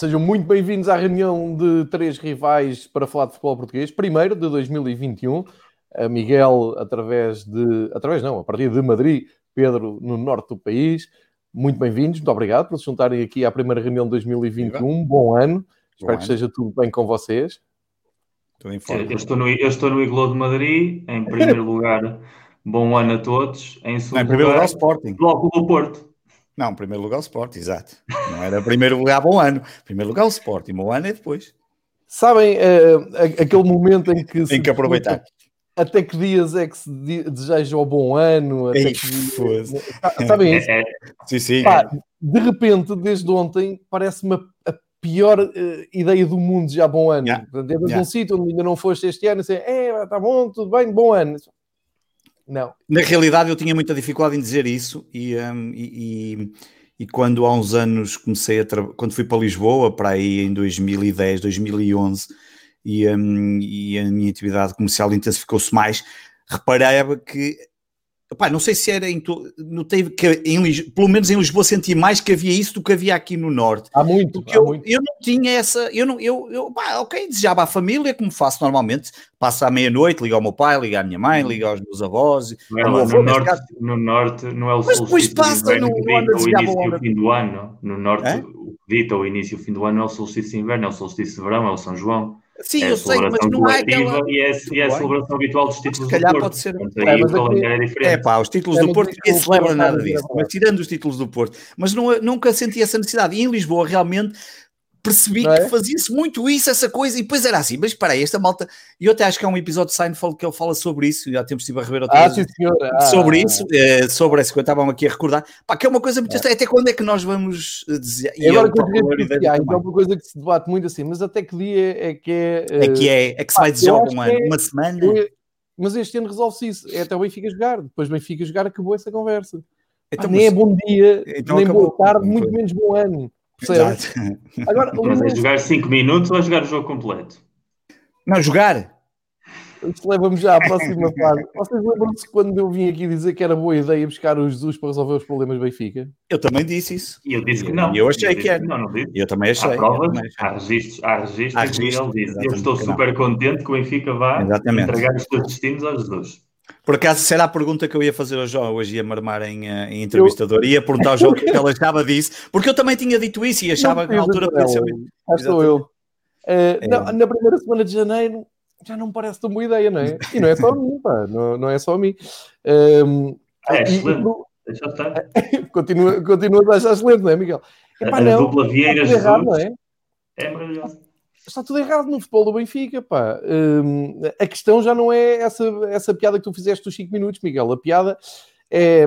Sejam muito bem-vindos à reunião de três rivais para falar de futebol português. Primeiro de 2021, a Miguel através de, através não, a partir de Madrid, Pedro no norte do país. Muito bem-vindos, muito obrigado por se juntarem aqui à primeira reunião de 2021. Bom ano, Bom espero ano. que esteja tudo bem com vocês. Estou em forma. Eu estou no, eu estou no Iglo de Madrid, em primeiro lugar, bom ano a todos. Em segundo não, em primeiro lugar, lugar Sporting. Logo do Porto. Não, primeiro lugar o Sport, exato. Não era primeiro lugar bom ano. Primeiro lugar o Sport e bom ano é depois. Sabem uh, aquele momento em que... Tem que aproveitar. Até que dias é que se deseja o bom ano? Até Ei, que... Sabem isso? É, é. sim, sim. Pá, de repente, desde ontem, parece-me a pior uh, ideia do mundo já bom ano. Yeah. Dentro yeah. um sítio onde ainda não foste este ano, assim, é, tá bom, tudo bem, bom ano. Não. Na realidade, eu tinha muita dificuldade em dizer isso e, um, e, e, quando há uns anos comecei a quando fui para Lisboa, para aí em 2010, 2011, e, um, e a minha atividade comercial intensificou-se mais, reparava que Epá, não sei se era em. Notei que em, pelo menos em Lisboa senti mais que havia isso do que havia aqui no Norte. Há muito. Há eu, muito. eu não tinha essa. Eu não, eu, eu pá, ok, desejava à família, como faço normalmente. Passo à meia-noite, ligo ao meu pai, ligo à minha mãe, ligo aos meus avós. Não, no, avô, norte, caso... no Norte não é o Mas depois passa no, no, no início e o fim do ano. No Norte, é? o que dita o início e o fim do ano é o solstício de inverno, é o solstício de verão, é o São João. Sim, é eu sei, mas não é aquela. E é, e é a celebração habitual dos títulos se calhar do Porto. pode ser. Portanto, é, o calendário é diferente. É pá, os títulos é, do Porto, ninguém celebra nada disso. Mas tirando os títulos do Porto. Mas não, nunca senti essa necessidade. E em Lisboa, realmente, percebi é? que fazia-se muito isso, essa coisa, e depois era assim, mas espera aí, esta malta, e eu até acho que há um episódio de Seinfeld que ele fala sobre isso, já temos tido a rever outra ah, vez, ah, sobre isso, é, sobre essa coisa, estavam aqui a recordar, pá, que é uma coisa muito é. até quando é que nós vamos eh, dizer, e, agora com as sociais, é uma coisa que se debate muito assim, mas até que dia é que é... É que é, é que se vai dizer algum ano, uma semana... Mas este ano resolve-se isso, é até o Benfica jogar, depois o Benfica jogar acabou essa conversa. Então, ah, nem é bom dia, então nem acabou. boa tarde, muito menos bom ano. Exato. Agora, Mas é jogar 5 minutos ou é jogar o jogo completo? Não, jogar. Isto leva-me já à próxima fase. Vocês lembram-se quando eu vim aqui dizer que era boa ideia buscar o Jesus para resolver os problemas do Benfica? Eu também disse isso. E eu disse que não. E eu achei eu que era. Não, não disse. Eu também achei. Há provas, há registros, há registros, há registros ele diz. Eu estou super contente que o Benfica vá Exatamente. entregar os seus destinos ao Jesus. Por acaso, será a pergunta que eu ia fazer ao João, hoje ia marmar em, eh, em entrevistador, ia perguntar ao João o que ela achava disso, porque eu também tinha dito isso e achava que na altura podia ser. Sou eu. Uh, é. na, na, primeira semana de janeiro já não me parece tão boa ideia, não é? E não é só a mim, pá, não, não é só a mim. Um, é excelente. Deixa estar. continua, continua a achar excelente, não é, Miguel? Epá, a, não, dupla Vieira Jesus errado, não é? é maravilhoso está tudo errado no futebol do Benfica, pá. Um, a questão já não é essa, essa piada que tu fizeste dos 5 minutos, Miguel. A piada é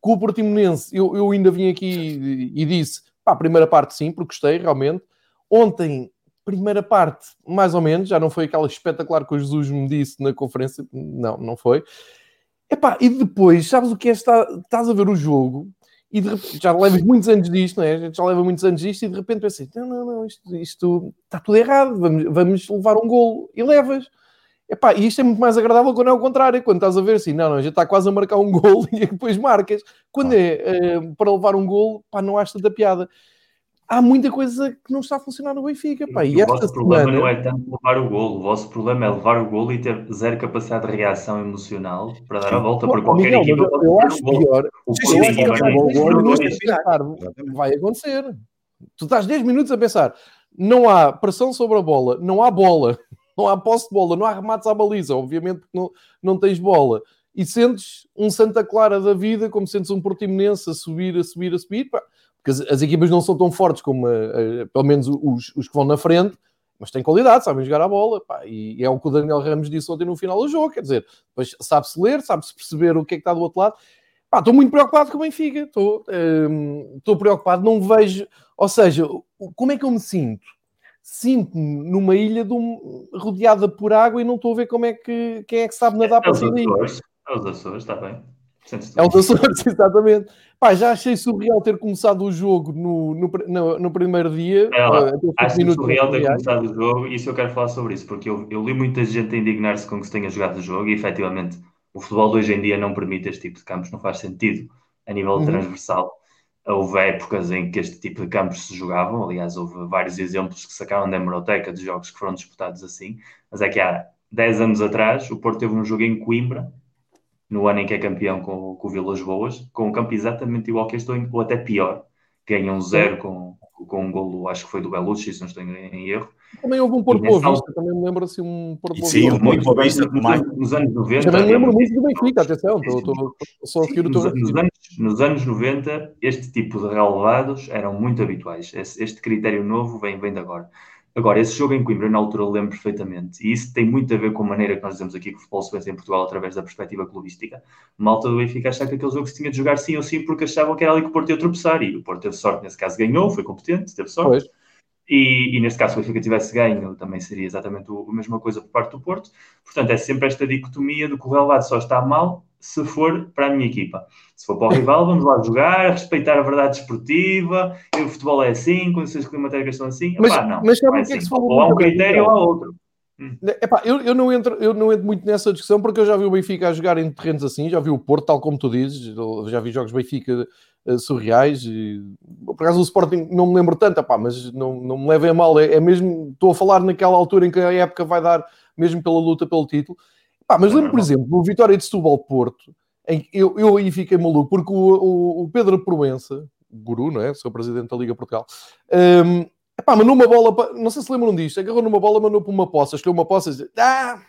com o Portimonense. Eu, eu ainda vim aqui e, disse, pá, primeira parte sim, porque gostei realmente. Ontem, primeira parte, mais ou menos, já não foi aquela espetacular que o Jesus me disse na conferência, não, não foi. Epá, e depois, sabes o que é? Está, estás a ver o jogo e de repente, já levas muitos anos disto, não é? A gente já leva muitos anos disto e de repente pensei, não, não, não, isto, isto está tudo errado, vamos, vamos levar um golo e levas. Epá, e isto é muito mais agradável quando é o contrário, quando estás a ver assim, não, não, já está quase a marcar um golo e depois marcas. Quando é uh, para levar um golo, pá, não acho tanta piada há muita coisa que não está a funcionar no Benfica. Pá. E, e o vosso problema semana... não é tanto levar o golo, o vosso problema é levar o golo e ter zero capacidade de reação emocional para dar a volta para qualquer Miguel, equipa. Eu, eu acho pior. O sim, sim, sim, vai acontecer. Tu estás 10 minutos a pensar, não há pressão sobre a bola, não há bola, não há posse de bola, não há remates à baliza, obviamente porque não, não tens bola. E sentes um Santa Clara da vida, como sentes um Portimonense a subir, a subir, a subir, pá porque as, as, equipas não são tão fortes como, uh, uh, pelo menos, os, os que vão na frente, mas têm qualidade, sabem jogar a bola, pá, e, é o que o Daniel Ramos disse ontem no final do jogo, quer dizer, depois sabe-se ler, sabe-se perceber o que é que está do outro lado. Pá, estou muito preocupado com o Benfica, estou, ehm, estou preocupado, não vejo, ou seja, como é que eu me sinto? Sinto-me numa ilha um, rodeada por água e não estou a ver como é que, quem é que sabe nadar é, para sair daí. É os Açores, está bem. É o da sorte, exatamente. Pá, já achei surreal ter começado o jogo no, no, no, no primeiro dia. É, uh, acho surreal ter começado o jogo e isso eu quero falar sobre isso, porque eu, eu li muita gente a indignar-se com que se tenha jogado o jogo e efetivamente o futebol de hoje em dia não permite este tipo de campos, não faz sentido a nível uhum. transversal. houve épocas em que este tipo de campos se jogavam, aliás, houve vários exemplos que sacaram da hemeroteca de jogos que foram disputados assim, mas é que há 10 anos atrás o Porto teve um jogo em Coimbra, no ano em que é campeão com, com o Vilas Boas, com um campo exatamente igual que este, ou até pior, ganham um zero com, com um golo, acho que foi do Belucci, se não estou em erro. Também houve um Porto Boa Vista, altura... também me lembro assim um Porto Boa Vista. Sim, muito Boa Vista também. Nos anos 90. Também me lembro muito do Benfica, atenção, estou, estou, só a seguir o teu... Nos, anos, nos anos 90, este tipo de relevados eram muito habituais. Este, este critério novo vem, vem de agora. Agora, esse jogo em Coimbra, na altura, lembro perfeitamente, e isso tem muito a ver com a maneira que nós dizemos aqui que o futebol se pensa em Portugal através da perspectiva clubística. Malta do Benfica achava que aquele jogo se tinha de jogar sim ou sim porque achavam que era ali que o Porto ia tropeçar, e o Porto teve sorte, nesse caso ganhou, foi competente, teve sorte. E, e, neste caso, se o Benfica tivesse ganho, também seria exatamente a mesma coisa por parte do Porto. Portanto, é sempre esta dicotomia do que o relevado só está mal se for para a minha equipa. Se for para o rival, vamos lá jogar, respeitar a verdade esportiva, o futebol é assim, condições climatéricas são assim. Mas, Epá, não, mas sabe o é que é que se falou? Ou há um critério ou há outro. Hum. Epá, eu, eu, não entro, eu não entro muito nessa discussão porque eu já vi o Benfica a jogar em terrenos assim, já vi o Porto, tal como tu dizes, já vi jogos Benfica uh, surreais. E, por acaso o Sporting não me lembro tanto, epá, mas não, não me levem a mal, é, é, mesmo, estou a falar naquela altura em que a época vai dar mesmo pela luta pelo título. Epá, mas lembro, por exemplo, o Vitória de Setúbal Porto, em, eu, eu aí fiquei maluco, porque o, o, o Pedro Proença, guru, não é? Sou presidente da Liga Portugal, um, epá, mandou uma bola, não sei se lembram disto, agarrou numa bola, mandou para uma poça, escolheu uma poça e disse, ah!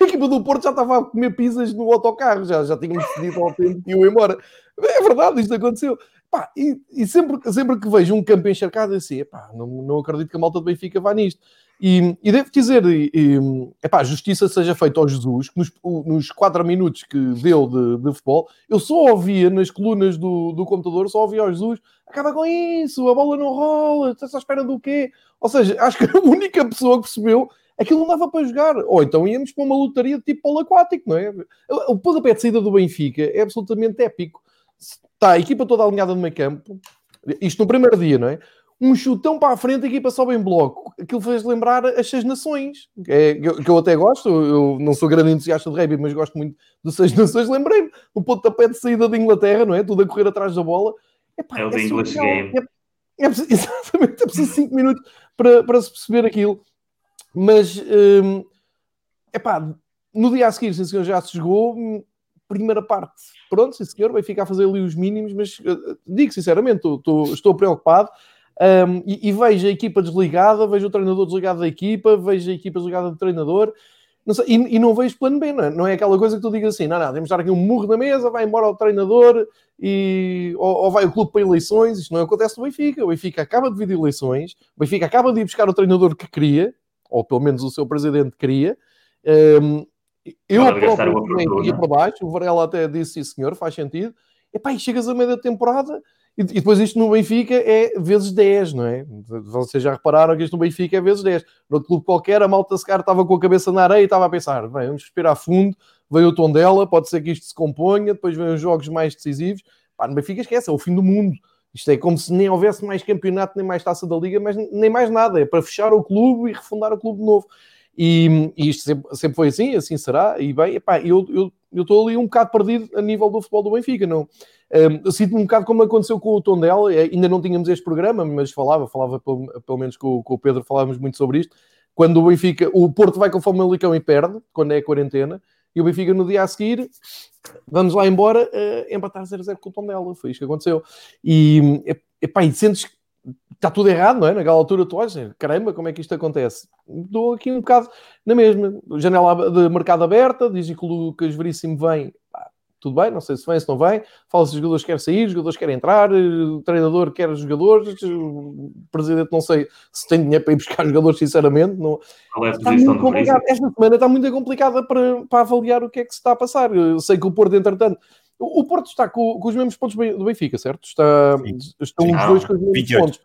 E a equipa do Porto já estava a comer pizzas no autocarro, já, já tinham decidido ao tempo que iam embora. É verdade, isto aconteceu. Pá, e, e sempre, sempre que vejo um campo encharcado, assim, epá, não, não acredito que a malta do Benfica vá nisto. E, e devo dizer, e, e, epá, justiça seja feita ao Jesus, que nos, nos quatro minutos que deu de, de, futebol, eu só ouvia nas colunas do, do computador, só ouvia ao Jesus, acaba com isso, a bola não rola, estás à espera do quê? Ou seja, acho que a única pessoa que percebeu aquilo não dava para jogar. Ou então íamos para uma lotaria de tipo polo aquático, não é? O pontapé de saída do Benfica é absolutamente épico. Está a equipa toda alinhada no meio campo, isto no primeiro dia, não é? Um chutão para a frente, a equipa sobe em bloco. Aquilo fez lembrar as Seis Nações, que, é, que, eu, até gosto. Eu não sou grande entusiasta de rugby, mas gosto muito dos Seis Nações. Lembrei-me, o pontapé de saída da Inglaterra, não é? Tudo a correr atrás da bola. Epá, é o é English Game. É, é, exatamente, é preciso 5 minutos para, para se perceber aquilo. Mas, hum, epá, no dia a seguir, sim senhor, já se jogou. Primeira parte, pronto, sim senhor, vai ficar a fazer ali os mínimos, mas uh, digo sinceramente, estou preocupado um, e, e, vejo a equipa desligada, vejo o treinador desligado da equipa, vejo a equipa desligada do treinador. Não sei, e, e, não vejo plano B, não é? não é aquela coisa que tu digas assim, não, não, temos de dar aqui um murro na mesa, vai embora o treinador e, ou, ou, vai o clube para eleições. Isto não acontece no Benfica. O Benfica acaba de vir de eleições, o Benfica acaba de ir buscar o treinador que queria, ou pelo menos o seu presidente queria. Um, eu próprio ia para baixo, o Varela até disse, sim senhor, faz sentido. Epá, e chegas a meio da temporada e, depois isto no Benfica é vezes 10, não é? Vocês já repararam que isto no Benfica é vezes 10. No outro clube qualquer, a malta secar estava com a cabeça na areia e estava a pensar: bem, vamos respirar fundo, veio o tom dela, pode ser que isto se componha, depois vêm os jogos mais decisivos. Pá, no Benfica esquece, é o fim do mundo. Isto é como se nem houvesse mais campeonato, nem mais taça da liga, mas nem mais nada. É para fechar o clube e refundar o clube novo. E, e isto sempre, sempre, foi assim, assim será. E bem, epá, eu estou ali um bocado perdido a nível do futebol do Benfica. Não, um, Sinto-me um bocado como aconteceu com o Tondela, eh, ainda não tínhamos este programa, mas falava, falava pelo, pelo menos com, com, o Pedro, falávamos muito sobre isto. Quando o Benfica, o Porto vai com o Famalicão e perde, quando é a quarentena, e o Benfica no dia a seguir, vamos lá embora, uh, empatar 0-0 com o Tondela, foi isto que aconteceu. E, epá, e sentes que está tudo errado, não é? Naquela altura tu olhas, caramba, como é que isto acontece? Estou aqui um bocado na mesma, janela de mercado aberta, diz que o Lucas Veríssimo vem, tudo bem, não sei se vem, se não vem. Fala-se os jogadores querem sair, os jogadores querem entrar, o treinador quer os jogadores, o presidente não sei se tem dinheiro para ir buscar jogadores, sinceramente. Não... É está muito complicado. Esta semana está muito complicada para, para avaliar o que é que se está a passar. Eu sei que o Porto, entretanto, o Porto está com, com os mesmos pontos do Benfica, certo? Está, estão Sim. os dois com os mesmos 28. pontos.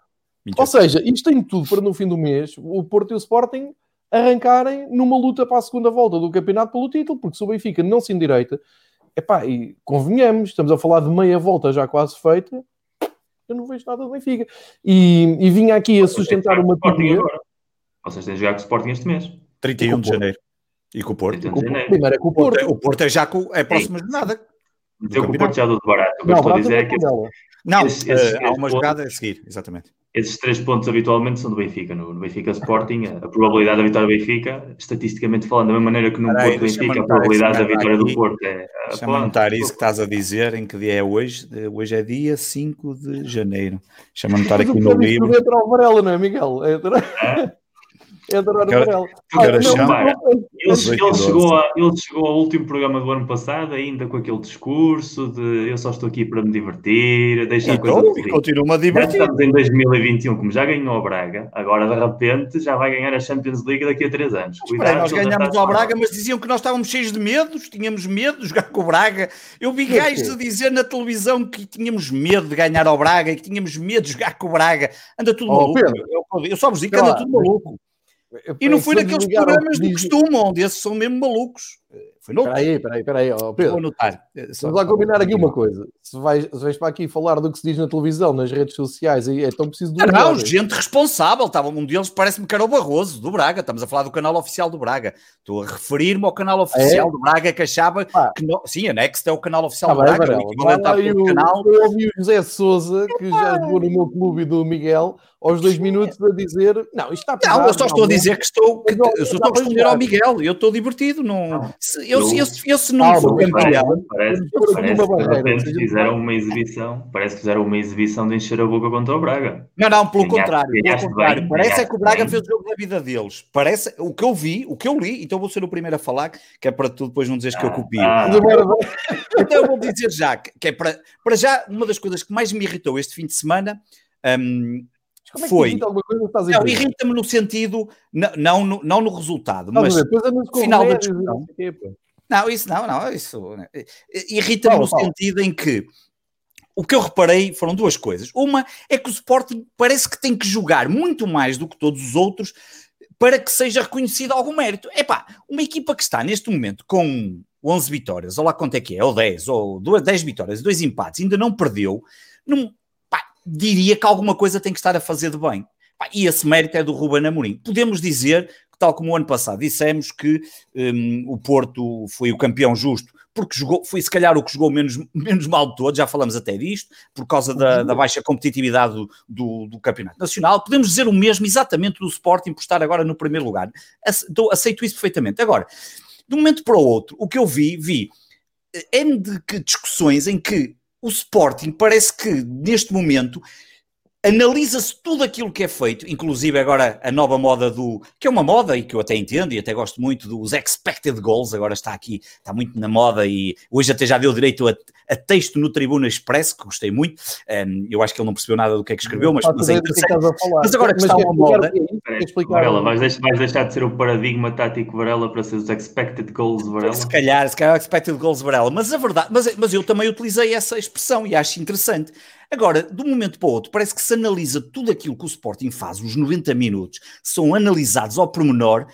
28. Ou seja, isto tem tudo para no fim do mês o Porto e o Sporting arrancarem numa luta para a segunda volta do campeonato pelo título, porque se o Benfica não se endireita, Epá, e convenhamos, estamos a falar de meia volta já quase feita, eu não vejo nada do Benfica. E, e vinha aqui a sustentar uma teoria. Vocês têm de jogar com o Sporting este mês. 31 de janeiro. E com o Porto. Primeiro é com o Porto. O Porto é já com, é próximo de nada. Com o Porto já do barato. O que eu estou a dizer é que Não, esse, esse, há uma jogada a seguir, exatamente. Esses três pontos habitualmente são do Benfica. No, no Benfica Sporting, a, a, probabilidade da vitória do Benfica, estatisticamente falando, da mesma maneira que no Porto Benfica, a probabilidade da vitória aqui, do Porto é. Deixa-me anotar isso que estás a dizer, em que dia é hoje? Hoje é dia 5 de janeiro. Deixa-me anotar aqui no livro. Entra o Varela, não é, Miguel? É, é? É adorar o Varela. Ah, ele, ele, chegou a, ao último programa do ano passado, ainda com aquele discurso de eu só estou aqui para me divertir, então, a coisa continua a divertir. Já estamos em 2021, como já ganhou a Braga, agora de repente já vai ganhar a Champions League daqui a 3 anos. Cuidado, nós ganhámos o Braga, mas diziam que nós estávamos cheios de medos, tínhamos medo de jogar com o Braga. Eu vi gajos a dizer na televisão que tínhamos medo de ganhar ao Braga e que tínhamos medo de jogar com o Braga. Anda tudo oh, maluco. Eu, eu, só vos digo que anda tudo maluco. E não foi naqueles programas do costume, onde esses são mesmo malucos. Foi novo. Peraí, peraí, peraí, oh, Pedro. Vou anotar. Vamos lá combinar aqui uma coisa. Se vais, se vais para aqui falar do que se diz na televisão, nas redes sociais, é tão preciso de um. Não, gente responsável. Estava um deles, parece-me que era o Barroso, do Braga. Estamos a falar do canal oficial do Braga. Estou a referir-me ao canal oficial é? do Braga que achava ah. que. Sim, a Next é o canal oficial ah, do Braga. Varela, o canal. Eu ouvi o José Souza, que já jogou no meu clube do Miguel, aos dois minutos a dizer: Não, isto está pesado, Não, eu só estou não, a dizer que estou. Que, eu só estou a responder ao Miguel. Eu estou divertido. Não, não. Se, eu, eu, eu, se não for campeão. Parece, parece, que fizeram uma exibição. Parece que fizeram uma exibição de encher a boca contra o Braga. Não, não, pelo contrário. Pelo contrário. Parece é que o Braga fez o jogo da vida deles. Parece o que eu vi, o que eu li, então vou ser o primeiro a falar, que é para tu depois não dizeres que eu ah, copio. Ah, então eu vou dizer já, que é para, para já uma das coisas que mais me irritou este fim de semana. Um, como é foi. não, irrita-me no sentido, não, não, no, não no resultado, mas no final da discussão. Não, isso não, não, isso né, irrita-me no sentido em que o que eu reparei foram duas coisas. Uma é que o Sporting parece que tem que jogar muito mais do que todos os outros para que seja reconhecido algum mérito. Epá, uma equipa que está neste momento com 11 vitórias, ou lá quanto é que é, ou 10, ou 10 vitórias, dois empates, ainda não perdeu, não, diria que alguma coisa tem que estar a fazer de bem. E esse mérito é do Ruben Amorim. Podemos dizer, tal como o ano passado, dissemos que um, o Porto foi o campeão justo, porque jogou, foi se calhar o que jogou menos, menos mal de todos, já falamos até disto, por causa da, da baixa competitividade do, do, do, Campeonato Nacional. Podemos dizer o mesmo exatamente do Sporting por estar agora no primeiro lugar. Aceito isso perfeitamente. Agora, de um momento para o outro, o que eu vi, vi N de discussões em que o Sporting parece que neste momento analisa-se tudo aquilo que é feito, inclusive agora a nova moda do, que é uma moda e que eu até entendo e até gosto muito dos expected goals, agora está aqui, está muito na moda e hoje até já deu direito a, a texto no Tribuna Express, que gostei muito, um, eu acho que ele não percebeu nada do que é que escreveu, mas, mas é interessante. Mas agora que está uma moda... Varela, vais deixar, vais deixar de ser o paradigma tático Varela para ser os expected goals Varela? Se calhar, se calhar expected goals Varela, mas a verdade, mas, mas eu também utilizei essa expressão e acho interessante. Agora, de um momento para o outro, parece que se analisa tudo aquilo que o Sporting faz, os 90 minutos, são analisados ao pormenor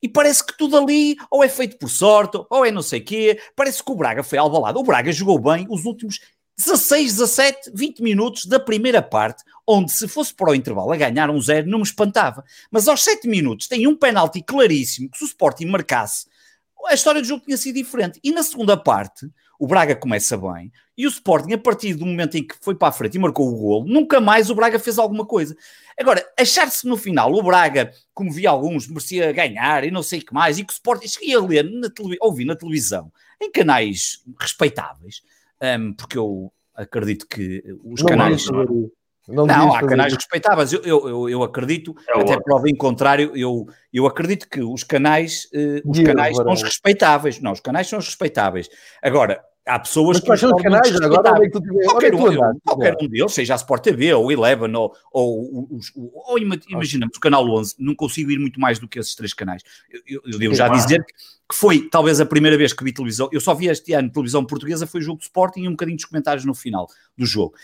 e parece que tudo ali ou é feito por sorte, ou é não sei quê. Parece que o Braga foi albalado. O Braga jogou bem os últimos 16, 17, 20 minutos da primeira parte, onde se fosse para o intervalo a ganhar um zero, não me espantava. Mas aos 7 minutos tem um penalti claríssimo que se o Sporting marcasse, a história do jogo tinha sido diferente. E na segunda parte, o Braga começa bem, e o Sporting, a partir do momento em que foi para a frente e marcou o golo, nunca mais o Braga fez alguma coisa. Agora, achar-se no final o Braga, como vi alguns, merecia ganhar e não sei o que mais, e que o Sporting, cheguei a ler, na ouvi na televisão, em canais respeitáveis, um, porque eu acredito que os não canais... Não, não há canais respeitáveis. Eu, eu, eu acredito, é até prova em contrário, eu, eu acredito que os canais, uh, os canais são os respeitáveis. Não, os canais são os respeitáveis. Agora, há pessoas Mas que. Quais são os canais? Agora é tu tiver, qualquer, um, eu, qualquer um deles, seja a Sport TV ou Eleven ou, ou, ou, ou imaginamos o canal 11, não consigo ir muito mais do que esses três canais. Eu, eu, eu já dizer que foi talvez a primeira vez que vi televisão. Eu só vi este ano televisão portuguesa, foi o jogo de Sporting e um bocadinho dos comentários no final do jogo.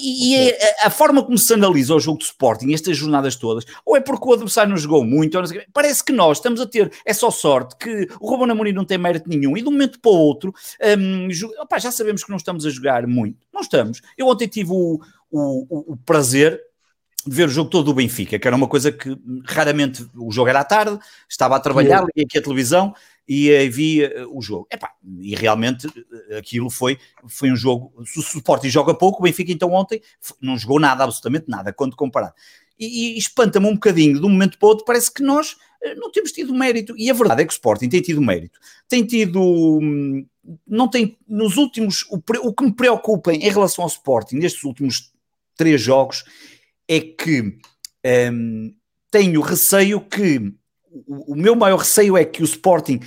E, e a, forma como se analisa o jogo de Sporting, estas jornadas todas, ou é porque o adversário não jogou muito, não parece que nós estamos a ter, é só sorte, que o Ruben Amorim não tem mérito nenhum, e de um momento para o outro, um, opa, já sabemos que não estamos a jogar muito, não estamos. Eu ontem tive o, o, o prazer de ver o jogo todo do Benfica, que era uma coisa que raramente o jogo era à tarde, estava a trabalhar, liguei aqui a televisão, e havia eh, o jogo. Epá, e realmente eh, aquilo foi, foi um jogo. Se o Sporting joga pouco, o Benfica então ontem não jogou nada, absolutamente nada, quando comparado. E, e espanta-me um bocadinho, de um momento para o outro, parece que nós eh, não temos tido mérito. E a verdade é que o Sporting tem tido mérito. Tem tido. Hum, não tem. Nos últimos. O, o que me preocupa em relação ao Sporting, nestes últimos três jogos, é que um, tenho receio que o, o meu maior receio é que o Sporting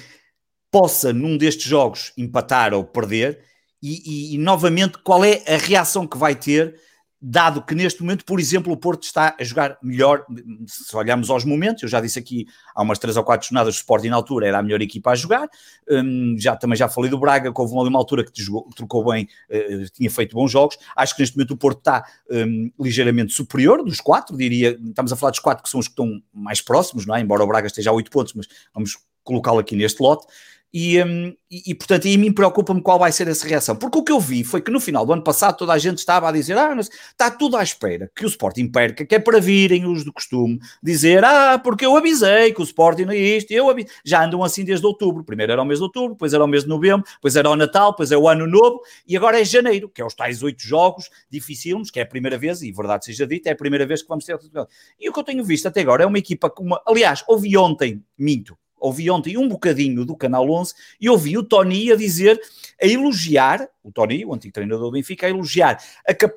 possa, num destes jogos, empatar ou perder, e, e, e, novamente qual é a reação que vai ter, dado que neste momento, por exemplo, o Porto está a jogar melhor, se olharmos aos momentos, eu já disse aqui há umas três ou quatro jornadas, o Sporting na altura era a melhor equipa a jogar, um, já, também já falei do Braga, que houve uma altura que jogou, trocou bem, uh, tinha feito bons jogos, acho que neste momento o Porto está um, ligeiramente superior dos quatro, diria, estamos a falar dos quatro que são os que estão mais próximos, não é? embora o Braga esteja a oito pontos, mas vamos colocá-lo aqui neste lote, e, um, e, e, portanto, aí me preocupa-me qual vai ser essa reação. Porque o que eu vi foi que no final do ano passado toda a gente estava a dizer: ah, está tudo à espera que o Sporting perca, que é para virem os do costume dizer: ah, porque eu avisei que o Sporting não é isto, eu. Já andam assim desde outubro. Primeiro era o mês de outubro, depois era o mês de novembro, depois era o Natal, depois é o ano novo e agora é janeiro, que é os tais oito jogos dificílimos, que é a primeira vez, e verdade seja dita, é a primeira vez que vamos ter. E o que eu tenho visto até agora é uma equipa com uma. Aliás, ouvi ontem, minto ouvi ontem um bocadinho do Canal 11 e ouvi o Tony a dizer, a elogiar, o Tony, o antigo treinador do Benfica, a elogiar a cap...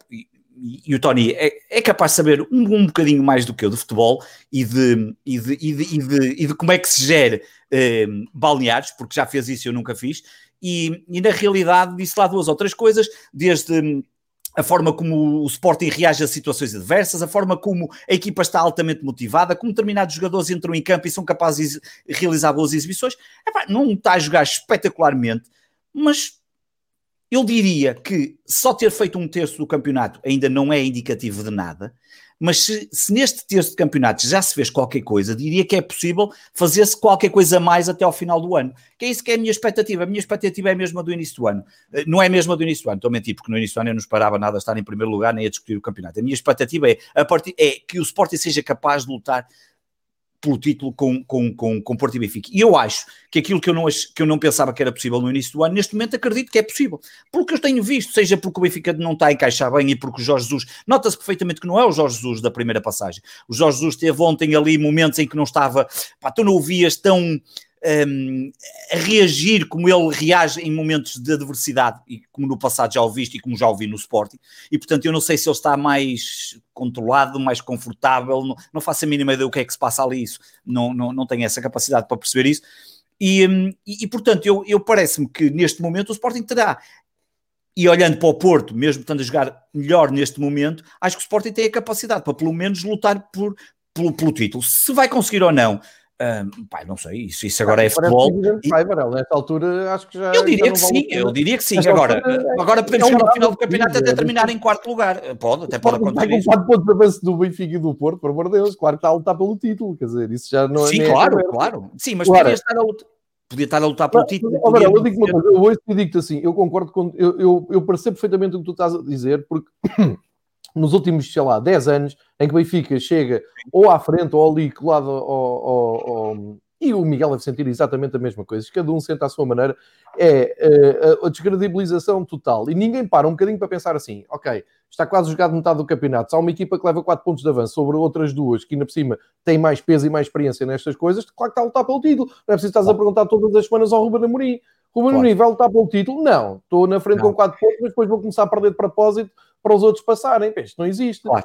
E o Tony é, é, capaz de saber um, um bocadinho mais do que eu de futebol e de, e de, e de, e de, e de como é que se gera eh, balneares, porque já fez isso e eu nunca fiz. E, e na realidade disse lá duas ou três coisas, desde a forma como o Sporting reage a situações adversas, a forma como a equipa está altamente motivada, como determinados jogadores entram em campo e são capazes de realizar boas exibições. Epá, não está a jogar espetacularmente, mas eu diria que só ter feito um terço do campeonato ainda não é indicativo de nada. Mas se, se, neste terço de campeonatos já se fez qualquer coisa, diria que é possível fazer-se qualquer coisa mais até ao final do ano. Que é isso que é a minha expectativa. A minha expectativa é a mesma do início do ano. Eh, não é a mesma do início do ano, estou a mentir, porque no início do ano eu não esperava nada estar em primeiro lugar nem a discutir o campeonato. A minha expectativa é, a partir, é que o Sporting seja capaz de lutar pelo título com, com, com, com Porto e Benfica. E eu acho que aquilo que eu, não, que eu não pensava que era possível no início do ano, neste momento acredito que é possível. Porque eu tenho visto, seja porque o Benfica não está a encaixar bem e porque o Jorge Jesus, nota-se perfeitamente que não é o Jorge Jesus da primeira passagem. O Jorge Jesus teve ontem ali momentos em que não estava, pá, tu não o vias tão um, a reagir como ele reage em momentos de adversidade, e como no passado já o viste e como já o vi no Sporting, e portanto eu não sei se ele está mais controlado, mais confortável, não, não faço a mínima ideia do que é que se passa ali, isso, não, não, não tenho essa capacidade para perceber isso, e, um, e, e, portanto eu, eu parece-me que neste momento o Sporting terá e olhando para o Porto, mesmo estando a jogar melhor neste momento, acho que o Sporting tem a capacidade para pelo menos lutar por, pelo, pelo título. Se vai conseguir ou não, um, pai, não sei, isso, isso agora é futebol. E... Vai, Varela, nesta altura acho que já. Eu diria que sim, eu diria que sim. agora, altura, agora podemos é chegar ao final do campeonato até terminar em quarto lugar. Pode, até pode acontecer. Com 4 pontos de avanço do Benfica e do Porto, por amor de Deus, claro que está a lutar pelo título, quer dizer, isso já não é. Sim, claro, é claro. Sim, mas podia estar a lutar podia estar a lutar pelo título. Oh, Varela, eu digo uma coisa, eu hoje digo-te assim, eu concordo com, eu, eu, eu percebo perfeitamente o que tu estás a dizer, porque nos últimos, sei lá, 10 anos, em que o Benfica chega ou à frente ou ali colado ao, ao, e o Miguel deve sentir exatamente a mesma coisa. Cada um sente à sua maneira. É uh, a descredibilização total. E ninguém para um bocadinho para pensar assim: ok, está quase jogado metade do campeonato. Se há uma equipa que leva 4 pontos de avanço sobre outras duas, que ainda por cima têm mais peso e mais experiência nestas coisas, claro que está a lutar pelo título. Não é preciso estar a perguntar todas as semanas ao Ruben Amorim. Ruben claro. Amorim vai lutar pelo título? Não. Estou na frente não. com 4 pontos, mas depois vou começar a perder de propósito para os outros passarem. Isto não existe. Claro.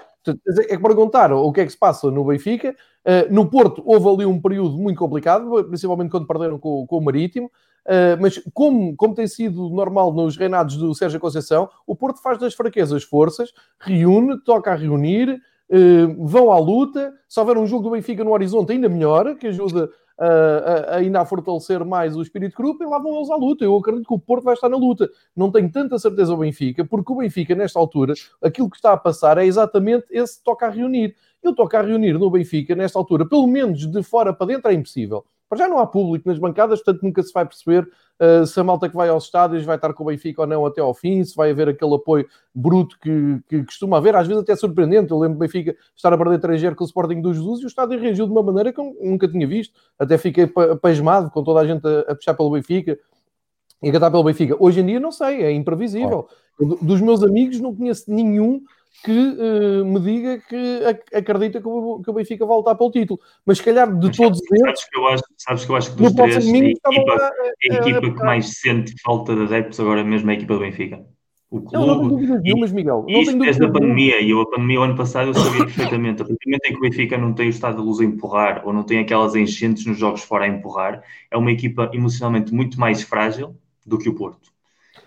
É que perguntar o que é que se passa no Benfica. Uh, no Porto houve ali um período muito complicado, principalmente quando perderam com, com o Marítimo. Uh, mas como, como tem sido normal nos reinados do Sérgio Conceição, o Porto faz das fraquezas forças, reúne, toca a reunir, uh, vão à luta. Se houver um jogo do Benfica no horizonte, ainda melhor, que ajuda uh, ainda a fortalecer mais o espírito de grupo e lá vão eles à luta. Eu acredito que o Porto vai estar na luta. Não tenho tanta certeza o Benfica, porque o Benfica, nesta altura, aquilo que está a passar é exatamente esse toca a reunir. Eu toca a reunir no Benfica, nesta altura, pelo menos de fora para dentro, é impossível. Para já não há público nas bancadas, portanto nunca se vai perceber uh, se a malta que vai aos estádios vai estar com o Benfica ou não até ao fim, se vai haver aquele apoio bruto que, que costuma haver, às vezes até surpreendente. Eu lembro do Benfica estar a perder 3 com o Sporting dos Jesus e o estádio reagiu de uma maneira que eu nunca tinha visto. Até fiquei pasmado com toda a gente a, a puxar pelo Benfica e a cantar pelo Benfica. Hoje em dia não sei, é imprevisível. Dos meus amigos não conheço nenhum que uh, me diga que acredita que o, que o Benfica vai voltar para o título. Mas se calhar de Mas, todos eles. Sabes que eu acho, sabes que, eu acho que dos três, a equipa, a, a equipa que mais sente falta de adeptos agora mesmo é a equipa do Benfica. O clube. Não, não tenho dúvidas nenhumas, Miguel. Não isto desde a pandemia, e eu a pandemia o ano passado eu sabia perfeitamente. A partir do momento em que o Benfica não tem o estado de luz a empurrar, ou não tem aquelas enchentes nos jogos fora a empurrar, é uma equipa emocionalmente muito mais frágil do que o Porto.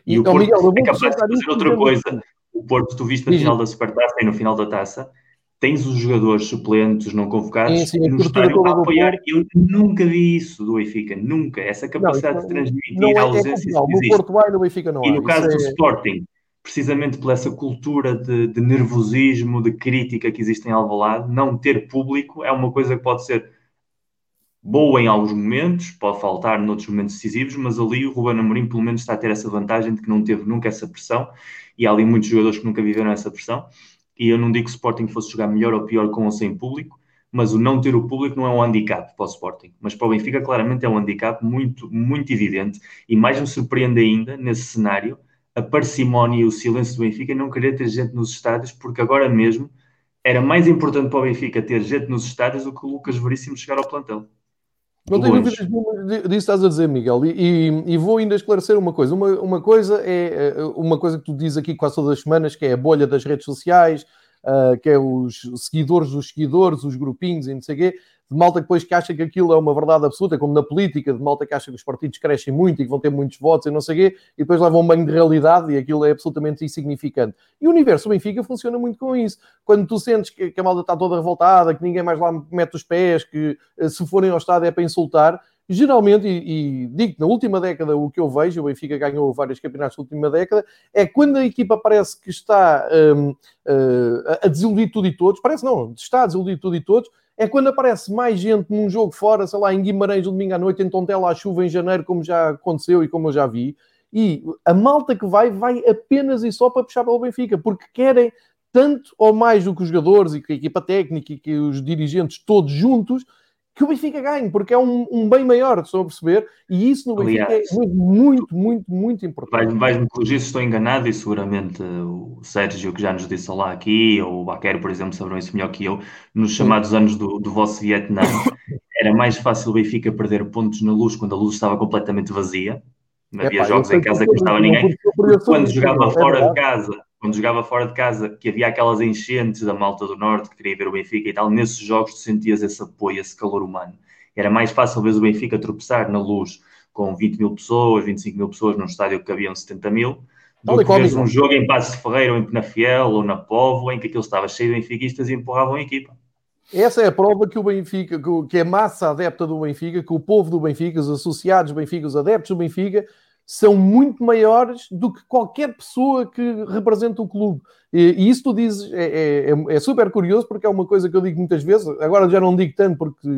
E, e o Porto Miguel, é capaz de fazer outra coisa. O Porto, tu viste na final da Supertaça e no final da Taça, tens os jogadores suplentes não convocados sim, sim, no estádio a apoiar. Eu nunca vi isso do Benfica, nunca. Essa capacidade não, de transmitir a ausência. É no Porto vai, no Benfica não E no caso do é... Sporting, precisamente por essa cultura de, de, nervosismo, de crítica que existe em Alvalade, não ter público é uma coisa que pode ser boa em alguns momentos, pode faltar noutros momentos decisivos, mas ali o Ruben Amorim pelo menos está a ter essa vantagem de que não teve nunca essa pressão e há ali muitos jogadores que nunca viveram essa pressão. E eu não digo que o Sporting fosse jogar melhor ou pior com ou sem público, mas o não ter o público não é um handicap para o Sporting. Mas para o Benfica, claramente, é um handicap muito, muito evidente. E mais me surpreende ainda, nesse cenário, a parcimónia e o silêncio do Benfica não querer ter gente nos estádios, porque agora mesmo era mais importante para o Benfica ter gente nos estádios do que o Lucas Veríssimo chegar ao plantel. Não tenho dúvidas disso que estás a dizer, Miguel. E, e, e, vou ainda esclarecer uma coisa. Uma, uma coisa é, é uma coisa que tu dizes aqui quase todas as semanas, que é a bolha das redes sociais, uh, que é os seguidores dos seguidores, os grupinhos e não sei o quê de malta depois que acha que aquilo é uma verdade absoluta, como na política, de malta que acha que os partidos crescem muito e que vão ter muitos votos e não sei o quê, e depois levam um banho de realidade e aquilo é absolutamente insignificante. E o universo Benfica funciona muito com isso. Quando tu sentes que, a malta está toda revoltada, que ninguém mais lá mete os pés, que eh, se forem ao estádio é para insultar, geralmente, e, e digo na última década o que eu vejo, o Benfica ganhou vários campeonatos na última década, é quando a equipa parece que está um, uh, eh, a desiludir tudo e todos, parece não, está a desiludir tudo e todos, é quando aparece mais gente num jogo fora, sei lá, em Guimarães, no domingo à noite, em Tontela à chuva em janeiro, como já aconteceu e como eu já vi. E a malta que vai, vai apenas e só para puxar pelo Benfica, porque querem tanto ou mais do que os jogadores e que a equipa técnica e que os dirigentes todos juntos que o Benfica ganhe, porque é um, um bem maior, estou a perceber, e isso no Benfica Aliás, é muito, muito, muito importante. Vais-me corrigir se estou enganado, e seguramente o Sérgio, que já nos disse lá aqui, ou o Baquero, por exemplo, saberão isso melhor que eu, nos chamados anos do, do vosso Vietnã, era mais fácil o Benfica perder pontos na luz quando a luz estava completamente vazia, não havia jogos em casa que não estava ninguém, quando jogava é fora de casa quando jogava fora de casa, que havia aquelas enchentes da malta do Norte que queria ver o Benfica e tal, nesses jogos tu sentias esse apoio, esse calor humano. Era mais fácil ver o Benfica tropeçar na luz com 20 mil pessoas, 25 mil pessoas num estádio que cabiam 70 mil, do que ver um jogo em Passos de Ferreira ou em Penafiel ou na Póvoa, em que aquilo estava cheio de benfiquistas e empurravam a equipa. Essa é a prova que o Benfica, que a massa adepta do Benfica, que o povo do Benfica, os associados do Benfica, os adeptos do Benfica, são muito maiores do que qualquer pessoa que representa o clube. E, e isso tu dizes é, é, é, super curioso porque é uma coisa que eu digo muitas vezes, agora já não digo tanto porque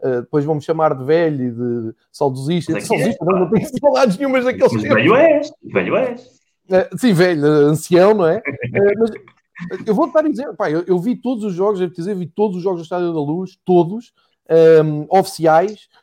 uh, depois vão-me chamar de velho e de saudosista. É saudosista, é, não, não tenho saudades nenhumas daqueles Velho és, velho és. Uh, sim, velho, ancião, não é? Uh, mas eu vou-te dar a dizer, pá, eu, eu, vi todos os jogos, devo dizer, vi todos os jogos do Estádio da Luz, todos, um, oficiais, eh,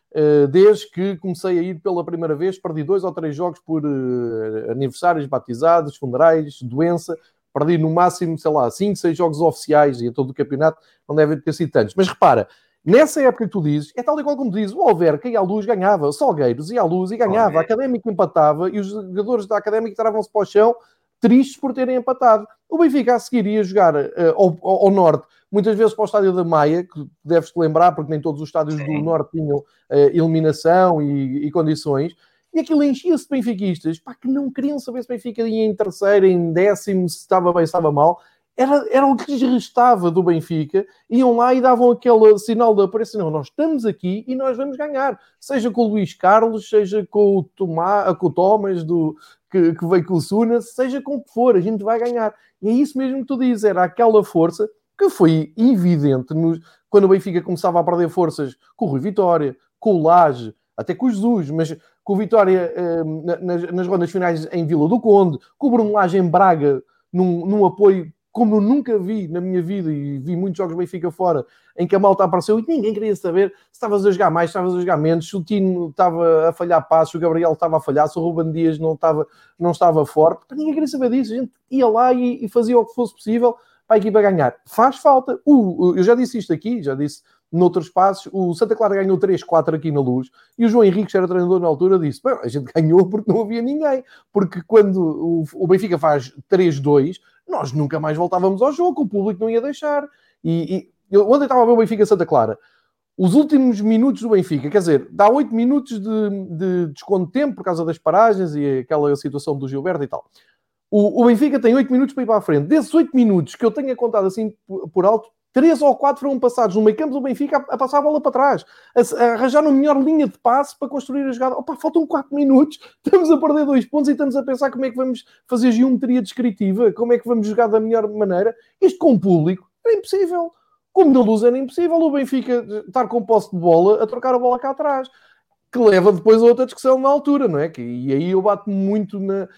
desde que comecei a ir pela primeira vez, perdi dois ou três jogos por uh, aniversários, batizados, funerais, doença. Perdi no máximo, sei lá, cinco, seis jogos oficiais e em todo o campeonato não deve ter sido tantos. Mas repara, nessa época que tu dizes, é tal e qual como dizes, o Alverca ia à luz ganhava, Salgueiros ia à luz e ganhava, a Académica empatava e os jogadores da Académica tiravam-se para o chão tristes por terem empatado. O Benfica a seguir ia jogar uh, ao, ao, norte, muitas vezes para o estádio da Maia, que deves-te lembrar, porque nem todos os estádios Sim. do norte tinham uh, eliminação e, e, condições, e aquilo enchia-se de benfiquistas, pá, que não queriam saber se o Benfica ia em terceiro, em décimo, se estava bem, se estava mal, era, era o que lhes restava do Benfica, iam lá e davam aquele sinal de aparência, não, nós estamos aqui e nós vamos ganhar, seja com o Luís Carlos, seja com o, Tomá, com o Thomas do, que, que veio com o Suna, seja com o que for, a gente vai ganhar. E é isso mesmo que tu dizes, era aquela força que foi evidente nos, quando o Benfica começava a perder forças com o Rui Vitória, com o Laje, até com o Jesus, mas com o Vitória uh, nas, nas rondas finais em Vila do Conde, com o Bruno em Braga, num, num apoio como eu nunca vi na minha vida, e vi muitos jogos Benfica fora, em que a malta apareceu e ninguém queria saber se estavas a jogar mais, se estavas a jogar menos, se o Tino estava a falhar passos, o Gabriel estava a falhar, se o Ruben Dias não estava, não estava forte, ninguém queria saber disso, a gente ia lá e, e fazia o que fosse possível para a equipa ganhar. Faz falta. Uh, eu já disse isto aqui, já disse noutros passos. O Santa Clara ganhou 3-4 aqui na luz e o João Henrique, que era treinador na altura, disse: a gente ganhou porque não havia ninguém. Porque quando o, o Benfica faz 3-2, nós nunca mais voltávamos ao jogo, o público não ia deixar. E, e eu, ontem estava a ver o Benfica Santa Clara. Os últimos minutos do Benfica, quer dizer, dá 8 minutos de, de desconto de tempo por causa das paragens e aquela situação do Gilberto e tal. O, o Benfica tem 8 minutos para ir para a frente. Desses 8 minutos que eu tenha contado assim por alto, 3 ou 4 foram passados no meio campo do Benfica a, a, passar a bola para trás, a, a arranjar uma melhor linha de passe para construir a jogada. Opa, faltam 4 minutos, estamos a perder 2 pontos e estamos a pensar como é que vamos fazer geometria descritiva, como é que vamos jogar da melhor maneira. Isto com o público é impossível. Como na luz era impossível o Benfica estar com posse de bola a trocar a bola cá atrás que leva depois a outra discussão na altura, não é? Que, e aí eu bato muito na,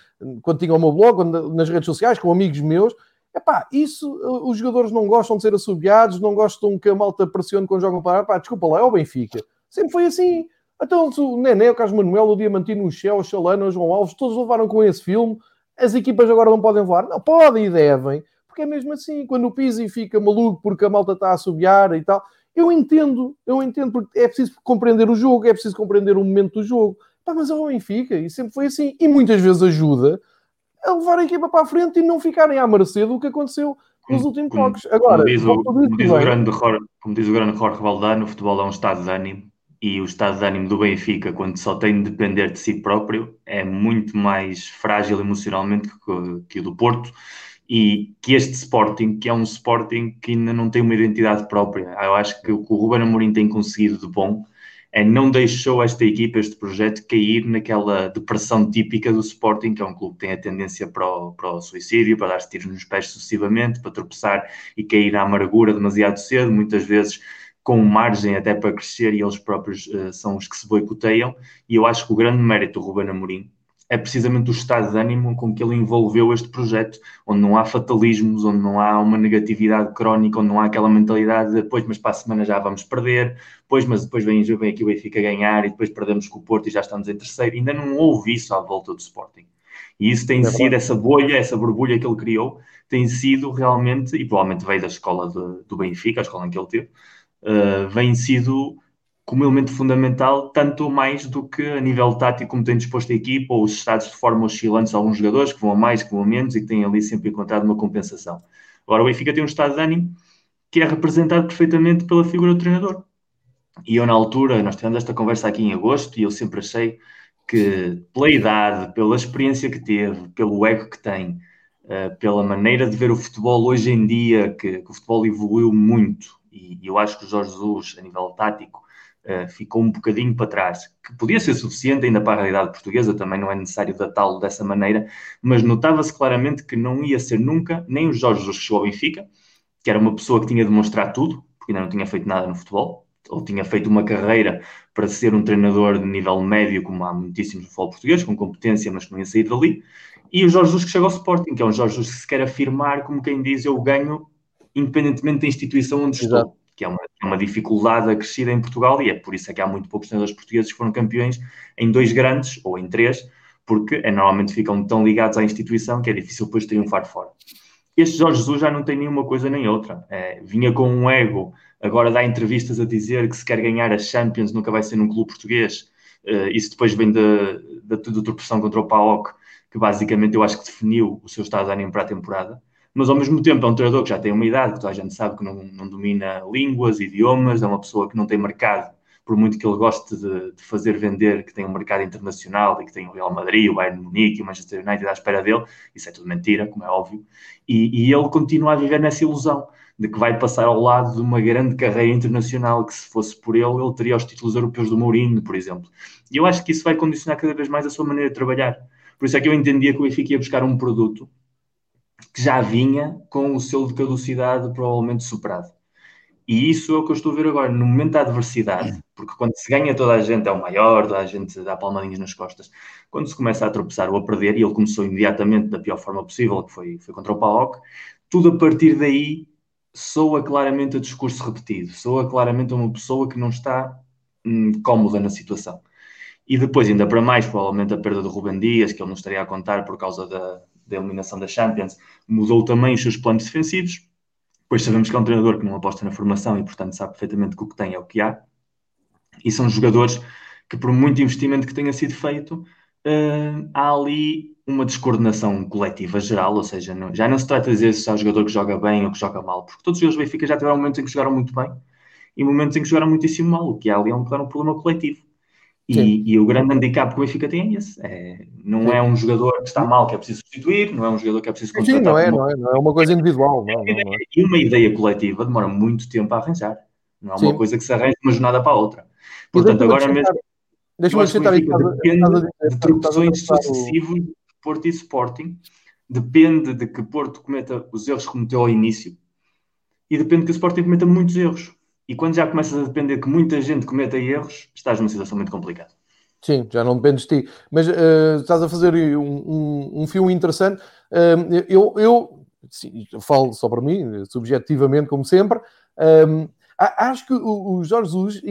quando tinha o meu blog, quando, nas redes sociais, com amigos meus. Epá, isso os jogadores não gostam de ser assobiados, não gostam que a malta pressione quando jogam para. Pá, desculpa lá, é o Benfica. Sempre foi assim. Então, o Nené, o Carlos Manuel, o Diamantino, o Shell, o Chalana, o João Alves, todos levaram com esse filme. As equipas agora não podem levar. Não, podem e devem. Porque é mesmo assim. Quando o Pizzi fica maluco porque a malta está a assobiar e tal eu entendo, eu entendo, porque é preciso compreender o jogo, é preciso compreender o momento do jogo. Pá, mas é o Benfica, e sempre foi assim. E muitas vezes ajuda a levar a equipa para a frente e não ficarem à mercê do que aconteceu nos últimos jogos. Agora, como diz, o, como, diz o grande, como diz o grande Jorge Valdano, o futebol é um estado de ânimo e o estado de ânimo do Benfica, quando só tem de depender de si próprio, é muito mais frágil emocionalmente que, que o do Porto e que este Sporting, que é um Sporting que ainda não tem uma identidade própria. Eu acho que o que o Ruben Amorim tem conseguido de bom não deixou esta equipa, este projeto, cair naquela depressão típica do Sporting, que é um clube que tem a tendência para o, para o suicídio, para dar-se tiros nos pés sucessivamente, para tropeçar e cair na amargura demasiado cedo, muitas vezes com margem até para crescer e eles próprios uh, são os que se boicoteiam. E eu acho que o grande mérito do Ruben Amorim é precisamente o estado de ânimo com que ele envolveu este projeto, onde não há fatalismos, onde não há uma negatividade crónica, onde não há aquela mentalidade de depois, mas para a semana já vamos perder, pois, mas depois vem, vem aqui o Benfica ganhar e depois perdemos com o Porto e já estamos em terceiro. Ainda não houve isso à volta do Sporting. E isso tem é sido, essa bolha, essa borbulha que ele criou, tem sido realmente, e provavelmente veio da escola de, do Benfica, a escola em que ele teve, uh, vem sido como elemento fundamental, tanto mais do que a nível tático, como tem disposto a equipa, ou os estados de forma oscilantes, alguns jogadores que vão a mais, que vão a menos e que têm ali sempre encontrado uma compensação. Agora, o Benfica tem um estado de ânimo que é representado perfeitamente pela figura do treinador. E eu, na altura, nós tivemos esta conversa aqui em agosto, e eu sempre achei que, pela idade, pela experiência que teve, pelo ego que tem, uh, pela maneira de ver o futebol hoje em dia, que, que o futebol evoluiu muito, e, e eu acho que o Jorge Jesus, a nível tático, ficou um bocadinho para trás, que podia ser suficiente ainda para a realidade portuguesa, também não é necessário datá-lo dessa maneira, mas notava-se claramente que não ia ser nunca nem o Jorge Jesus que chegou ao Benfica, que era uma pessoa que tinha de mostrar tudo, porque ainda não tinha feito nada no futebol, ou tinha feito uma carreira para ser um treinador de nível médio, como há muitíssimos no futebol português, com competência, mas que não ia sair dali. E o Jorge Jesus que chega ao Sporting, que é um Jorge Jesus que se quer afirmar como quem diz eu ganho independentemente da instituição onde Exato. estou que é uma, é uma dificuldade acrescida em Portugal e é por isso é que há muito poucos treinadores portugueses que foram campeões em dois grandes ou em três, porque é, normalmente ficam tão ligados à instituição que é difícil depois triunfar fora. Este Jorge Jesus já não tem nenhuma coisa nem outra. É, vinha com um ego, agora dá entrevistas a dizer que se quer ganhar a Champions nunca vai ser num clube português. Uh, isso depois vem da, da, da tropeção contra o PAOK, que basicamente eu acho que definiu o seu estado de ânimo para a temporada mas ao mesmo tempo é um treinador que já tem uma idade, que toda a gente sabe que não, não domina línguas, idiomas, é uma pessoa que não tem mercado, por muito que ele goste de, de, fazer vender, que tem um mercado internacional e que tem o Real Madrid, o Bayern Munique, o Manchester United à espera dele, isso é tudo mentira, como é óbvio, e, e ele continua a viver nessa ilusão de que vai passar ao lado de uma grande carreira internacional, que se fosse por ele, ele teria os títulos europeus do Mourinho, por exemplo. E eu acho que isso vai condicionar cada vez mais a sua maneira de trabalhar. Por isso é que eu entendia que o Benfica ia buscar um produto que já vinha com o selo de caducidade provavelmente superado. E isso é o que eu estou a ver agora, no momento da adversidade, porque quando se ganha toda a gente é o maior, toda a gente dá palmadinhas nas costas. Quando se começa a tropeçar ou a perder, e ele começou imediatamente da pior forma possível, que foi, foi contra o PAOK, tudo a partir daí soa claramente a discurso repetido, soa claramente a uma pessoa que não está hum, cómoda na situação. E depois, ainda para mais, provavelmente a perda do Ruben Dias, que ele não estaria a contar por causa da, da eliminação da Champions, mudou também os seus planos defensivos Pois sabemos que é um treinador que não aposta na formação e, portanto, sabe perfeitamente que o que tem é o que há. E são jogadores que, por muito investimento que tenha sido feito, uh, há ali uma descoordenação coletiva geral, ou seja, não, já não se trata de dizer se há um jogador que joga bem ou que joga mal, porque todos os jogadores do Benfica já tiveram momentos em que jogaram muito bem e momentos em que jogaram muitíssimo mal, o que há ali é um, claro, um problema coletivo. E, e, o grande handicap que o Benfica tem é esse. É, não Sim. é um jogador que está mal que é preciso substituir, não é um jogador que é preciso contratar. Sim, não é, não é, não é uma coisa individual. Não, não, não é. E uma ideia coletiva demora muito tempo a arranjar. Não é uma Sim. coisa que se arranja de uma jornada para a outra. Portanto, agora mesmo. Deixa-me acrescentar aí. Depende de tropeções sucessivos de Porto e Sporting. Depende de que Porto cometa os erros que cometeu ao início. E depende que o Sporting cometa muitos erros. E quando já começas a depender que muita gente cometa erros, estás numa situação muito complicada. Sim, já não dependes de ti. Mas uh, estás a fazer um, um, um filme interessante. Uh, eu, eu, sim, falo só para mim, subjetivamente, como sempre. Uh, acho que o, o Jorge Jesus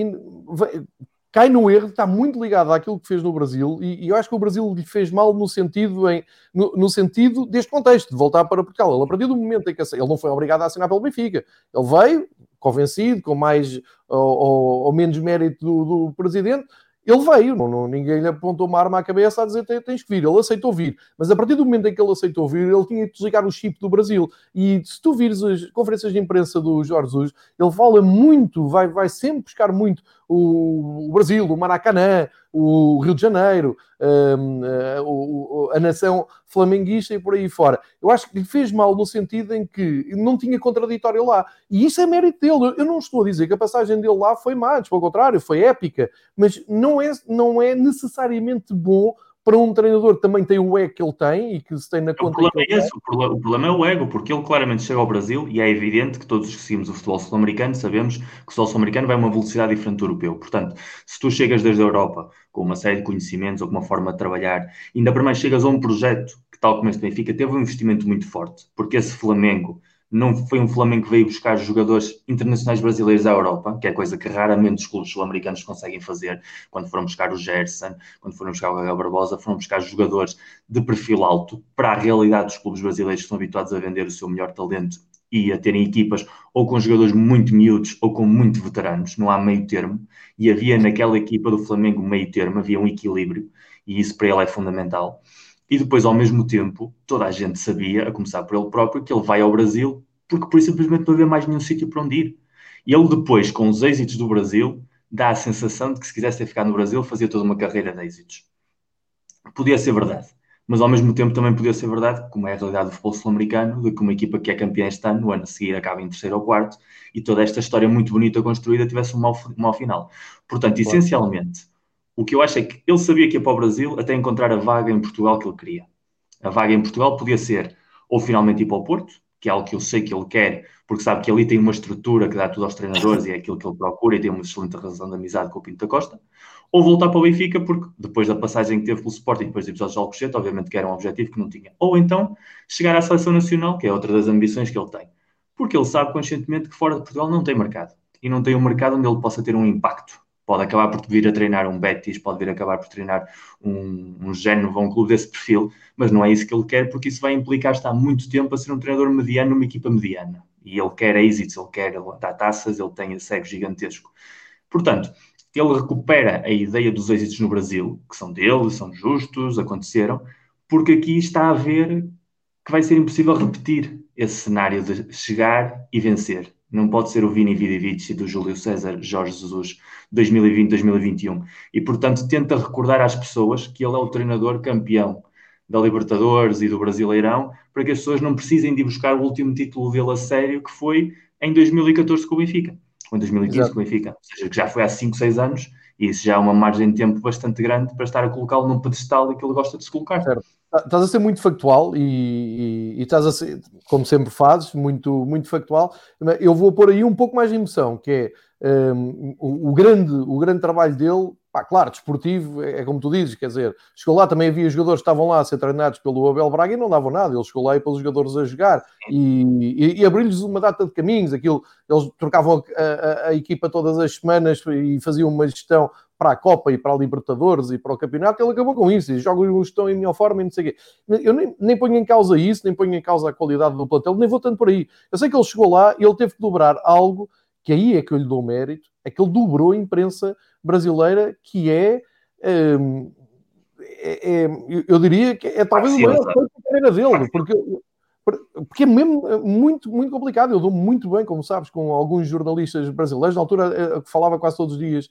cai no erro, está muito ligado àquilo que fez no Brasil, e, e eu acho que o Brasil lhe fez mal no sentido, em, no, no, sentido deste contexto, de voltar para Portugal. Ele, a partir do momento em que ele não foi obrigado a assinar pelo Benfica, ele veio, convencido, com mais ou, ou, ou menos mérito do, do presidente, ele veio, não, não, ninguém lhe apontou uma arma à cabeça a dizer tens que vir. Ele aceitou vir. Mas a partir do momento em que ele aceitou vir, ele tinha que desligar o chip do Brasil. E se tu vires as conferências de imprensa do Jorge Jesus, ele fala muito, vai, vai sempre buscar muito o, o Brasil, o Maracanã, o Rio de Janeiro, um, uh, a nação flamenguista e por aí fora. Eu acho que lhe fez mal no sentido em que não tinha contraditório lá. E isso é mérito dele. Eu não estou a dizer que a passagem dele lá foi má, pelo contrário, foi épica, mas não é, não é necessariamente bom para um treinador que também tem o ego que ele tem e que se tem na conta. O problema é esse, o problema, o problema, é o ego, porque ele claramente chega ao Brasil e é evidente que todos que seguimos o futebol sul-americano sabemos que o futebol sul-americano vai a uma velocidade diferente do europeu. Portanto, se tu chegas desde a Europa com uma série de conhecimentos ou com uma forma de trabalhar, ainda para mais chegas a um projeto que, tal como este Benfica, teve um investimento muito forte, porque esse Flamengo não foi um Flamengo que veio buscar jogadores internacionais brasileiros à Europa, que é coisa que raramente os clubes sul-americanos conseguem fazer. Quando foram buscar o Gerson, quando foram buscar o Gabriel Barbosa, foram buscar jogadores de perfil alto para a realidade dos clubes brasileiros que estão habituados a vender o seu melhor talento e a terem equipas ou com jogadores muito miúdos ou com muito veteranos, não há meio termo. E havia naquela equipa do Flamengo meio termo, havia um equilíbrio, e isso para ele é fundamental. E depois, ao mesmo tempo, toda a gente sabia, a começar por ele próprio, que ele vai ao Brasil porque por simplesmente não havia mais nenhum sítio para onde ir. E ele depois, com os êxitos do Brasil, dá a sensação de que se quisesse ter ficado no Brasil, fazia toda uma carreira de êxitos. Podia ser verdade, mas ao mesmo tempo também podia ser verdade, como é a realidade do futebol sul-americano, de que uma equipa que é campeã este ano, no ano a seguir acaba em terceiro ou quarto, e toda esta história muito bonita construída tivesse um mau, um mau final. Portanto, essencialmente, o que eu acho é que ele sabia que ia para o Brasil até encontrar a vaga em Portugal que ele queria. A vaga em Portugal podia ser ou finalmente ir para o Porto, que é algo que eu sei que ele quer, porque sabe que ali tem uma estrutura que dá tudo aos treinadores e é aquilo que ele procura e tem uma excelente relação de amizade com o Pinto da Costa, ou voltar para o Benfica, porque depois da passagem que teve pelo Sporting, depois dos episódios de Alcochete, obviamente que era um objetivo que não tinha. Ou então chegar à seleção nacional, que é outra das ambições que ele tem. Porque ele sabe conscientemente que fora de Portugal não tem mercado. E não tem um mercado onde ele possa ter um impacto pode acabar por vir a treinar um Betis, pode vir a acabar por treinar um, um Génova, um clube desse perfil, mas não é isso que ele quer, porque isso vai implicar estar muito tempo a ser um treinador mediano numa equipa mediana. E ele quer êxitos, ele quer levantar taças, ele tem esse ego gigantesco. Portanto, ele recupera a ideia dos êxitos no Brasil, que são dele, são justos, aconteceram, porque aqui está a ver que vai ser impossível repetir esse cenário de chegar e vencer. Não pode ser o Vini Vidivici do Júlio César Jorge Jesus 2020-2021. E, portanto, tenta recordar às pessoas que ele é o treinador campeão da Libertadores e do Brasileirão, para que as pessoas não precisem de buscar o último título dele a sério, que foi em 2014 com o Benfica, ou em 2015 Exato. com o Benfica. Ou seja, que já foi há 5, 6 anos E isso já é uma margem de tempo bastante grande para estar a colocá-lo num pedestal que ele gosta de se colocar. Certo. Tá, estás a ser muito factual e, e, e, estás a ser, como sempre fazes, muito, muito factual. Eu vou pôr aí um pouco mais de emoção, que é um, o, o, grande, o grande trabalho dele Pá, claro, desportivo é, é, como tu dizes, quer dizer, chegou lá, também havia jogadores que estavam lá a ser treinados pelo Abel Braga e não davam nada, ele chegou lá e pôs os jogadores a jogar e, e, e abriu-lhes uma data de caminhos, aquilo, eles trocavam a, a, a, equipa todas as semanas e faziam uma gestão para a Copa e para a Libertadores e para o Campeonato, ele acabou com isso, e jogos estão em melhor forma e não sei o quê. Eu nem, nem ponho em causa isso, nem ponho em causa a qualidade do plantel, nem vou tanto por aí. Eu sei que ele chegou lá e ele teve que dobrar algo que aí é que eu lhe dou mérito, é que ele dobrou a imprensa brasileira, que é, hum, é, é eu diria que é talvez o maior da carreira dele, porque, porque é mesmo muito, muito complicado. Eu dou muito bem, como sabes, com alguns jornalistas brasileiros. Na altura eh, falava quase todos os dias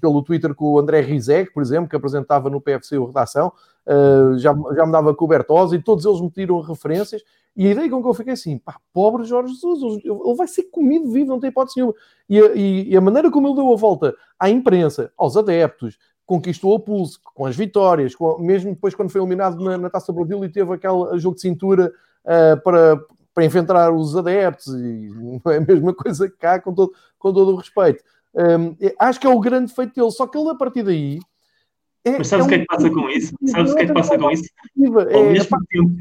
pelo Twitter com o André Rizek, por exemplo, que apresentava no PFC o Redação. Uh, já, já me dava Bertozzi e todos eles me tiram referências. E a ideia com que eu fiquei assim, pá, pobre Jorge Jesus, ele vai ser comido vivo, não tem hipótese nenhuma. E a, e a maneira como ele deu a volta à imprensa, aos adeptos, conquistou o pulso com as vitórias, com, mesmo depois quando foi eliminado na, na Taça Brasil e teve aquele jogo de cintura uh, para, para enfrentar os adeptos, e não é a mesma coisa que cá, com todo, com todo o respeito. Um, acho que é o grande feito dele, só que ele a partir daí. É, Mas sabes o é que é que passa com isso? Sabes o que é que passa com isso? É, Ao mesmo tempo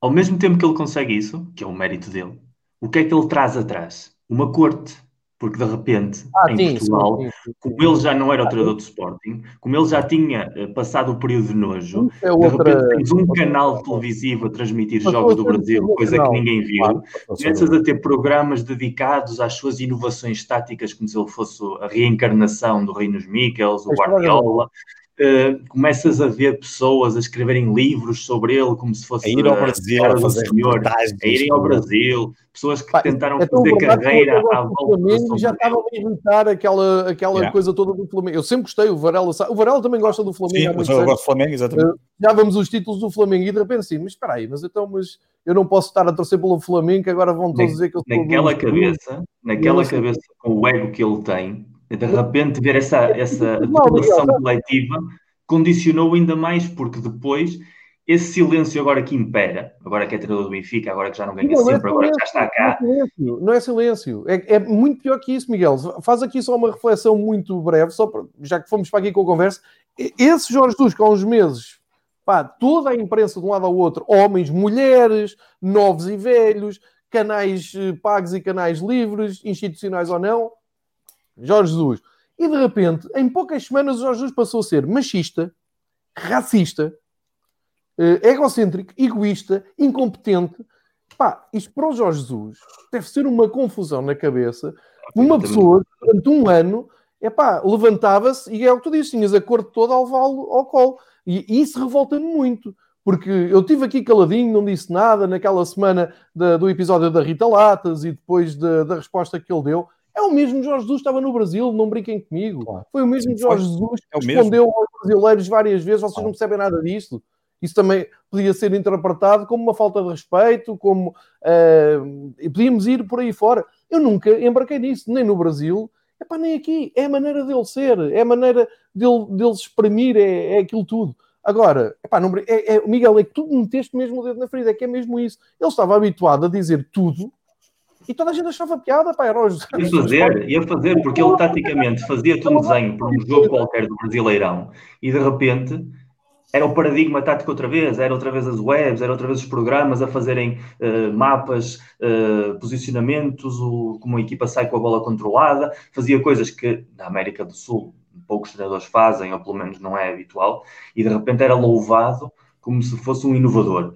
ao mesmo tempo que ele consegue isso, que é o mérito dele, o que é que ele traz atrás? Uma corte. Porque de repente, ah, em sim, Portugal, sim, sim, como ele já não era o treinador do Sporting, como ele já tinha uh, passado o período de nojo, é outra, de repente tens um canal televisivo a transmitir jogos do Brasil, coisa que ninguém viu. Começas a ter programas dedicados às suas inovações táticas, como se ele fosse a reencarnação do Reinos Michels, o Guardiola. Uh, começas a ver pessoas a escreverem livros sobre ele como se fosse a ir ao Brasil a fazer senhor, a irem ao Brasil pessoas que Pá, tentaram é fazer carreira à volta do já estavam a imitar aquela, aquela yeah. coisa toda do Flamengo. Eu sempre gostei, o Varela o Varela também gosta do Flamengo Sim, eu gosto do Flamengo, exatamente. Uh, já vamos os títulos do Flamengo e de repente assim, mas espera aí, mas então mas eu não posso estar a torcer pelo Flamengo que agora vão todos dizer que eu sou naquela cabeça, naquela cabeça com o ego que ele tem de repente ver essa, essa declaração coletiva condicionou ainda mais, porque depois esse silêncio agora que impera, agora que é treinador do Benfica, agora que já não ganha não, sempre, não é agora que já está cá. Não é silêncio, não é, silêncio. É, é, muito pior que isso, Miguel. Faz aqui só uma reflexão muito breve, só para, já que fomos para aqui com a conversa. Esse Jorge Jesus, que há uns meses, pá, toda a imprensa de um lado ao outro, homens, mulheres, novos e velhos, canais eh, pagos e canais livres, institucionais ou não, Jorge Jesus. E de repente, em poucas semanas, o Jorge Jesus passou a ser machista, racista, uh, egocêntrico, egoísta, incompetente. Pá, isto para o Jorge Jesus deve ser uma confusão na cabeça. Uma pessoa que durante um ano é pá, levantava-se e é o que tu dizes, tinhas a corte toda ao levá-lo ao colo. E, e isso revolta-me muito porque eu tive aqui caladinho, não disse nada naquela semana da, do episódio da Rita Latas e depois da, da resposta que ele deu. É o mesmo Jorge Jesus, estava no Brasil, não brinquem comigo. Claro. Foi o mesmo Jorge Jesus é que respondeu aos brasileiros várias vezes, vocês não percebem nada disto. Isso também podia ser interpretado como uma falta de respeito, como uh, podíamos ir por aí fora. Eu nunca embarquei nisso, nem no Brasil, epá, nem aqui. É a maneira dele ser, é a maneira dele, dele se exprimir, é, é aquilo tudo. Agora, epá, não, é, é, Miguel, é que tu meteste mesmo o dedo na ferida, é que é mesmo isso. Ele estava habituado a dizer tudo e toda a gente achava piada, pá, era os... Ia fazer, ia fazer, porque ele taticamente fazia-te um desenho para um jogo qualquer do Brasileirão e de repente era o paradigma tático outra vez, era outra vez as webs, era outra vez os programas a fazerem uh, mapas, uh, posicionamentos, o, como a equipa sai com a bola controlada, fazia coisas que na América do Sul poucos treinadores fazem, ou pelo menos não é habitual, e de repente era louvado como se fosse um inovador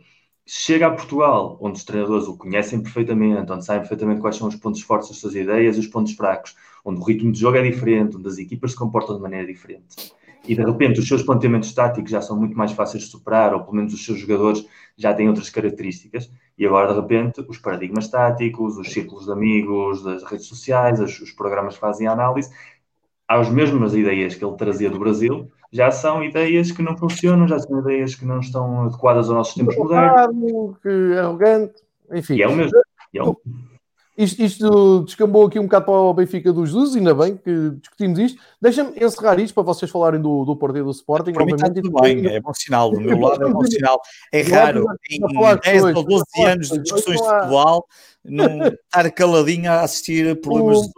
chega a Portugal, onde os treinadores o conhecem perfeitamente, onde sabem perfeitamente quais são os pontos fortes das suas ideias e os pontos fracos, onde o ritmo de jogo é diferente, onde as equipas se comportam de maneira diferente. E de repente os seus planteamentos táticos já são muito mais fáceis de superar, ou pelo menos os seus jogadores já têm outras características, e agora de repente os paradigmas táticos, os círculos de amigos, das redes sociais, os programas fazem a análise, as mesmas ideias que ele trazia do Brasil, já são ideias que não funcionam, já são ideias que não estão adequadas aos nossos tempos modernos. Que arrogante, enfim. E é o mesmo. E, é o... isto, isto descambou aqui um bocado para o Benfica dos Jesus, ainda bem que discutimos isto. Deixa-me encerrar isto para vocês falarem do, do partido do Sporting. Para mim está tudo bem, é bom sinal. Do meu lado é bom sinal. É raro, em 10 ou 12 anos de discussões de futebol, não estar caladinho a assistir problemas dos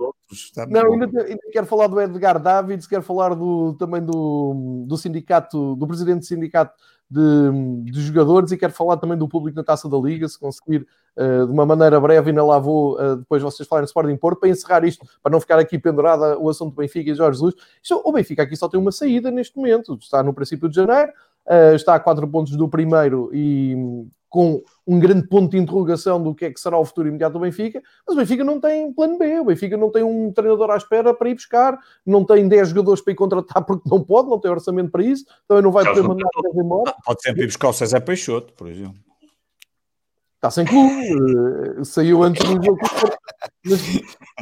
Não, ainda, ainda, quero falar do Edgar Davids, quero falar do, também do, do sindicato, do presidente do sindicato de, de, jogadores e quero falar também do público na Taça da Liga, se conseguir uh, de uma maneira breve, ainda lá vou uh, depois vocês falarem no Sporting Porto, para encerrar isto, para não ficar aqui pendurada o assunto do Benfica e Jorge Jesus. Isto, o Benfica aqui só tem uma saída neste momento, está no princípio de janeiro, uh, está a quatro pontos do primeiro e com um grande ponto de interrogação do que é que será o futuro imediato do Benfica, mas o Benfica não tem plano B, o Benfica não tem um treinador à espera para ir buscar, não tem 10 jogadores para ir contratar porque não pode, não tem orçamento para isso, também não vai poder mandar o embora. Pode sempre ir buscar o César Peixoto, por exemplo. Está sem clube, uh, saiu antes do jogo. Mas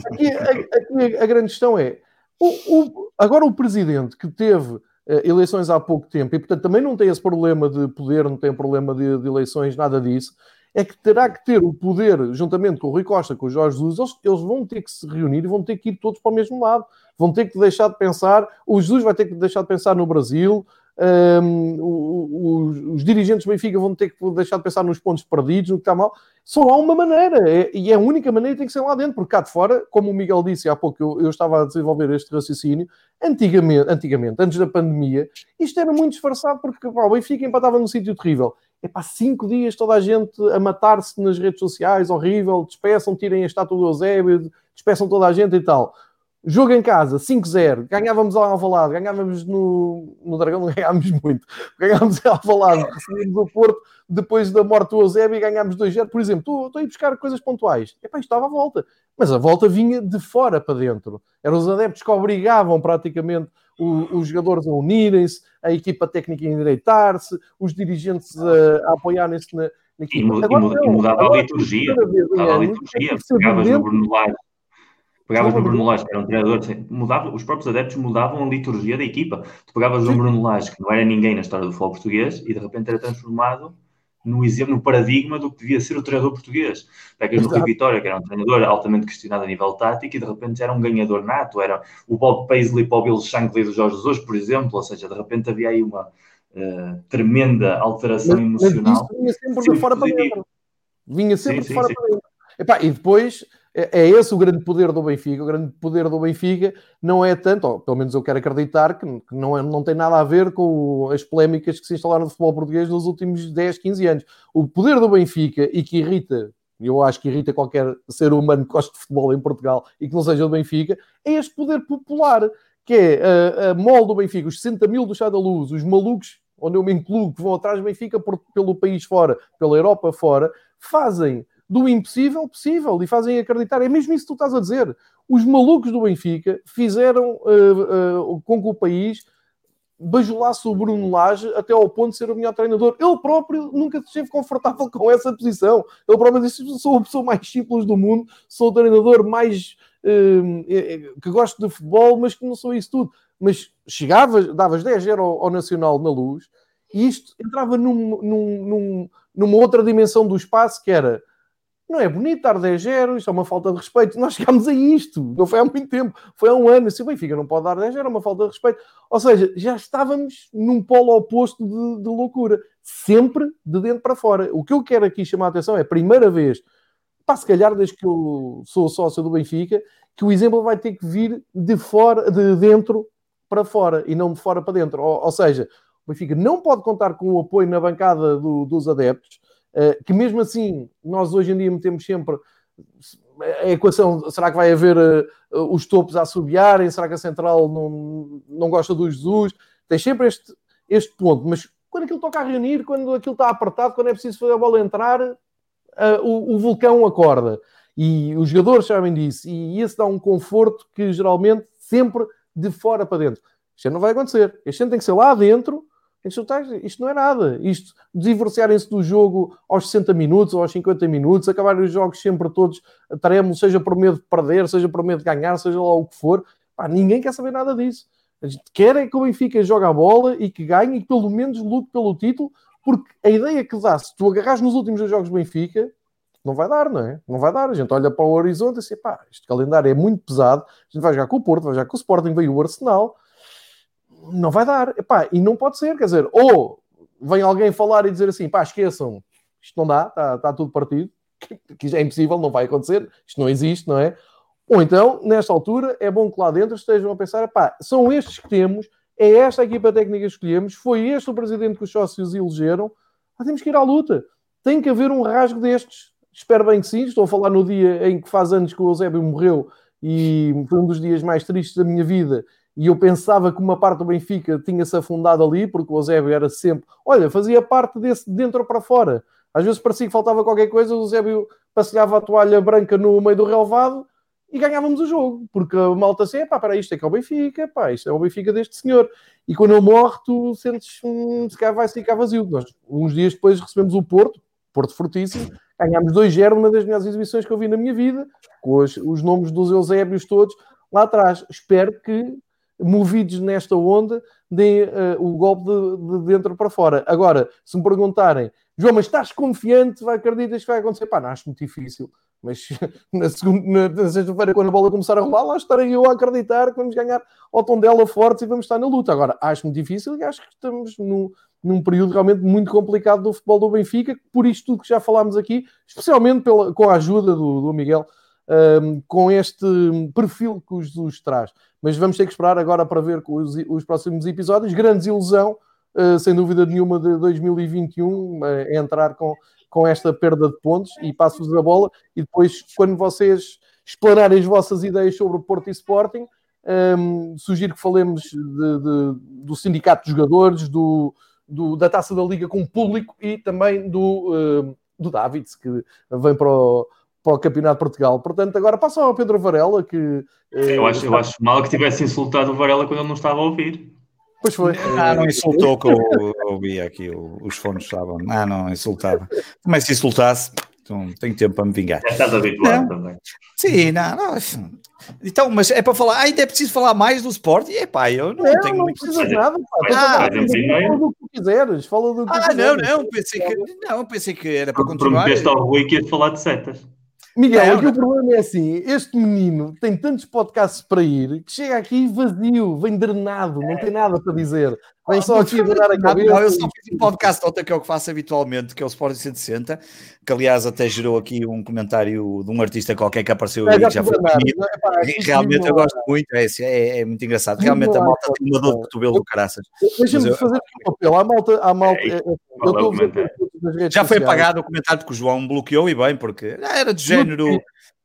aqui, aqui a, grande questão é, o, o, agora o presidente que teve eh, eleições há pouco tempo e, portanto, também não tem esse problema de poder, não tem problema de, de, eleições, nada disso, é que terá que ter o poder, juntamente com o Rui Costa, com o Jorge Jesus, eles, eles, vão ter que se reunir e vão ter que ir todos para o mesmo lado. Vão ter que deixar de pensar, o Jesus vai ter que deixar de pensar no Brasil, um, os, dirigentes do Benfica vão ter que deixar de pensar nos pontos perdidos, no que está mal. Só há uma maneira, é, e é a única maneira que tem que ser lá dentro, porque cá de fora, como o Miguel disse há pouco, eu, eu estava a desenvolver este raciocínio, antigamente, antigamente, antes da pandemia, isto era muito disfarçado, porque pá, o Benfica empatava num sítio terrível. É para cinco dias toda a gente a matar-se nas redes sociais, horrível, despeçam, tirem a estátua do Eusébio, despeçam toda a gente e tal. Jogo em casa, 5-0, ganhávamos ao Alvalade, ganhávamos no, no Dragão, não ganhávamos muito, ganhávamos ao Alvalade, recebemos o Porto depois da morte do Eusébio e ganhámos 2-0, por exemplo, estou, estou a ir buscar coisas pontuais, epá, isto estava à volta, mas a volta vinha de fora para dentro, eram os adeptos que obrigavam praticamente os, os jogadores a unirem-se, a equipa técnica a endireitar-se, os dirigentes a, a apoiarem-se na, na equipa. E, Agora, e mudava a liturgia, mudava a liturgia, pegavas no Bruno Lage Pegavas no Bruno Lage, que era um treinador, mudava, os próprios adeptos mudavam a liturgia da equipa. Tu pegavas no Bruno Lage, que não era ninguém na história do futebol português, e de repente era transformado no exemplo, no paradigma do que devia ser o treinador português. Pegas no Rui Vitória, que era um treinador altamente questionado a nível tático, e de repente era um ganhador nato. Era o Bob Paisley para o Bill Shankly do Jorge Jesus, por exemplo. Ou seja, de repente havia aí uma uh, tremenda alteração mas, emocional. Mas vinha sempre, de fora para dentro. Vinha sempre sim, de fora sim, para dentro. Epá, e depois é, é esse o grande poder do Benfica. O grande poder do Benfica não é tanto, ou pelo menos eu quero acreditar, que, não, é, não tem nada a ver com as polémicas que se instalaram no futebol português nos últimos 10, 15 anos. O poder do Benfica e que irrita, eu acho que irrita qualquer ser humano que goste de futebol em Portugal e que não seja do Benfica, é este poder popular, que é a, a mole do Benfica, os 60 mil do Chá da Luz, os malucos, onde eu me incluo, que vão atrás do Benfica por, pelo país fora, pela Europa fora, fazem do impossível possível e fazem acreditar. É mesmo isso que tu estás a dizer. Os malucos do Benfica fizeram uh, uh, com que o país bajulasse o Bruno Lage até ao ponto de ser o melhor treinador. Ele próprio nunca esteve confortável com essa posição. Ele próprio disse: sou a pessoa mais simples do mundo, sou o treinador mais uh, que gosto de futebol, mas que não sou isso tudo. Mas chegavas, davas 10 euros ao, ao Nacional na luz e isto entrava num, num, num, numa outra dimensão do espaço que era não é bonito dar 10 0 isto é uma falta de respeito. Nós chegámos a isto, não foi há muito tempo, foi há um ano. Se o Benfica não pode dar 10 0 é uma falta de respeito. Ou seja, já estávamos num polo oposto de, de, loucura, sempre de dentro para fora. O que eu quero aqui chamar a atenção é a primeira vez, pá, se calhar desde que eu sou sócio do Benfica, que o exemplo vai ter que vir de fora, de dentro para fora e não de fora para dentro. Ou, ou seja, o Benfica não pode contar com o apoio na bancada do, dos adeptos que mesmo assim nós hoje em dia metemos sempre a equação, será que vai haver uh, os topos a assobiarem? Será que a central não, não gosta do Jesus? Tem sempre este, este ponto, mas quando aquilo toca a reunir, quando aquilo está apertado, quando é preciso fazer a bola entrar, uh, o, o, vulcão acorda. E os jogadores sabem disso, e esse dá um conforto que geralmente sempre de fora para dentro. Isto não vai acontecer. Este ano tem que ser lá dentro isto não é nada. Isto, divorciarem-se do jogo aos 60 minutos ou aos 50 minutos, acabarem os jogos sempre todos tremos, seja por medo de perder, seja por medo de ganhar, seja lá o que for. Pá, ninguém quer saber nada disso. A gente quer é que o Benfica jogue a bola e que ganhe e que pelo menos lute pelo título, porque a ideia que dá, se tu agarras nos últimos dois jogos do Benfica, não vai dar, não é? Não vai dar. A gente olha para o horizonte e diz, pá, este calendário é muito pesado, a gente vai jogar com o Porto, vai jogar com o Sporting, veio o Arsenal, não vai dar. Epá, e não pode ser, quer dizer, ou vem alguém falar e dizer assim, pá, esqueçam, isto não dá, está, está tudo partido, que é impossível, não vai acontecer, isto não existe, não é? Ou então, nesta altura, é bom que lá dentro estejam a pensar, pá, são estes que temos, é esta a equipa técnica que escolhemos, foi este o presidente que os sócios elegeram, ah, temos que ir à luta. Tem que haver um rasgo destes. Espero bem que sim. Estou a falar no dia em que faz anos que o Eusébio morreu e foi um dos dias mais tristes da minha vida. E eu pensava que uma parte do Benfica tinha-se afundado ali, porque o Eusébio era sempre, olha, fazia parte desse de dentro para fora. Às vezes parecia que faltava qualquer coisa, o Eusébio passeava a toalha branca no meio do relevado e ganhávamos o jogo, porque a malta assim, pá, para isto é que é o Benfica, pá, isto é o Benfica deste senhor. E quando ele morre, tu sentes, hum, se calhar vai ficar vazio. Nós, uns dias depois, recebemos o Porto, Porto Fortíssimo, ganhámos 2-0 numa das melhores exibições que eu vi na minha vida, com os, os nomes dos Eusébios todos lá atrás. Espero que, movidos nesta onda, deem uh, o golpe de, de, dentro para fora. Agora, se me perguntarem, João, mas estás confiante, vai acreditas que vai acontecer? Pá, não acho muito difícil. Mas na, segunda, na sexta-feira, quando a bola começar a rolar, lá estarei eu a acreditar que vamos ganhar ao tom dela forte e vamos estar na luta. Agora, acho muito difícil e acho que estamos num, num período realmente muito complicado do futebol do Benfica, por isto tudo que já falámos aqui, especialmente pela, com a ajuda do, do Miguel, um, com este perfil que o Jesus traz. Mas vamos ter que esperar agora para ver os, os próximos episódios. Grande desilusão, uh, sem dúvida nenhuma, de 2021, uh, entrar com com esta perda de pontos e passo-vos a bola e depois, quando vocês explanarem as vossas ideias sobre o Porto e Sporting, um, sugiro que falemos de, de, do sindicato de jogadores, do, do, da taça da Liga com o público e também do, uh, do Davids, que vem para o, para o Campeonato de Portugal. Portanto, agora passa ao Pedro Varela, que... Uh, eu, acho, eu acho mal que tivesse insultado o Varela quando ele não estava a ouvir. Pois foi. Ah, não insultou que eu ouvi aqui, os fones estavam. Ah, não, insultava. Mas se insultasse, então tenho tempo para me vingar. Já estás habituado também. Sim, não, não. Então, mas é para falar, ainda é preciso falar mais do esporte? E é pá, eu não, não tenho não muito. Não nada, pá. Ah, fala do que quiseres, fala do que Ah, não, não, pensei que, não, pensei que era para continuar. Prometeste ao Rui que ia falar de setas. Miguel, aqui o problema é assim: este menino tem tantos podcasts para ir que chega aqui vazio, vem drenado, não tem nada para dizer. Vem só aqui a cabeça. Não, eu só fiz um podcast ontem que é o que faço habitualmente, que é o Sport 160, que aliás até gerou aqui um comentário de um artista qualquer que apareceu é, e já, já foi. É, realmente eu gosto muito, é, é, é muito engraçado. Realmente a malta tem uma dor de cotovelo do caraças. Deixa-me fazer um papel. A malta, malta, é, eu estou a ver já foi apagado o comentário porque o João bloqueou e bem, porque era de género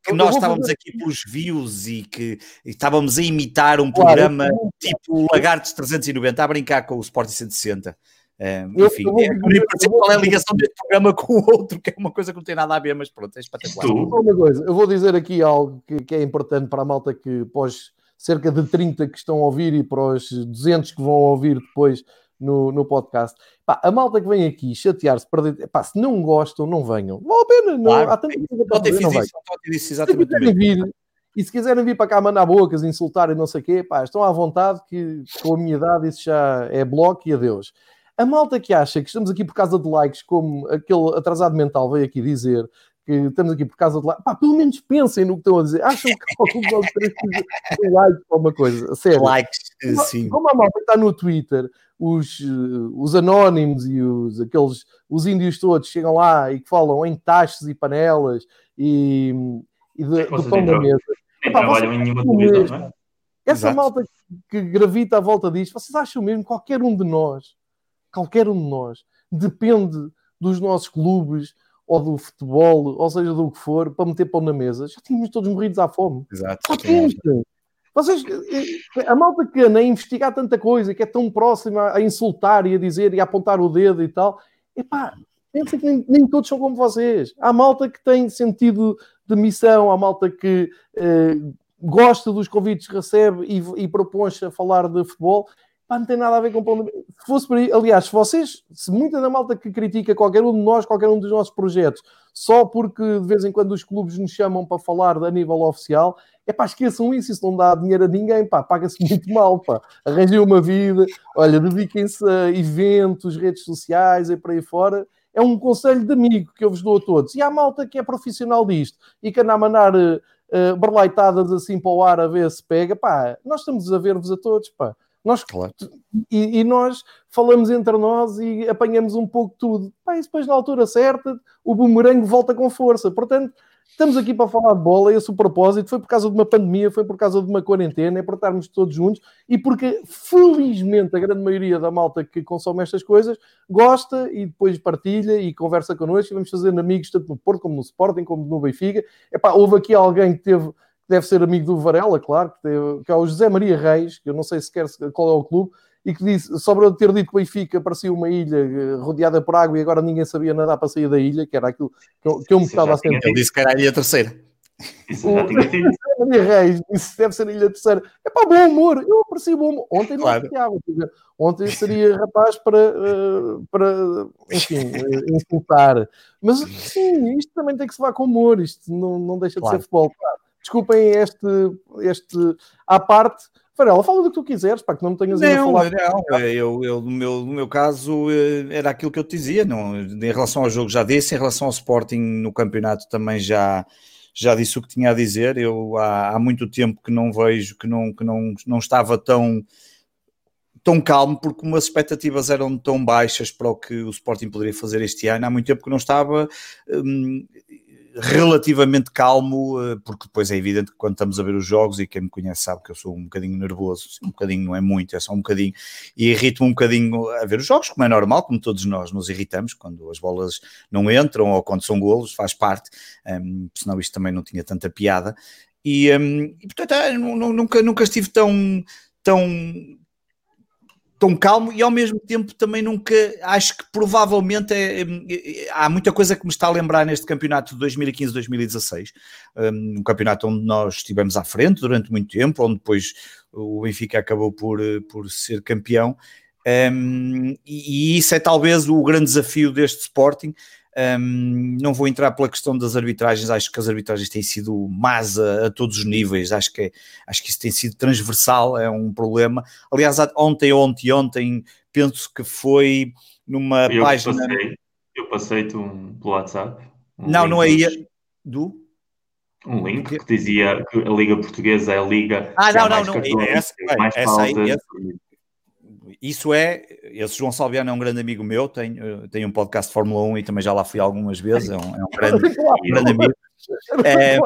que nós estávamos aqui pelos views e que e estávamos a imitar um programa claro, tipo Lagartos 390 a brincar com o Sport 160. Uh, enfim, eu, eu, eu, eu qual é a ligação deste programa com o outro, que é uma coisa que não tem nada a ver, mas pronto, é espetacular. Uma coisa, eu vou dizer aqui algo que, que é importante para a malta que pós cerca de 30 que estão a ouvir e para os 200 que vão ouvir depois no, no podcast. Pá, a malta que vem aqui chatear-se, perder, pá, se não gostam, não venham. Vale a pena, não. Claro. Há tanta coisa para fazer, não isso, disse exatamente se vir, e se quiserem vir para cá mandar bocas, insultar e não sei o quê, pá, estão à vontade que com a minha idade isso já é bloco e adeus. A malta que acha que estamos aqui por causa de likes, como aquele atrasado mental veio aqui dizer, que estamos aqui por causa de likes, pá, pelo menos pensem no que estão a dizer. Acham que alguns de vocês likes ou uma coisa, sério. Likes, sim. Como a malta está no Twitter, os, os anónimos e os, aqueles, os índios todos chegam lá e que falam em taxas e panelas e, e de, do pão da mesa. Nem trabalham em nenhuma televisão, não é? Essa Exato. malta que gravita à volta disto, vocês acham mesmo que qualquer um de nós, qualquer um de nós, depende dos nossos clubes ou do futebol, ou seja, do que for, para meter pão na mesa? Já tínhamos todos morridos à fome. Exato. Vocês, eh, a malta que anda a investigar tanta coisa, que é tão próxima a insultar e a dizer e a apontar o dedo e tal, epá, pensa que nem, nem todos são como vocês. Há malta que tem sentido de missão, há malta que eh, gosta dos convites que recebe e, e propõe-se a falar de futebol. Pá, não tem nada a ver com Se fosse por aliás, se vocês, se muita da malta que critica qualquer um de nós, qualquer um dos nossos projetos, só porque de vez em quando os clubes nos chamam para falar a nível oficial, é pá, esqueçam isso, isso não dá dinheiro a ninguém, pá, paga-se muito mal, pá. Arranjem uma vida, olha, dediquem-se a eventos, redes sociais e por aí fora. é um conselho de amigo que eu vos dou a todos. E há malta que é profissional disto e que anda a mandar uh, berleitadas assim para o ar a ver se pega, pá, nós estamos a ver-vos a todos, pá. Nós, claro. e, e, nós falamos entre nós e apanhamos um pouco tudo. E depois, na altura certa, o bumerangue volta com força. Portanto, estamos aqui para falar de bola. Esse é o propósito. Foi por causa de uma pandemia, foi por causa de uma quarentena, é para estarmos todos juntos e porque, felizmente, a grande maioria da malta que consome estas coisas gosta e depois partilha e conversa connosco. E vamos fazendo amigos tanto no Porto como no Sporting, como no Benfica. Epá, houve aqui alguém que teve deve ser amigo do Varela, claro, que, teve, que é o José Maria Reis, que eu não sei sequer qual é o clube, e que disse, sobre ter dito que Benfica parecia uma ilha eh, rodeada por água e agora ninguém sabia nadar para sair da ilha, que era aquilo que eu, que eu me estava a sentir. Ele disse que era a ilha terceira. Isso o José Maria Reis disse deve ser a ilha terceira. É para bom humor, eu aprecio bom humor. Ontem não claro. Ontem seria rapaz para, eh, para enfim, eh, insultar. Mas sim, isto também tem que se levar com humor, isto não, não deixa de claro. ser futebol. Claro desculpem este, este à parte. Varela, fala do que tu quiseres, para que não me tenhas não, a falar. Não, eu, eu no, meu, no meu caso eh, era aquilo que eu te dizia, não, em relação ao jogo já disse, em relação ao Sporting no campeonato também já, já disse o que tinha a dizer. Eu há, há muito tempo que não vejo, que não, que não, não estava tão tão calmo porque umas expectativas eram tão baixas para o que o Sporting poderia fazer este ano. Há muito tempo que não estava. Hum, relativamente calmo, eh, porque depois é evidente que quando estamos a ver os jogos, e quem me conhece sabe que eu sou um bocadinho nervoso, um bocadinho não é muito, é só um bocadinho, e irrito-me um bocadinho a ver os jogos, como é normal, como todos nós nos irritamos quando as bolas não entram ou quando são golos, faz parte, um, ehm, senão isto também não tinha tanta piada. E, um, ehm, e portanto, ah, nunca, nunca estive tão, tão tão calmo e ao mesmo tempo também nunca acho que provavelmente é, é, há muita coisa que me está a lembrar neste campeonato de 2015-2016 um, um, campeonato onde nós estivemos à frente durante muito tempo onde depois o Benfica acabou por, por ser campeão. Um, e, isso é talvez o grande desafio deste Sporting um, não vou entrar pela questão das arbitragens, acho que as arbitragens têm sido más a, a, todos os níveis, acho que, é, acho que isso tem sido transversal, é um problema. Aliás, ontem, ontem, ontem, penso que foi numa eu página. Passei, eu passei-te um, pelo WhatsApp. Um não, não é aí. Do? Um link que dizia que a Liga Portuguesa é a Liga. Ah, não, não, não. É essa, mais essa aí, essa, isso é, esse João Salviano é um grande amigo meu, tem, tem um podcast de Fórmula 1 e também já lá fui algumas vezes, é um, é um grande, um grande amigo. É,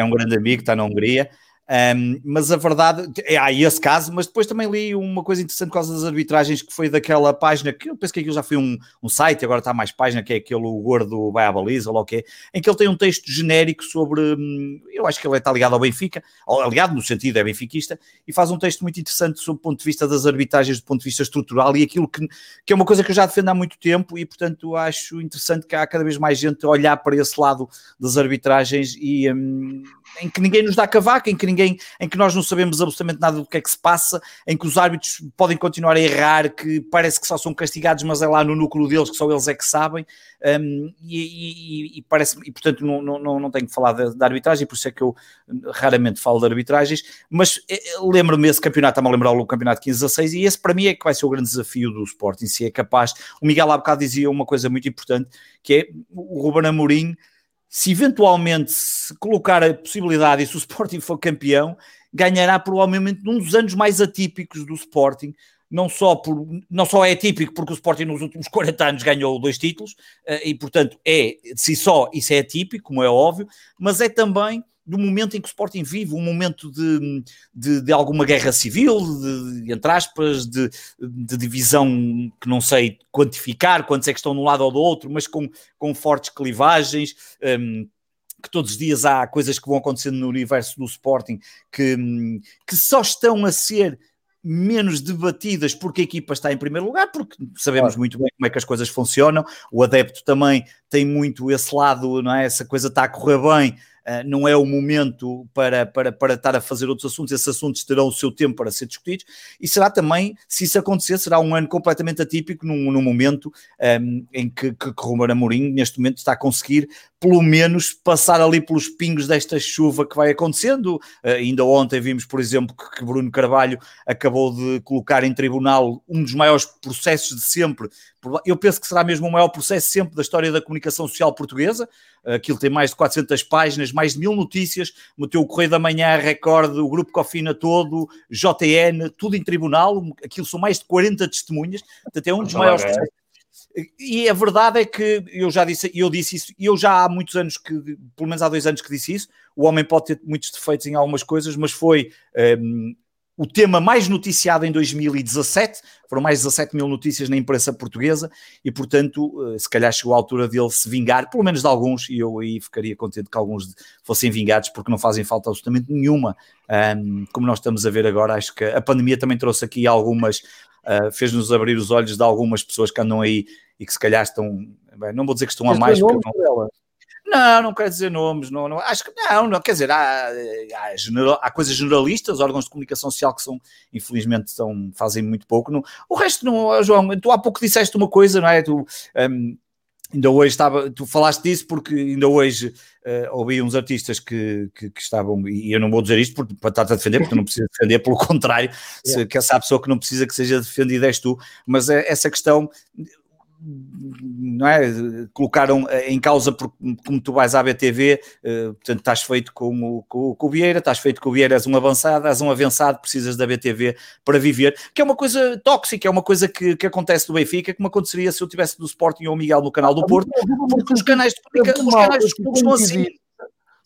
é um grande amigo, está na Hungria. Um, mas a verdade, é, há esse caso, mas depois também li uma coisa interessante por causa das arbitragens que foi daquela página que eu penso que aquilo já foi um, um site, agora está mais página, que é aquele o gordo vai à baliza, ou o que em que ele tem um texto genérico sobre, hum, eu acho que ele está ligado ao Benfica, ligado no sentido é benfiquista, e faz um texto muito interessante sobre o ponto de vista das arbitragens, do ponto de vista estrutural e aquilo que, que é uma coisa que eu já defendo há muito tempo e portanto acho interessante que há cada vez mais gente a olhar para esse lado das arbitragens e hum, em que ninguém nos dá cavaco, em que ninguém, em que nós não sabemos absolutamente nada do que é que se passa, em que os árbitros podem continuar a errar, que parece que só são castigados, mas é lá no núcleo deles que só eles é que sabem, um, e, e, e, parece, e portanto não, não, não tenho que falar da, arbitragem, por isso é que eu raramente falo de arbitragens, mas eh, eh, lembro-me esse campeonato, está-me a lembrar o campeonato 15-16, e esse para mim é que vai ser o grande desafio do Sporting, se é capaz, o Miguel há bocado dizia uma coisa muito importante, que é o Ruben Amorim, se eventualmente se colocar a possibilidade e se o Sporting for campeão, ganhará provavelmente num dos anos mais atípicos do Sporting, não só, por, não só é atípico porque o Sporting nos últimos 40 anos ganhou dois títulos, eh, e portanto é de si só, isso é atípico, como é óbvio, mas é também do momento em que o Sporting vive, um momento de, de, de alguma guerra civil, de, entre aspas, de, de, divisão que não sei quantificar, quantos é que estão de um lado ou do outro, mas com, com fortes clivagens. Um, que todos os dias há coisas que vão acontecendo no universo do Sporting que, que só estão a ser menos debatidas porque a equipa está em primeiro lugar, porque sabemos claro. muito bem como é que as coisas funcionam. O adepto também tem muito esse lado, não é? Essa coisa está a correr bem, não é o momento para, para, para estar a fazer outros assuntos, esses assuntos terão o seu tempo para ser discutidos, e será também, se isso acontecer, será um ano completamente atípico, num, num momento um, em que, que, que Ruben Amorim, neste momento, está a conseguir, pelo menos, passar ali pelos pingos desta chuva que vai acontecendo. Uh, ainda ontem vimos, por exemplo, que, que Bruno Carvalho acabou de colocar em tribunal um dos maiores processos de sempre eu penso que será mesmo o maior processo sempre da história da comunicação social portuguesa. Aquilo tem mais de 400 páginas, mais de mil notícias. Meteu o Correio da Manhã, Record, o Grupo Cofina todo, JN, tudo em tribunal. Aquilo são mais de 40 testemunhas. Portanto, é um dos maiores processos. E a verdade é que eu já disse, eu disse isso, e eu já há muitos anos que, pelo menos há dois anos que disse isso. O homem pode ter muitos defeitos em algumas coisas, mas foi um, o tema mais noticiado em 2017, foram mais de 17 mil notícias na imprensa portuguesa e, portanto, eh, se calhar chegou a altura dele se vingar, pelo menos de alguns, e eu aí ficaria contente que alguns fossem vingados, porque não fazem falta absolutamente nenhuma, um, como nós estamos a ver agora. Acho que a pandemia também trouxe aqui algumas, uh, fez-nos abrir os olhos de algumas pessoas que andam aí e que se calhar estão, bem, não vou dizer que estão a mais, porque não, não, não quero dizer nomes, não, não, acho que não, não quer dizer, há, há, general, há, coisas generalistas, órgãos de comunicação social que são, infelizmente, são, fazem muito pouco. Não, o resto, não, João, tu há pouco disseste uma coisa, não é? Tu, um, ainda hoje estava, tu falaste disso porque ainda hoje uh, ouvi uns artistas que, que, que, estavam, e eu não vou dizer isto porque, para estar a defender, porque tu não precisas defender, pelo contrário, yeah. se, que essa pessoa que não precisa que seja defendida és tu, mas é, essa questão, não é? Colocaram em causa, porque, como tu vais à BTV, eh, portanto, estás feito com o, com, com o Vieira, estás feito com o Vieira, és um avançado, és um avançado, precisas da BTV para viver, que é uma coisa tóxica, é uma coisa que, que acontece no Benfica, como aconteceria se eu tivesse do Sporting ou o Miguel no canal do Porto, porque os canais de os canais dos clubes são assim.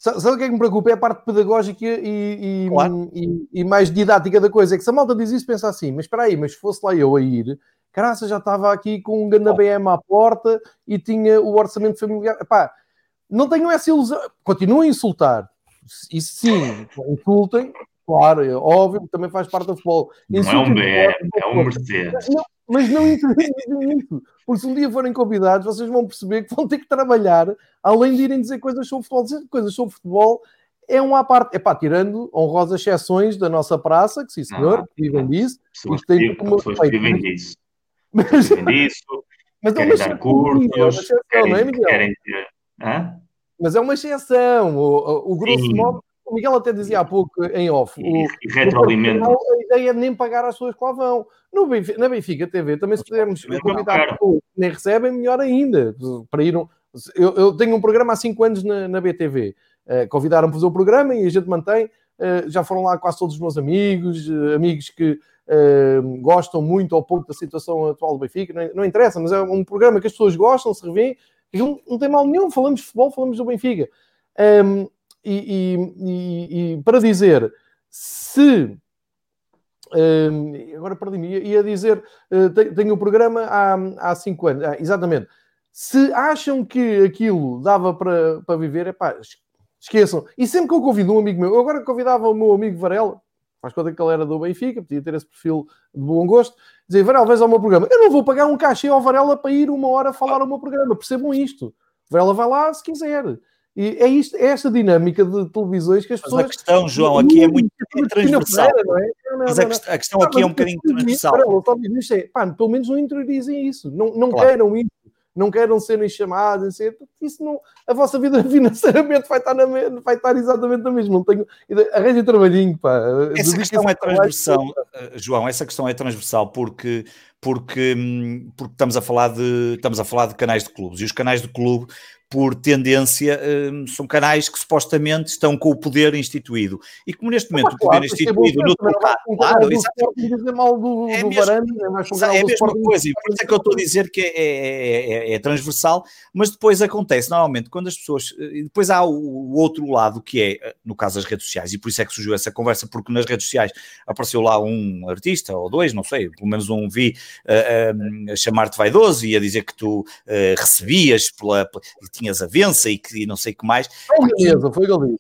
Sabe o que é que me preocupa? É a parte pedagógica e, e, claro. e, e, mais didática da coisa. É que se a malta diz isso, pensa assim, mas espera aí, mas se fosse lá eu a ir, Caraça, já estava aqui com um ganda BM à porta e tinha o orçamento familiar. Epá, não tenham essa ilusão. Continuem a insultar. Isso sim, insultem. Claro, é óbvio, também faz parte do futebol. Insultem, não é um BM, é um Mercedes. Mas não, mas não introduzem isso. Porque se um dia forem convidados, vocês vão perceber que vão ter que trabalhar, além de irem dizer coisas sobre futebol. Dizer coisas sobre futebol é uma à parte. Epá, tirando honrosas exceções da nossa praça, que sim senhor, ah, vivem disso. Pessoas, que, pessoas que vivem disso. Mas, disso, mas querem dar curtos, é querem, é, querem ter... Hã? Mas é uma exceção. O, o grosso Sim. modo, o Miguel até dizia há pouco em off. O, e. A ideia é nem pagar as pessoas que lá vão. No Benfica, na Benfica TV também se pudermos convidar pessoas que nem recebem, melhor ainda. Para ir um, eu, eu, tenho um programa há 5 anos na, na BTV. Uh, Convidaram-me para fazer o programa e a gente mantém. Uh, já foram lá quase todos os meus amigos, uh, amigos que gostam muito ou pouco da situação atual do Benfica, não, não, interessa, mas é um programa que as pessoas gostam, se revêem, não, não tem mal nenhum, falamos de futebol, falamos do Benfica. Um, e, e, e, para dizer, se um, agora perdi-me, ia dizer, uh, tenho o um programa há, há cinco anos, ah, exatamente. Se acham que aquilo dava para, para viver, é pá, esqueçam. E sempre que eu convido um amigo meu, eu agora convidava o meu amigo Varela, faz conta que ele era do Benfica, podia ter esse perfil de bom gosto, dizer, Varela, vês ao meu programa. Eu não vou pagar um cachê ao Varela para ir uma hora falar ao meu programa, percebam isto. Varela vai lá se quiser. E é, isto, é esta dinâmica de televisões que as pessoas. Mas a questão, João, aqui é muito é transversal. Não é? Não, não, Mas a, a questão aqui é um bocadinho transversal. É, pá, pelo menos não interiorizem isso. Não, não claro. queiram isso não queiram serem chamados, isso não, a vossa vida financeiramente vai estar, na, vai estar exatamente na mesma. Não tenho, arranje trabalhinho, pá. Essa questão é transversal, eh, João, essa questão é transversal porque, porque, hum, porque estamos, a falar de, estamos a falar de canais de clubes e os canais de clube por tendência, um, são canais que supostamente estão com o poder instituído. E como neste momento ah, o poder claro, instituído é no teu claro, do, é, mesmo, é a mesma coisa, e por isso é que eu estou a dizer que é, é, é, é, transversal, mas depois acontece, normalmente, quando as pessoas. Depois há o, o, outro lado que é, no caso das redes sociais, e por isso é que surgiu essa conversa, porque nas redes sociais apareceu lá um artista ou dois, não sei, pelo menos um vi uh, uh, a chamar-te vaidoso e a dizer que tu uh, recebias pela, pela tinhas a vença e que e não sei o que mais. Foi Galiza, foi Galiza.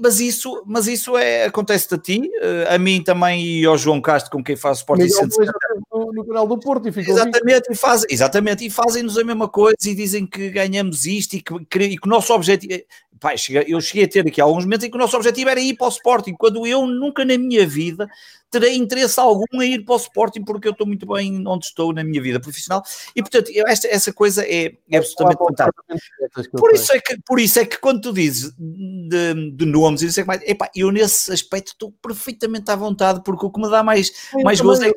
mas, isso, mas isso é, acontece a ti, a mim também e ao João Castro, com quem faço Sport Miguel, no, no canal do Porto e ficou exatamente, e faz, exatamente, e fazem-nos a mesma coisa e dizem que ganhamos isto e que, e que o nosso objetivo. Eu cheguei a ter aqui alguns momentos em que o nosso objetivo era ir para o Sporting, quando eu nunca na minha vida terei interesse algum em ir para o Sporting, porque eu estou muito bem onde estou na minha vida profissional, e portanto, esta, essa coisa é, é absolutamente fantástica. Por isso, é que, por isso é que quando tu dizes de, de nomes e não sei mais, epá, eu nesse aspecto estou perfeitamente à vontade, porque o que me dá mais, mais gozo é que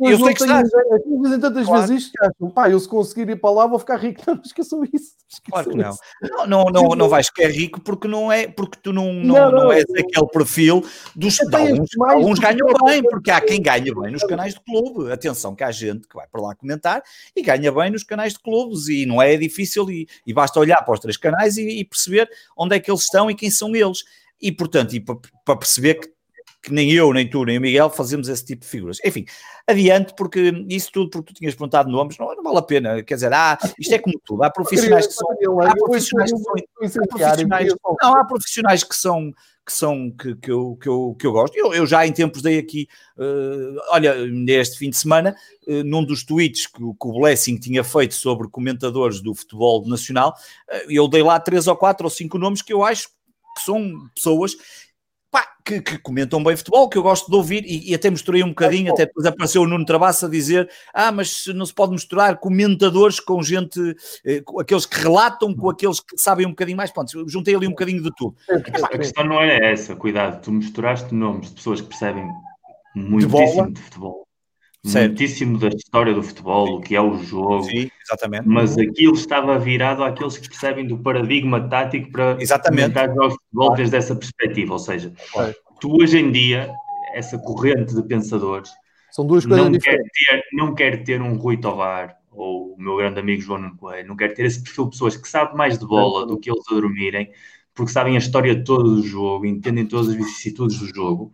eu sei que está. Dizem tantas claro. vezes isto que acham, pá, eu se conseguir ir para lá vou ficar rico. Não, esqueçam isso. Esqueçam claro que não. Não, não, não, não vais ficar rico porque não é, porque tu não, não, não, não és aquele perfil dos alguns, alguns ganham bem, porque há quem ganha bem nos canais de clube. Atenção que há gente que vai para lá comentar e ganha bem nos canais de clubes e não é difícil e, e basta olhar para os três canais e, e perceber onde é que eles estão e quem são eles. E portanto, e para, para perceber que que nem eu, nem tu, nem o Miguel fazemos esse tipo de figuras. Enfim, adiante, porque isso tudo porque tu tinhas perguntado nomes, não, não vale a pena. Quer dizer, ah, isto é como tudo. Há profissionais que são. Há profissionais que são. Profissionais, não, há profissionais que são. Que, são, que, que, eu, que, eu, que eu gosto. Eu, eu já em tempos dei aqui, uh, olha, neste fim de semana, uh, num dos tweets que, que, o Blessing tinha feito sobre comentadores do futebol nacional, uh, eu dei lá três ou quatro ou cinco nomes que eu acho que são pessoas pá, que, que, comentam bem futebol, que eu gosto de ouvir, e, e até misturei um bocadinho, até depois apareceu o Nuno Travassa a dizer, ah, mas não se pode misturar comentadores com gente, eh, com aqueles que relatam com aqueles que sabem um bocadinho mais, pronto, juntei ali um bocadinho de tudo. A questão não era essa, cuidado, tu misturaste nomes de pessoas que percebem muitíssimo de, de futebol certo. muitíssimo da história do futebol, o que é o jogo. Sim, exatamente. Mas aquilo estava virado àqueles que percebem do paradigma tático para exatamente. o futebol desde essa perspectiva. Ou seja, tu hoje em dia, essa corrente de pensadores São duas coisas não quer, ter, não quer ter um Rui Tovar ou o meu grande amigo João Nuno Coelho, não quer ter esse perfil de pessoas que sabem mais de bola do que eles a dormirem, porque sabem a história toda do jogo, entendem todas as vicissitudes do jogo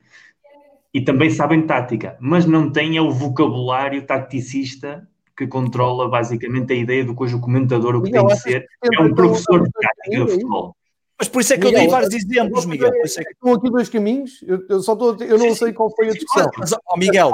e também sabem tática, mas não têm o vocabulário tacticista que controla basicamente a ideia do cujo comentador o que tem que ser é um professor de tática de futebol. Mas por isso é que Miguel, eu dei vários exemplos, Miguel. Por isso é que... Estão aqui dois caminhos, eu, só estou, eu não sei qual foi a discussão. Mas, oh, Miguel,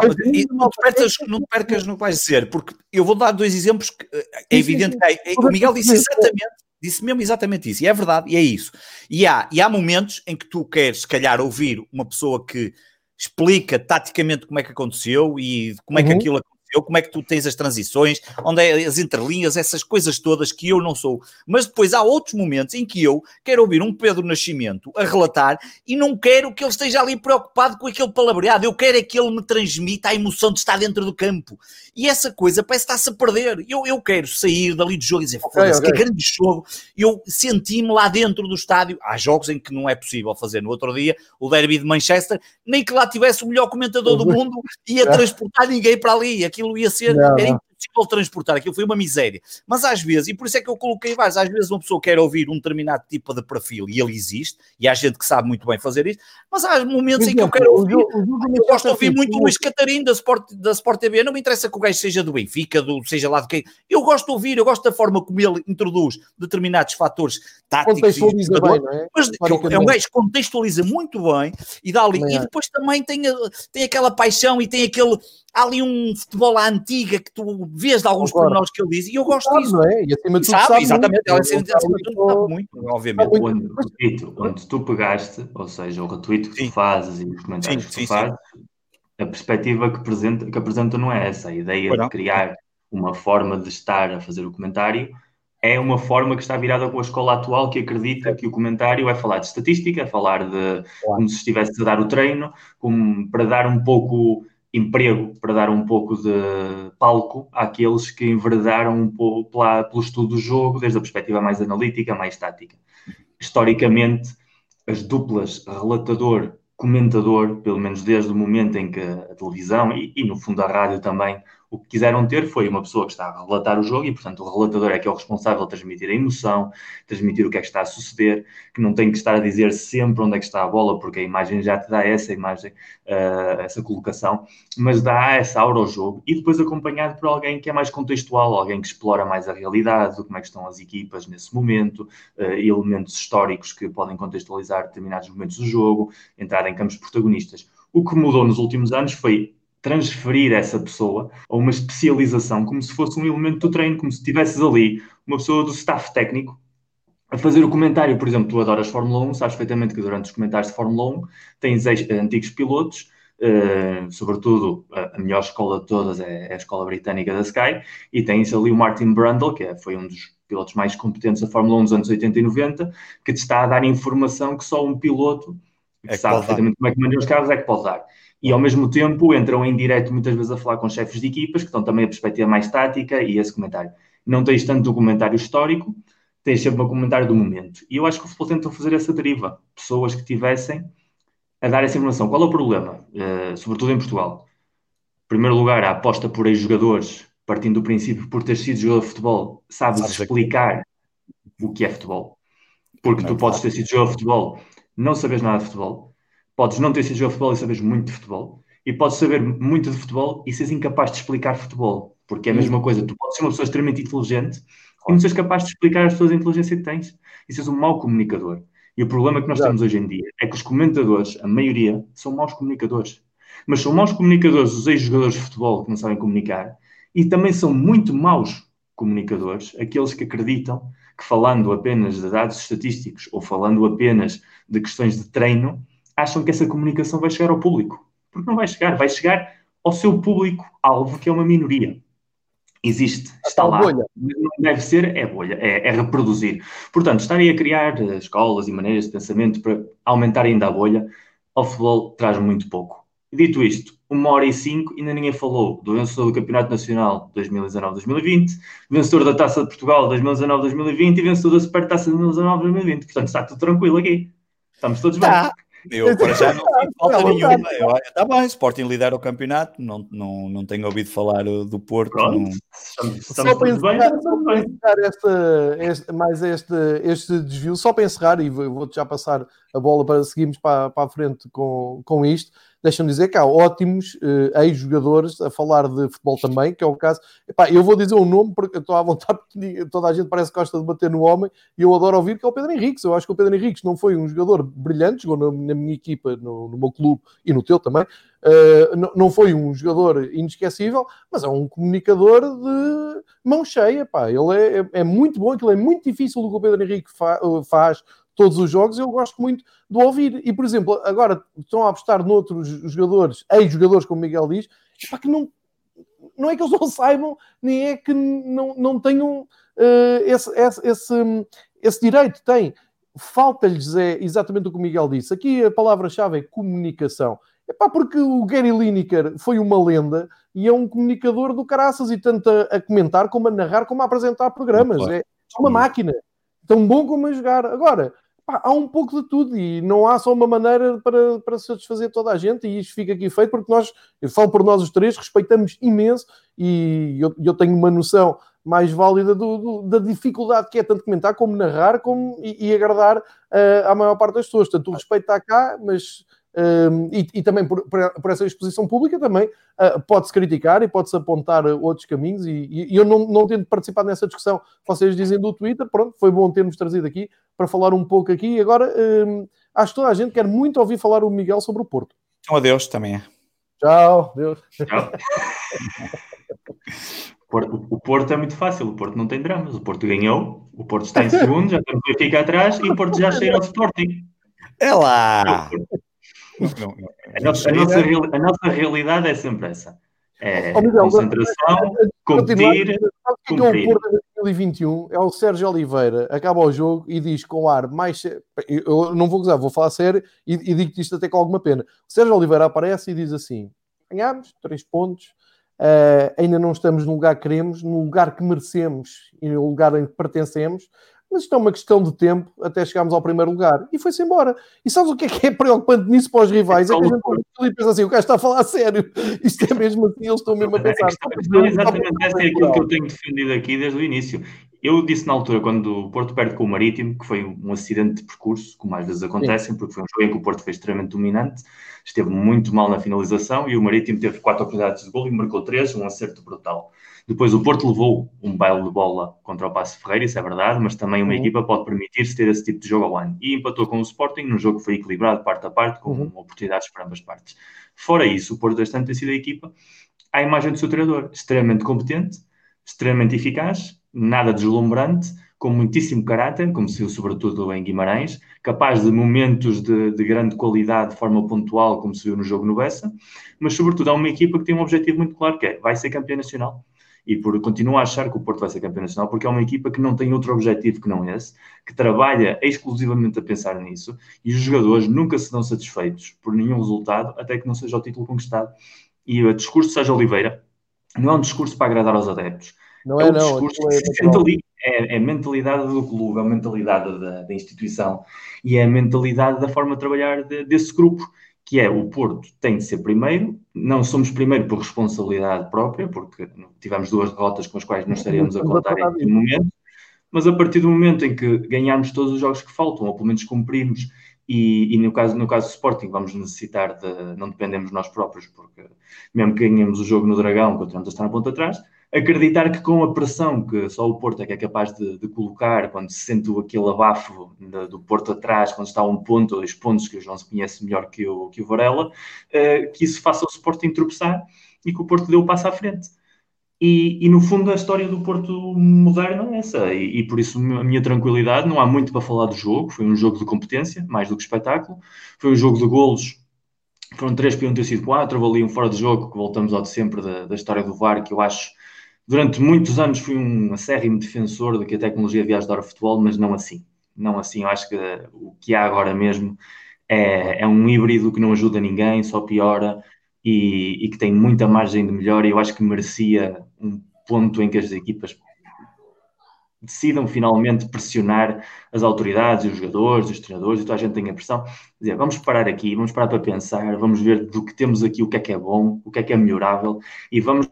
não te, percas, não te percas no que vais dizer, porque eu vou dar dois exemplos que eh, é evidente que é, o Miguel disse exatamente, disse mesmo exatamente isso, e é verdade, e é isso. E há, e há momentos em que tu queres, se calhar, ouvir uma pessoa que explica taticamente como é que aconteceu e como é que uhum. aquilo aconteceu, como é que tu tens as transições, onde é as entrelinhas, essas coisas todas que eu não sou. Mas depois há outros momentos em que eu quero ouvir um Pedro Nascimento a relatar e não quero que ele esteja ali preocupado com aquele palavreado, eu quero é que ele me transmita a emoção de estar dentro do campo. E essa coisa parece estar-se a perder. Eu, eu quero sair dali do jogo e dizer, okay, foda-se, okay. que grande jogo. Eu senti-me lá dentro do estádio. Há jogos em que não é possível fazer. No outro dia, o derby de Manchester, nem que lá tivesse o melhor comentador do mundo, ia transportar ninguém para ali. Aquilo ia ser. Não, não impossível transportar, aquilo foi uma miséria. Mas às vezes, e por isso é que eu coloquei vários, às vezes uma pessoa quer ouvir um determinado tipo de perfil e ele existe, e há gente que sabe muito bem fazer isso, mas há momentos em que eu quero ouvir, eu gosto de ouvir muito o Luís Catarino da Sport, da Sport TV, não me interessa que o gajo seja do Benfica, do, seja lá de quem, eu gosto de ouvir, eu gosto da forma como ele introduz determinados fatores táticos e bem, é? mas é um gajo que contextualiza muito bem e dá ali, e é. depois também tem, tem aquela paixão e tem aquele há ali um futebol à antiga que tu vês de alguns pormenores que ele diz e eu gosto sabe, disso. Não é? E acima de tudo, sabe, sabe exatamente, ela acima de tudo sabe muito, obviamente. Onde, repito, onde tu pegaste, ou seja, o retweet que sim. tu fazes e os comentários sim, que tu sim, fazes, a perspectiva que apresenta, que apresenta não é essa. A ideia de criar uma forma de estar a fazer o comentário é uma forma que está virada com a escola atual que acredita que o comentário é falar de estatística, é falar de como se estivesse a dar o treino, como para dar um pouco emprego para dar um pouco de palco àqueles que enveredaram um pouco pela, pelo estudo do jogo desde a perspectiva mais analítica, mais tática. Historicamente, as duplas relatador-comentador, pelo menos desde o momento em que a televisão e, e, no fundo a rádio também O que quiseram ter foi uma pessoa que está a relatar o jogo e, portanto, o relatador é que é o responsável de transmitir a emoção, transmitir o que é que está a suceder, que não tem que estar a dizer sempre onde é que está a bola, porque a imagem já te dá essa imagem, uh, essa colocação, mas dá essa aura ao jogo e depois acompanhado por alguém que é mais contextual, alguém que explora mais a realidade, como é que estão as equipas nesse momento, uh, elementos históricos que podem contextualizar determinados momentos do jogo, entrar em campos protagonistas. O que mudou nos últimos anos foi transferir essa pessoa a uma especialização, como se fosse um elemento do treino, como se tivesses ali uma pessoa do staff técnico a fazer o comentário. Por exemplo, tu adoras Fórmula 1, sabes perfeitamente que durante os comentários de Fórmula 1 tens antigos pilotos, uh, sobretudo a, melhor escola de todas é, é, a escola britânica da Sky, e tens ali o Martin Brundle, que é, foi um dos pilotos mais competentes da Fórmula 1 dos anos 80 e 90, que te está a dar informação que só um piloto que, é que sabe perfeitamente como é que manda os carros é que pode dar e ao mesmo tempo entram em direto muitas vezes a falar com chefes de equipas que estão também a perspectiva mais tática e esse comentário. Não tens tanto do comentário histórico, tens sempre um comentário do momento. E eu acho que o futebol tentou fazer essa deriva. Pessoas que tivessem a dar essa informação. Qual é o problema? Uh, sobretudo em Portugal. Em primeiro lugar, a aposta por ex-jogadores, partindo do princípio por ter sido jogador de futebol, sabes Sabe explicar o que é futebol. Porque tu podes ter sido jogador de futebol, não sabes nada de futebol Podes não ter sido jogador de futebol e saberes muito de futebol, e podes saber muito de futebol e seres incapaz de explicar futebol, porque é a mesma coisa. Tu podes ser uma pessoa extremamente inteligente e não seres capaz de explicar as tuas inteligência que tens, e seres um mau comunicador. E o problema que nós temos hoje em dia é que os comentadores, a maioria, são maus comunicadores. Mas são maus comunicadores os ex-jogadores de futebol que não sabem comunicar, e também são muito maus comunicadores aqueles que acreditam que falando apenas de dados estatísticos ou falando apenas de questões de treino, acham que essa comunicação vai chegar ao público. Porque não vai chegar, vai chegar ao seu público-alvo, que é uma minoria. Existe, está lá. Bolha. Não deve ser, é bolha, é, é, reproduzir. Portanto, estarem a criar eh, escolas e maneiras de pensamento para aumentar ainda a bolha, ao futebol traz muito pouco. Dito isto, uma hora e cinco, ainda ninguém falou do vencedor do Campeonato Nacional 2019-2020, vencedor da Taça de Portugal 2019-2020 e vencedor da Supertaça 2019-2020. Portanto, está tudo tranquilo aqui. Estamos todos bem. Eu para já não tenho falta nenhuma. Está bem, Sporting lidera o campeonato, não, não, não tenho ouvido falar do Porto. Não... Só para encerrar, só para encerrar esta, este, mais este, este desvio, só para encerrar, e vou-te já passar a bola para seguirmos para, para a frente com, com isto deixa-me dizer que há ótimos uh, ex-jogadores a falar de futebol também, que é o caso. Epá, eu vou dizer o um nome porque estou à vontade, porque toda a gente parece que gosta de bater no homem e eu adoro ouvir, que é o Pedro Henriques. Eu acho que o Pedro Henriques não foi um jogador brilhante, jogou na, na minha equipa, no, no, meu clube e no teu também. Uh, não, não foi um jogador inesquecível, mas é um comunicador de mão cheia. Pá. Ele é, é, é muito bom, aquilo é muito difícil o que o Pedro Henrique fa faz todos os jogos, eu gosto muito de ouvir. E, por exemplo, agora estão a apostar noutros jogadores, ex-jogadores, como Miguel diz, para que não, não é que eles não saibam, nem é que não, não tenham uh, esse, esse, esse, esse direito. Tem. Falta-lhes é exatamente o que o Miguel disse. Aqui a palavra-chave é comunicação. É pá, porque o Gary Lineker foi uma lenda e é um comunicador do caraças e tanto a, a comentar como a narrar como a apresentar programas. É uma máquina. Tão bom como a jogar. Agora, pá, há um pouco de tudo e não há só uma maneira para, para satisfazer toda a gente e isto fica aqui feito porque nós, eu falo por nós os três, respeitamos imenso e eu, eu tenho uma noção mais válida do, do, da dificuldade que é tanto comentar como narrar como, e, e agradar uh, à maior parte das pessoas. Portanto, o respeito está cá, mas e, e, também por, por, essa exposição pública também uh, pode-se criticar e pode-se apontar outros caminhos e, e, eu não, não tento participar nessa discussão vocês dizem do Twitter, pronto, foi bom termos trazido aqui para falar um pouco aqui e agora um, acho que toda a gente quer muito ouvir falar o Miguel sobre o Porto então adeus também é. tchau, Deus tchau. o Porto é muito fácil, o Porto não tem dramas, o Porto ganhou, o Porto está em segundo, já tem o ficar atrás e o Porto já chega ao Sporting. É lá! Não, não, a, nossa, a, nossa, a, nossa, realidade é sempre essa. É oh, Miguel, concentração, competir, cumprir. É o Porto 2021 é o Sérgio Oliveira, acaba o jogo e diz com ar mais... Eu não vou gozar, vou falar sério e, e digo-te isto até com alguma pena. O Sérgio Oliveira aparece e diz assim, ganhámos, três pontos, uh, ainda não estamos no lugar que queremos, no lugar que merecemos e no lugar em que pertencemos, mas isto é uma questão de tempo até chegarmos ao primeiro lugar. E foi-se embora. E sabes o que é que é preocupante nisso para os rivais? É que a gente pensa assim, o cara está a falar a sério. Isto é mesmo assim, eles estão mesmo a pensar. A questão, exatamente essa é aquilo que eu tenho defendido aqui desde o início. Eu disse na altura, quando o Porto perde com o Marítimo, que foi um acidente de percurso, como às vezes acontecem, porque foi um jogo em que o Porto foi extremamente dominante, esteve muito mal na finalização e o Marítimo teve quatro oportunidades de gol e marcou três, um acerto brutal. Depois o Porto levou um baile de bola contra o Passo Ferreira, isso é verdade, mas também uma uhum. equipa pode permitir-se ter esse tipo de jogo ao ano. E empatou com o Sporting num jogo que foi equilibrado parte a parte, com uhum. oportunidades para ambas partes. Fora isso, o Porto ano tem sido a equipa à imagem do seu treinador, extremamente competente, extremamente eficaz, nada deslumbrante, com muitíssimo caráter, como se viu sobretudo em Guimarães, capaz de momentos de, de, grande qualidade de forma pontual, como se viu no jogo no Bessa, mas sobretudo é uma equipa que tem um objetivo muito claro, que é, vai ser campeã nacional. E por continuo a achar que o Porto vai ser campeão nacional, porque é uma equipa que não tem outro objetivo que não esse, que trabalha exclusivamente a pensar nisso, e os jogadores nunca serão satisfeitos por nenhum resultado, até que não seja o título conquistado. E o discurso de Sérgio Oliveira não é um discurso para agradar aos adeptos, não é, é um não. É, é, é, a mentalidade do clube, é a mentalidade da, da, instituição e é a mentalidade da forma de trabalhar de, desse grupo, que é o Porto tem de ser primeiro, não somos primeiro por responsabilidade própria, porque tivemos duas derrotas com as quais não estaríamos a contar em nenhum momento, mas a partir do momento em que ganharmos todos os jogos que faltam, ou pelo menos cumprimos, e, e, no, caso, no caso do Sporting vamos necessitar de, não dependemos nós próprios, porque mesmo que ganhemos o jogo no Dragão, continuamos a estar na ponta atrás, acreditar que com a pressão que só o Porto é que é capaz de, de colocar, quando se sente aquele abafo do Porto atrás, quando está um ponto ou dois pontos, que o João se conhece melhor que o, que o Varela, uh, que isso faça o Sporting tropeçar e que o Porto dê o passo à frente. E, e, no fundo a história do Porto moderno é essa, e, e, por isso a minha tranquilidade, não há muito para falar do jogo, foi um jogo de competência, mais do que espetáculo, foi um jogo de golos, foram três, podiam ter sido quatro, ali um fora de jogo, que voltamos ao de sempre da, da história do VAR, que eu acho durante muitos anos fui um acérrimo defensor de que a tecnologia devia ajudar o futebol, mas não assim. Não assim. Eu acho que o que há agora mesmo é, é um híbrido que não ajuda ninguém, só piora e, e, que tem muita margem de melhor. E eu acho que merecia um ponto em que as equipas decidam finalmente pressionar as autoridades, os jogadores, os treinadores, e toda a gente tem a pressão. Dizer, vamos parar aqui, vamos parar para pensar, vamos ver do que temos aqui o que é que é bom, o que é que é melhorável e vamos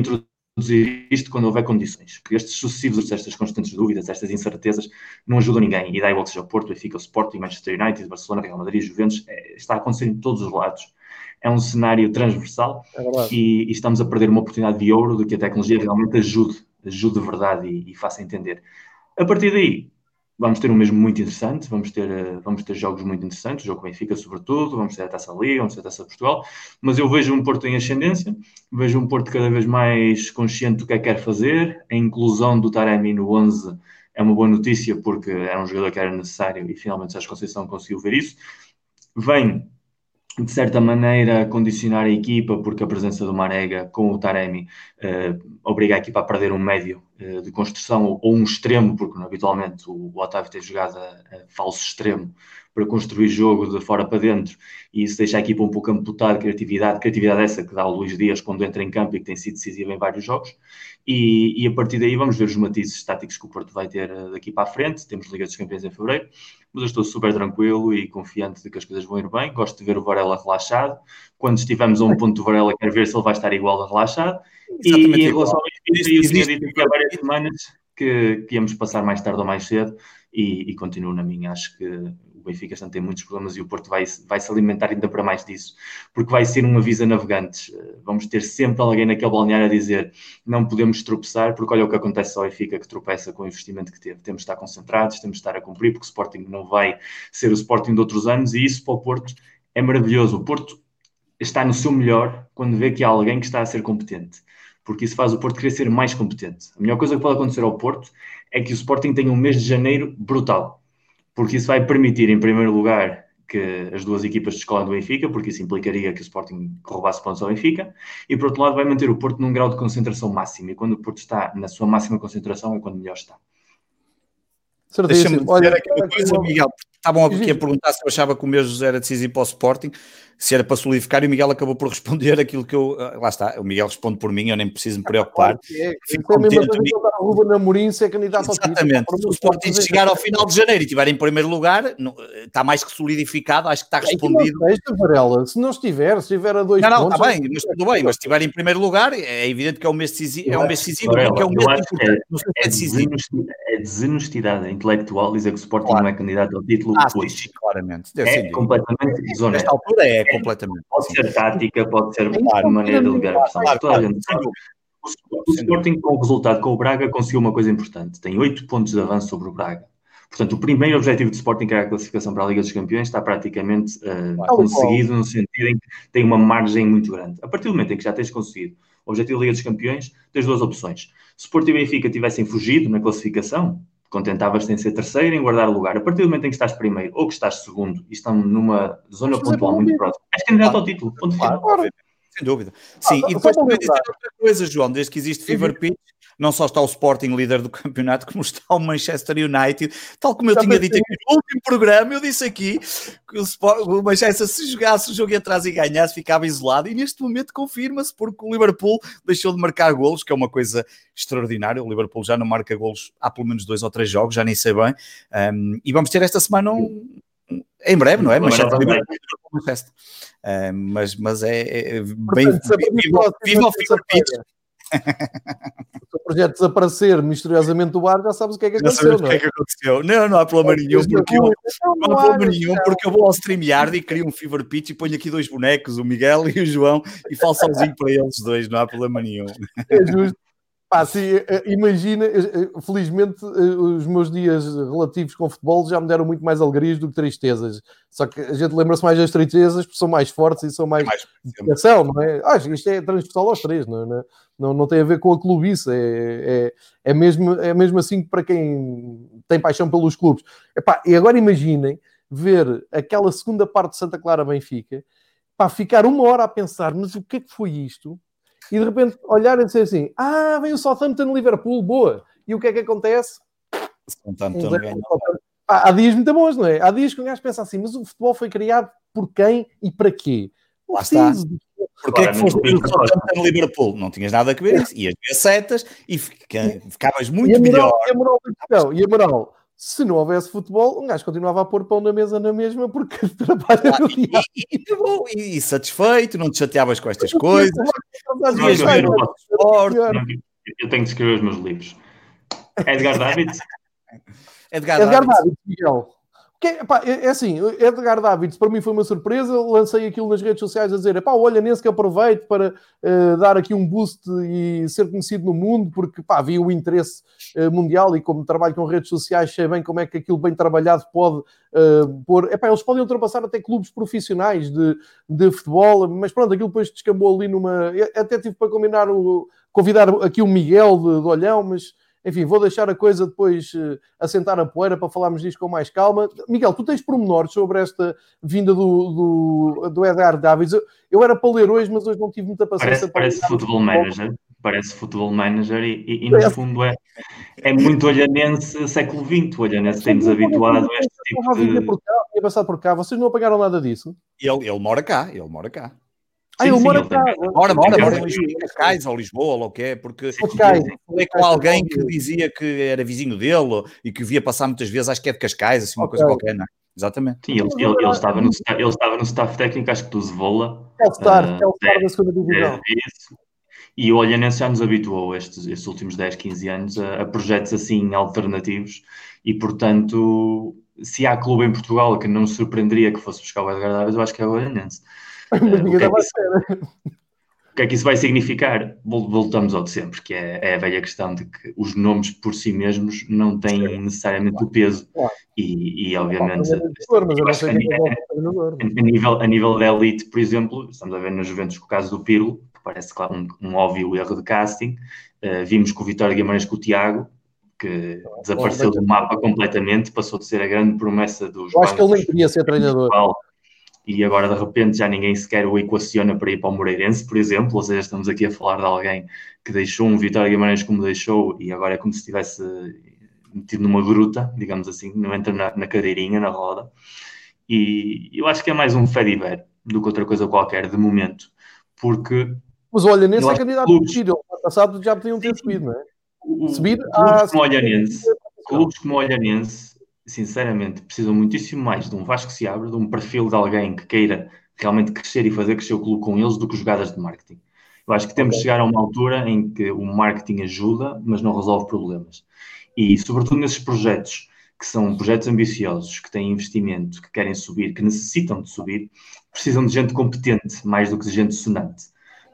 introduzir isto quando houver condições, porque estes sucessivos, estas constantes dúvidas, estas incertezas, não ajudam ninguém. E dá igual que seja o Porto, Benfica, o Sporting, Manchester United, Barcelona, Real Madrid, Juventus, é, está a acontecer em todos os lados. É um cenário transversal é e, e, estamos a perder uma oportunidade de ouro de que a tecnologia realmente ajude, ajude de verdade e, e faça entender. A partir daí, vamos ter um mesmo muito interessante, vamos ter, uh, vamos ter jogos muito interessantes, o jogo Benfica sobretudo, vamos ter a Taça Liga, vamos ter a Taça Portugal, mas eu vejo um Porto em ascendência, vejo um Porto cada vez mais consciente do que é que quer fazer, a inclusão do Taremi no 11 é uma boa notícia porque era um jogador que era necessário e finalmente Sérgio Conceição conseguiu ver isso, vem de certa maneira, condicionar a equipa, porque a presença do Marega com o Taremi uh, obriga a equipa a perder um médio uh, de construção ou, ou, um extremo, porque habitualmente o, o Otávio tem jogado a, a, falso extremo para construir jogo de fora para dentro e isso deixa a equipa um pouco amputada de criatividade, criatividade essa que dá o Luís Dias quando entra em campo e que tem sido decisiva em vários jogos. E, e a partir daí vamos ver os matizes táticos que o Porto vai ter uh, daqui para a frente. Temos Liga dos Campeões em fevereiro mas eu estou super tranquilo e confiante de que as coisas vão ir bem. Gosto de ver o Varela relaxado. Quando estivermos a um ponto do Varela, quero ver se ele vai estar igual a relaxado. E, e, em relação ao Benfica, eu tinha dito aqui há várias semanas que, que íamos passar mais tarde ou mais cedo e, e continuo na minha. Acho que Benfica já tem muitos problemas e o Porto vai, vai se alimentar ainda para mais disso, porque vai ser um aviso a navegantes. Vamos ter sempre alguém naquele balneário a dizer não podemos tropeçar, porque olha o que acontece ao Benfica que tropeça com o investimento que teve. Temos de estar concentrados, temos de estar a cumprir, porque o Sporting não vai ser o Sporting de outros anos e isso para o Porto é maravilhoso. O Porto está no seu melhor quando vê que há alguém que está a ser competente porque isso faz o Porto querer ser mais competente. A melhor coisa que pode acontecer ao Porto é que o Sporting tenha um mês de janeiro brutal porque isso vai permitir, em primeiro lugar, que as duas equipas descolem do Benfica, porque isso implicaria que o Sporting roubasse pontos ao Benfica, e por outro lado vai manter o Porto num grau de concentração máximo, e quando o Porto está na sua máxima concentração é quando melhor está. Deixa-me dizer Olha, aqui uma coisa, Miguel, Estavam aqui a perguntar se eu achava que o meu José era decisivo para o Sporting se era para solidificar, e o Miguel acabou por responder aquilo que eu. Ah, lá está, o Miguel responde por mim, eu nem preciso me preocupar. É, Fico é mesmo contente. O Ruben Amorim ser candidato ao. Exatamente. Se o Sporting chegar ao final de janeiro e estiver em primeiro lugar, não, está mais que solidificado, acho que está respondido. Não, Varela, se não estiver, se estiver a dois não, não, pontos... Não, está bem, mas tudo bem, mas se estiver em primeiro lugar, é evidente que é um mês decisivo, é um mês decisivo, é um mês importante. É, é, decisivo. é desonestidade intelectual dizer que o Sporting claro. não é candidato ao título ah, hoje. Sim, claramente. É completamente desonesto. Nesta altura é, completamente pode ser tática, pode ser uma maneira de ligar a pressão. A gente sabe. O Sporting, com o resultado com o Braga, conseguiu uma coisa importante. Tem oito pontos de avanço sobre o Braga. Portanto, o primeiro objetivo do Sporting, que era a classificação para a Liga dos Campeões, está praticamente uh, conseguido no sentido em que tem uma margem muito grande. A partir do momento em que já tens conseguido o objetivo da Liga dos Campeões, tens duas opções. Se o Porto e Benfica tivessem fugido na classificação, contentavas-te em ser terceiro, em guardar o lugar. A partir do momento em que estás primeiro ou que estás segundo e estão numa zona Mas pontual muito próxima, és candidato ao título. Ponto claro, Sem dúvida. Sim, ah, e depois também dizer outra coisa, João, desde que existe Fever Pitch, não só está o Sporting líder do campeonato, como está o Manchester United, tal como eu tinha dito aqui no último programa, eu disse aqui que o, Sport, o Manchester se jogasse o jogo atrás e ganhasse, ficava isolado, e neste momento confirma-se, porque o Liverpool deixou de marcar golos, que é uma coisa extraordinária, o Liverpool já não marca golos há pelo menos dois ou três jogos, já nem sei bem, um, e vamos ter esta semana um, em breve, não é? Manchester Liverpool Manchester. Mas, mas é, é bem. Viva o Fever Pitch se o projeto desaparecer misteriosamente do ar, já sabes o que é que aconteceu. Não, não, é? que, é que aconteceu. não, não há problema nenhum, porque eu, não, há problema nenhum, porque eu vou ao StreamYard e crio um Fever Pitch e ponho aqui dois bonecos, o Miguel e o João, e falo sozinho para eles dois, não há problema nenhum. É justo. Pá, sim, eh, eh, imagina, eh, felizmente os meus dias relativos com futebol já me deram muito mais alegrias do que tristezas. Só que a gente lembra-se mais das tristezas porque são mais fortes e são mais, mais dedicação, não é? Ah, isto é transversal aos três, não, é? não, não tem a ver com a clubice, é, é, é, mesmo, é mesmo assim para quem tem paixão pelos clubes. Epá, e agora imaginem ver aquela segunda parte de Santa Clara Benfica, para ficar uma hora a pensar, mas o que é que foi isto? E de repente olhar e dizer assim: Ah, vem o Southampton Liverpool, boa. E o que é que acontece? Southampton ah, há dias muito bons, não é? Há dias que um gajo pensa assim, mas o futebol foi criado por quem e para quê? Lá está. Porquê é que foste o Southampton Liverpool? Não tinhas nada a ver isso. Ias ver setas e ficavas muito e melhor. E a moral, e a moral se não houvesse futebol, um gajo continuava a pôr pão na mesa na mesma porque trabalha ah, e, e, e, e, satisfeito, não te chateavas com estas coisas. eu tenho que escrever os meus livros. Edgar David. Edgar, Edgar David, Miguel. Que, pá, é, é, assim, Edgar Davids para mim foi uma surpresa, lancei aquilo nas redes sociais a dizer, pá, olha, nesse que aproveito para uh, dar aqui um boost e ser conhecido no mundo, porque pá, havia o interesse uh, mundial e como trabalho com redes sociais sei bem como é que aquilo bem trabalhado pode uh, pôr, epá, eles podem ultrapassar até clubes profissionais de, de futebol, mas pronto, aquilo depois descambou ali numa, até tive para combinar o, convidar aqui o Miguel de, de Olhão, mas enfim, vou deixar a coisa depois uh, assentar a poeira para falarmos disto com mais calma. Miguel, tu tens pormenores sobre esta vinda do, do, do Edgar Davids. Eu, eu, era para ler hoje, mas hoje não tive muita paciência. Parece, parece futebol manager, parece futebol manager e, e, e no fundo é, é muito olhanense século XX. O olhanense tem-nos habituado a este tipo de... Por cá, tinha passado por cá, vocês não apagaram nada disso? Ele, ele mora cá, ele mora cá. Ah, eu moro cá. Mora, mora, mora em Lisboa, Cascais ou Lisboa, ou o que é, porque falei com alguém que dizia que era vizinho dele e que via passar muitas vezes, acho que é de Cascais, assim, uma okay. coisa qualquer, não é? Exatamente. Sim, ele, ele, ele, estava no, ele estava no staff técnico, acho que do Zvola. É o Star, uh, é o Star da segunda divisão. É, isso. E o Olhanense já nos habituou estes, estes últimos 10, 15 anos a, a, projetos assim alternativos e, portanto, se há clube em Portugal que não me surpreenderia que fosse buscar o Edgar Davids, eu acho que é o Olhanense. Uh, o, que é isso, o, que é que isso vai significar? Voltamos ao de sempre, que é, é, a velha questão de que os nomes por si mesmos não têm Sim. necessariamente o peso e, e obviamente a, nível, da elite, por exemplo, estamos a ver nos Juventus com o caso do Pirlo, que parece claro, um, um óbvio erro de casting, uh, vimos com o Vitória Guimarães com o Tiago, que desapareceu do mapa completamente, passou de ser a grande promessa dos. Eu acho que ele nem queria ser treinador e agora de repente já ninguém sequer o equaciona para ir para o Moreirense, por exemplo, ou seja, estamos aqui a falar de alguém que deixou um Vitória Guimarães como deixou e agora é como se tivesse metido numa gruta, digamos assim, não entra na, na cadeirinha, na roda. E eu acho que é mais um Fediver do que outra coisa qualquer, de momento. Porque. Mas olha, nesse é candidato clubes... de passado já podiam ter subido, não é? Subir clubes, como Olhanense, clubes como Olhanense, sinceramente, precisam muitíssimo mais de um Vasco se abre, de um perfil de alguém que queira realmente crescer e fazer crescer o clube com eles do que jogadas de marketing. Eu acho que temos de chegar a uma altura em que o marketing ajuda, mas não resolve problemas. E, sobretudo, nesses projetos que são projetos ambiciosos, que têm investimento, que querem subir, que necessitam de subir, precisam de gente competente mais do que de gente sonante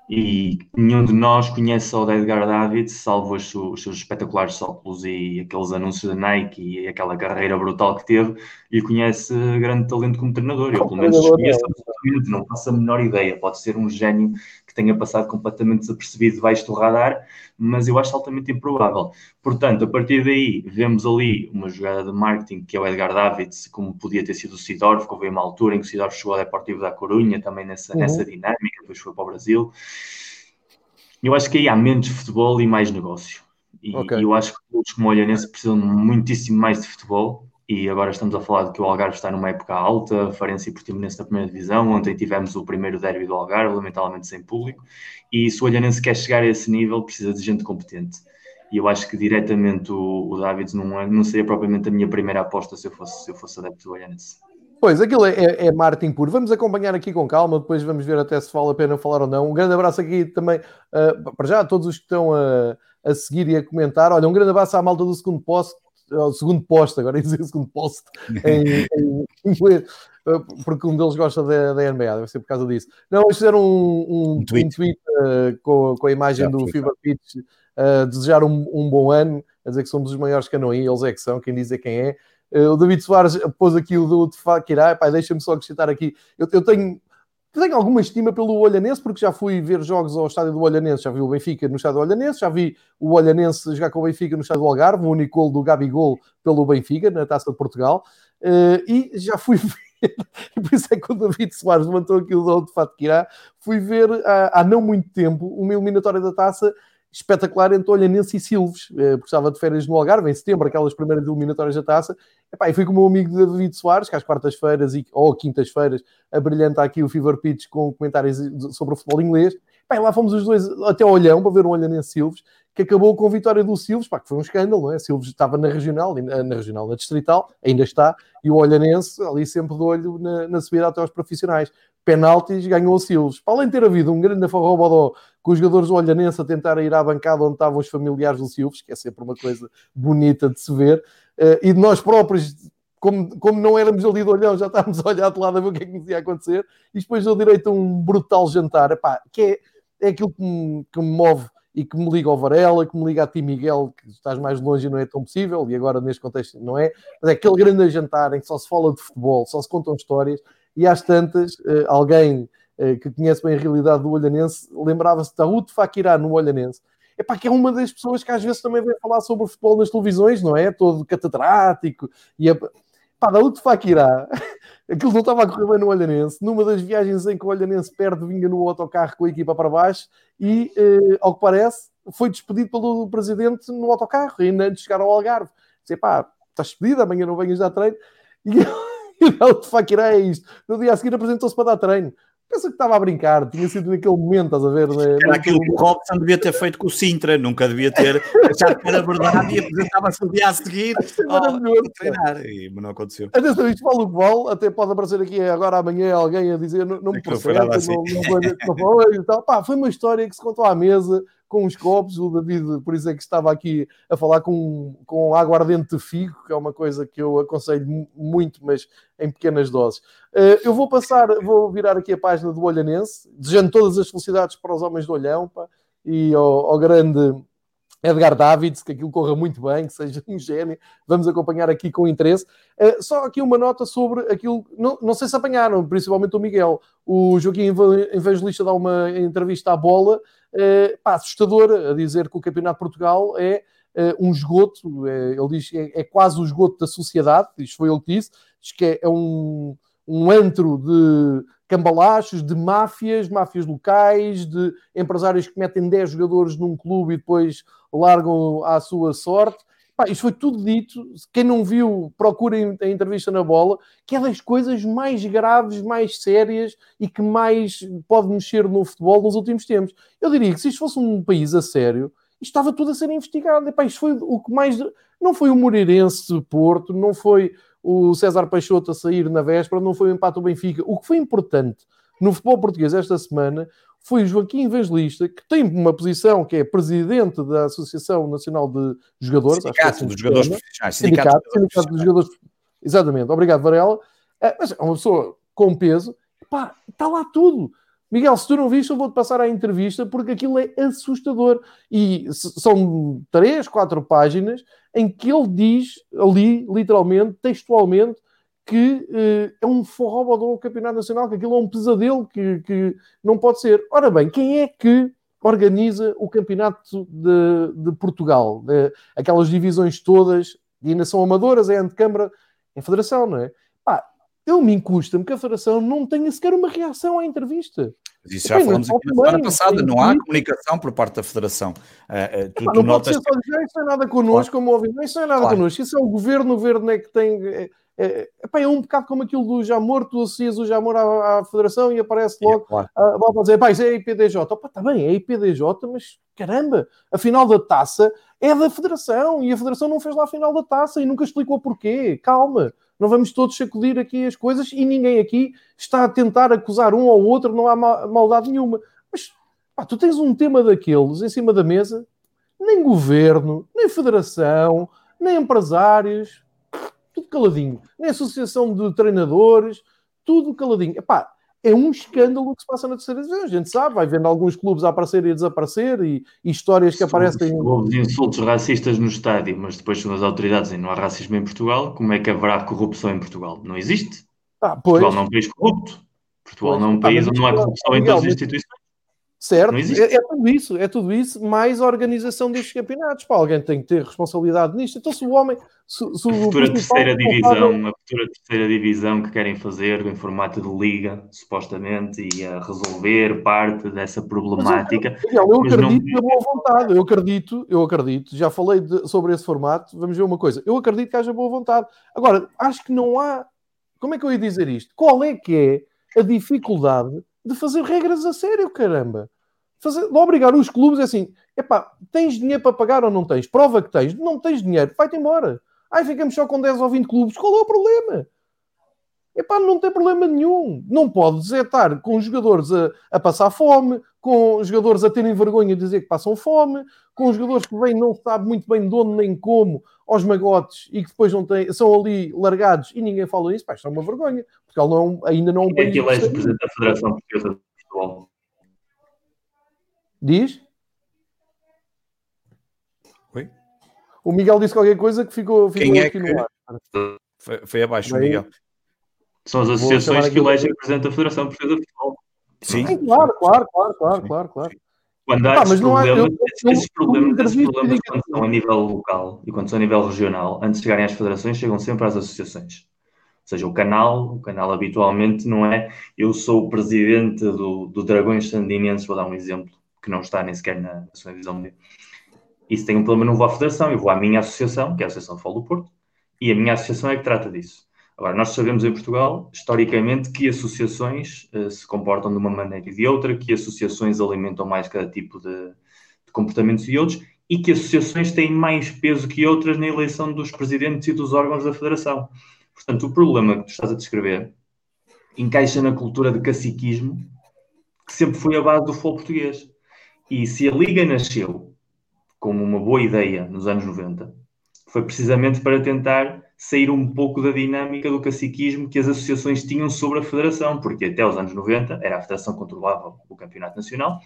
e nenhum de nós conhece o Edgar David, salvo os, os, seus espetaculares óculos e aqueles anúncios da Nike e aquela carreira brutal que teve, e conhece grande talento como treinador. Eu, pelo menos, conheço absolutamente, não faço a menor ideia. Pode ser um gênio tenha passado completamente desapercebido debaixo do radar, mas eu acho altamente improvável. Portanto, a partir daí, vemos ali uma jogada de marketing que é o Edgar Davids, como podia ter sido o Sidorf, que houve uma altura em que o Sidorf chegou ao Deportivo da Corunha, também nessa, uhum. nessa dinâmica, depois foi para o Brasil. Eu acho que aí há menos futebol e mais negócio. E okay. eu acho que os como o Olhanense precisam muitíssimo mais de futebol e agora estamos a falar de que o Algarve está numa época alta, Farense e Portimonense na primeira divisão, ontem tivemos o primeiro derby do Algarve, lamentavelmente sem público, e se o Olhanense quer chegar a esse nível, precisa de gente competente. E eu acho que diretamente o, o Davids não, é, não seria propriamente a minha primeira aposta se eu fosse, se eu fosse adepto do Olhanense. Pois, aquilo é, é, é marketing puro. Vamos acompanhar aqui com calma, depois vamos ver até se vale a pena falar ou não. Um grande abraço aqui também, uh, para já, a todos os que estão a, a seguir e a comentar. Olha, um grande abraço à malta do segundo posto, o segundo posto, agora ia dizer segundo posto em, inglês, porque um deles gosta da, da NBA, deve ser por causa disso. Não, eles fizeram um, um, um tweet, um tweet uh, com, com a imagem Já, do Fever Pitch, uh, desejar um, um, bom ano, a dizer que somos os maiores canoim, eles é que são, quem diz é quem é. Uh, o David Soares pôs aqui o do Tefakirá, deixa-me só acrescentar aqui, eu, eu tenho tenho alguma estima pelo Olhanense, porque já fui ver jogos ao estádio do Olhanense, já vi o Benfica no estádio do Olhanense, já vi o Olhanense jogar com o Benfica no estádio do Algarve, o único gol do Gabigol pelo Benfica, na Taça de Portugal, uh, e já fui ver, e por isso é que o David Soares levantou aqui o dom de Fato fui ver há, há não muito tempo uma eliminatória da Taça espetacular entre Olhanense e Silves, eh, porque estava de férias no Algarve, em setembro, aquelas primeiras eliminatórias da taça. E fui com o meu amigo David Soares, que às quartas-feiras ou quintas-feiras abrilhanta aqui o Fever Pitch com comentários sobre o futebol inglês. Lá fomos os dois até ao Olhão para ver o Olhanense Silves, que acabou com a vitória do Silves, pá, que foi um escândalo, não é? Silves estava na regional, na regional, na distrital, ainda está, e o Olhanense ali sempre de olho na, na subida até aos profissionais penaltis, ganhou o Silves. Para além de ter havido um grande afarrobodó com os jogadores do Olhanense a tentar ir à bancada onde estavam os familiares do Silves, que é sempre uma coisa bonita de se ver, uh, e de nós próprios, como, como não éramos ali do olhão, já estávamos a olhar de lado a ver o que é que nos ia acontecer, e depois deu direito a um brutal jantar, Epá, que é, é aquilo que me, que me move e que me liga ao Varela, que me liga a ti, Miguel, que estás mais longe e não é tão possível, e agora neste contexto não é, mas é aquele grande jantar em que só se fala de futebol, só se contam histórias, e às tantas, eh, alguém eh, que conhece bem a realidade do Olhanense lembrava-se de Taúd Fakirá no Olhanense. É para que é uma das pessoas que às vezes também vem falar sobre futebol nas televisões, não é? Todo catedrático. E a... pá, Daúd Fakirá, aquilo não estava a correr bem no Olhanense. Numa das viagens em que o Olhanense perde, vinha no autocarro com a equipa para baixo e, eh, ao que parece, foi despedido pelo presidente no autocarro, ainda antes de chegar ao Algarve. Disse, pá, estás despedido, amanhã não venhas dar treino. E O Fakirá é isto. No dia a seguir apresentou-se para dar treino. Pensa que estava a brincar, tinha sido naquele momento, estás a ver? Né? Era aquilo que o Robson devia ter feito com o Sintra, nunca devia ter achado que era verdade e apresentava-se o dia a seguir oh, treinar, e não aconteceu. Atenção, isto vale o que vale, até pode aparecer aqui agora amanhã alguém a dizer não, não me procede, assim. não, não, não, não, não, não, Pá, foi uma história que se contou à mesa, com os copos. O David, por isso é que estava aqui a falar com, com aguardente de figo, que é uma coisa que eu aconselho muito, mas em pequenas doses. Uh, eu vou passar, vou virar aqui a página do Olhanense, desejando todas as felicidades para os homens do Olhão pá, e ao, ao grande. Edgar Davids, que aquilo corra muito bem, que seja um gênio, vamos acompanhar aqui com interesse. Uh, só aqui uma nota sobre aquilo, não, não sei se apanharam, principalmente o Miguel. O Joaquim Evangelista dá uma entrevista à bola uh, pá, assustador a dizer que o Campeonato de Portugal é uh, um esgoto, é, ele diz que é, é, quase o esgoto da sociedade, isto foi ele que disse, diz que é, é um, um antro de cambalachos, de máfias, máfias locais, de empresários que metem 10 jogadores num clube e depois largam à sua sorte. pá, isto foi tudo dito. Quem não viu, procurem a entrevista na bola, que é das coisas mais graves, mais sérias e que mais pode mexer no futebol nos últimos tempos. Eu diria que se isto fosse um país a sério, isto estava tudo a ser investigado. Epá, isto foi o que mais. Não foi o Moreirense de Porto, não foi o César Peixoto a sair na véspera, não foi o empate do Benfica. O que foi importante no futebol português esta semana foi o Joaquim Evangelista, que tem uma posição que é presidente da Associação Nacional de Jogadores. Sindicato é assim dos Jogadores Profissionais. Sindicato, sindicato, sindicato dos Jogadores Exatamente, obrigado Varela. É, mas é uma pessoa com peso. Pá, está lá tudo. Miguel, se tu não viste, eu vou-te passar à entrevista porque aquilo é assustador. E são três, quatro páginas em que ele diz ali, literalmente, textualmente, que uh, é um forró do Campeonato Nacional, que aquilo é um pesadelo que, que não pode ser. Ora bem, quem é que organiza o Campeonato de, de Portugal? Uh, aquelas divisões todas, e ainda são amadoras, é a é a Federação, não é? Pá, eu me incusta-me que a Federação não tenha sequer uma reação à entrevista. Mas isso já falamos aqui na semana passada, não há comunicação por parte da Federação. Uh, uh, tu, tu não notas... pode ser só isso não é nada connosco, claro. como ouvi, isso não é nada claro. connosco, isso é o governo, o governo é que tem... É, é, é um bocado como aquilo do Jamor, tu associas o Jamor à, à Federação e aparece logo é, claro. a volta a dizer, pá, isso é a IPDJ. Opa, está bem, é a IPDJ, mas caramba, a final da taça é da Federação e a Federação não fez lá a final da taça e nunca explicou porquê. Calma, não vamos todos sacudir aqui as coisas e ninguém aqui está a tentar acusar um ou outro, não há maldade nenhuma. Mas pá, tu tens um tema daqueles em cima da mesa, nem governo, nem federação, nem empresários, tudo caladinho. Nem associação de treinadores, tudo caladinho. Epá, é um escândalo que se passa na terceira divisão. A gente sabe, vai vendo alguns clubes a aparecer e a desaparecer e, e histórias que aparecem. Houve insultos racistas no estádio, mas depois são as autoridades e não há racismo em Portugal. Como é que haverá corrupção em Portugal? Não existe. Ah, Portugal não é um país corrupto. Portugal pois. não é um país ah, onde não há corrupção em todas as instituições. Certo, é, é, tudo isso, é tudo isso, mais a organização destes campeonatos. Pá, alguém tem que ter responsabilidade nisto. Então, se o homem. Se, se a futura terceira divisão, a futura terceira divisão que querem fazer em formato de liga, supostamente, e a resolver parte dessa problemática. Mas, eu, eu acredito não... na boa vontade, eu acredito, eu acredito, já falei de, sobre esse formato, vamos ver uma coisa, eu acredito que haja boa vontade. Agora, acho que não há. Como é que eu ia dizer isto? Qual é que é a dificuldade de fazer regras a sério, caramba. Fazer, de obrigar os clubes é assim, epá, tens dinheiro para pagar ou não tens? Prova que tens. Não tens dinheiro, vai-te embora. Aí ficamos só com 10 ou 20 clubes. Qual é o problema? Epá, não tem problema nenhum. Não pode estar com os jogadores a, a, passar fome, com os jogadores a terem vergonha de dizer que passam fome, com os jogadores que vêm não sabe muito bem de onde nem como aos magotes e que depois não têm, são ali largados e ninguém fala isso. Pá, isto é uma vergonha. Portugal não, ainda não é um país... É que elege o Presidente da Federação Portuguesa de Futebol? Diz? Oi? O Miguel disse qualquer coisa que ficou, ficou Quem é aqui que... no ar. Foi, foi abaixo, o Miguel. São as associações que elegem o Presidente da Federação Portuguesa de Futebol. Sim. Sim, claro, claro, claro, claro, claro, claro. Quando há ah, esses problemas, eu, eu, esses problemas, esses problemas quando são a nível local e quando são a nível regional, antes de chegarem às federações, chegam sempre às associações. Ou seja, o canal, o canal habitualmente não é eu sou o presidente do, do Dragões Sandinenses, vou dar um exemplo, que não está nem sequer na, sua divisão B. Se tem um problema, não vou à federação, eu vou à minha associação, que é a Associação de do Porto, e a minha associação é que trata disso. Agora, nós sabemos em Portugal, historicamente, que associações uh, se comportam de uma maneira e de outra, que associações alimentam mais cada tipo de, de, comportamentos e outros, e que associações têm mais peso que outras na eleição dos presidentes e dos órgãos da federação. Portanto, o problema que tu estás a descrever encaixa na cultura de caciquismo, que sempre foi a base do futebol português. E se a Liga nasceu como uma boa ideia nos anos 90, foi precisamente para tentar sair um pouco da dinâmica do caciquismo que as associações tinham sobre a federação, porque até os anos 90 era a federação que controlava o campeonato nacional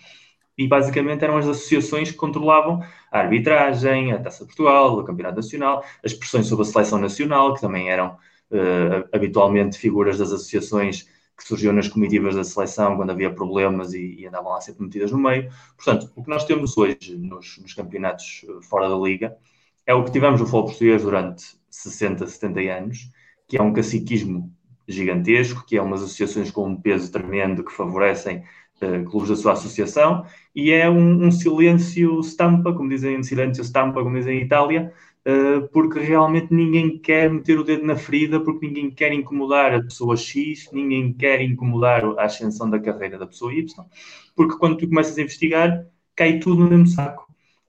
e basicamente eram as associações que controlavam a arbitragem, a Taça de Portugal, o campeonato nacional, as pressões sobre a seleção nacional, que também eram uh, habitualmente figuras das associações que surgiam nas comitivas da seleção quando havia problemas e, e, andavam lá sempre metidas no meio. Portanto, o que nós temos hoje nos, nos campeonatos eh, fora da Liga é o que tivemos no futebol português durante 60, 70 anos, que é um caciquismo gigantesco, que é umas associações com um peso tremendo que favorecem uh, clubes da sua associação, e é um, um, silêncio stampa, como dizem, silêncio stampa, como dizem em Itália, porque realmente ninguém quer meter o dedo na ferida, porque ninguém quer incomodar a pessoa X, ninguém quer incomodar a ascensão da carreira da pessoa Y, porque quando tu começas a investigar, cai tudo no mesmo saco.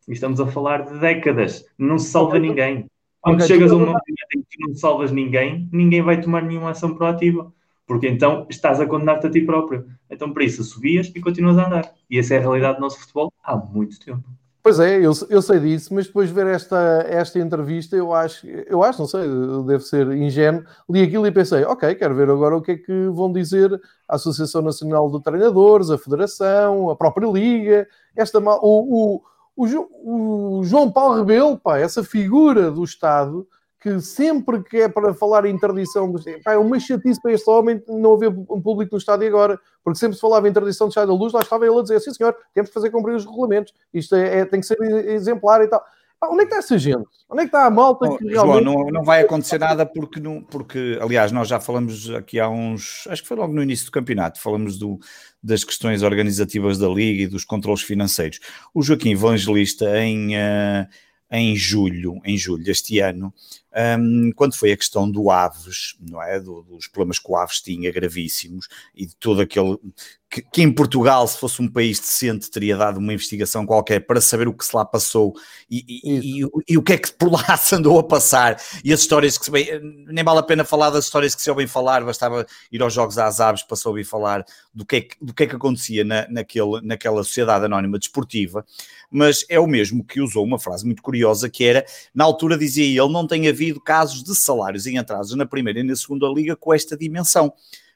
E estamos a falar de décadas, não se salva ninguém. Quando okay. chegas a um momento em que não salvas ninguém, ninguém vai tomar nenhuma ação proativa porque então estás a condenar-te a ti próprio. Então, por isso, subias e continuas a andar. E essa é a realidade do nosso futebol há muito tempo. Pois é, eu, eu sei disso, mas depois de ver esta, esta entrevista, eu acho, eu acho, não sei, deve ser ingênuo, li aquilo e pensei, ok, quero ver agora o que é que vão dizer a Associação Nacional de Treinadores, a Federação, a própria Liga, esta, o, o, o, o João Paulo Rebelo, pá, essa figura do Estado, que sempre que é para falar em interdição dos. Pá, é uma chatice para este homem não haver um público no estádio agora, porque sempre se falava em interdição do estádio da luz, lá estava ele a dizer: sim, senhor, temos que fazer cumprir os regulamentos, isto é, é tem que ser exemplar e tal. Onde é que está essa gente? Onde é que está a malta que realmente... João, não, não vai acontecer nada porque, não, porque, aliás, nós já falamos aqui há uns. Acho que foi logo no início do campeonato, falamos do, das questões organizativas da Liga e dos controles financeiros. O Joaquim Evangelista, em. Uh, em julho, em julho deste ano, um, quando foi a questão do Aves, não é? Do, dos problemas que o Aves tinha gravíssimos e de todo aquele. Que, que, em Portugal, se fosse um país decente, teria dado uma investigação qualquer para saber o que se lá passou e, e, e, e o que é que por lá se andou a passar e as histórias que se bem, nem vale a pena falar das histórias que se ouvem falar, bastava ir aos Jogos às Aves para se ouvir falar do que é que, do que, é que acontecia na, naquele, naquela sociedade anónima desportiva, mas é o mesmo que usou uma frase muito curiosa que era, na altura dizia ele, não tem havido havido casos de salários em atrasos na primeira e na segunda liga com esta dimensão.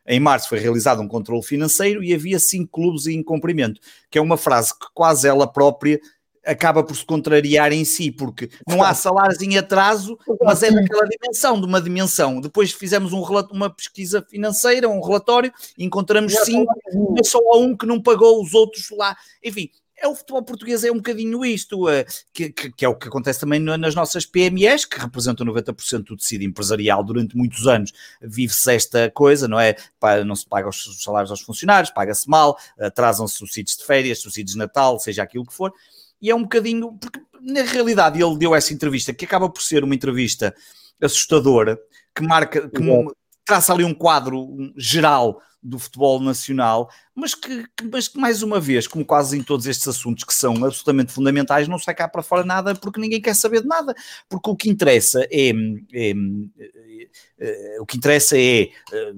Em março foi realizado um controle financeiro e havia cinco clubes em cumprimento, que é uma frase que quase ela própria acaba por se contrariar em si, porque não há salários em atraso, mas é naquela dimensão, de uma dimensão. Depois fizemos um uma pesquisa financeira, um relatório, encontramos cinco, mas só há um que não pagou os outros lá. Enfim, é o futebol português é um bocadinho isto, uh, que, que, que, é o que acontece também nas nossas PMEs, que representam 90% do tecido empresarial durante muitos anos. Vive-se esta coisa, não é? Não se paga os salários aos funcionários, paga-se mal, atrasam-se subsídios de férias, subsídios de Natal, seja aquilo que for. E é um bocadinho, porque na realidade ele deu essa entrevista, que acaba por ser uma entrevista assustadora, que marca, que traça ali um quadro geral do futebol nacional, mas que, mas que, mais uma vez, como quase em todos estes assuntos que são absolutamente fundamentais, não sai cá para fora nada porque ninguém quer saber de nada, porque o que interessa é, é, é, é o que interessa é, é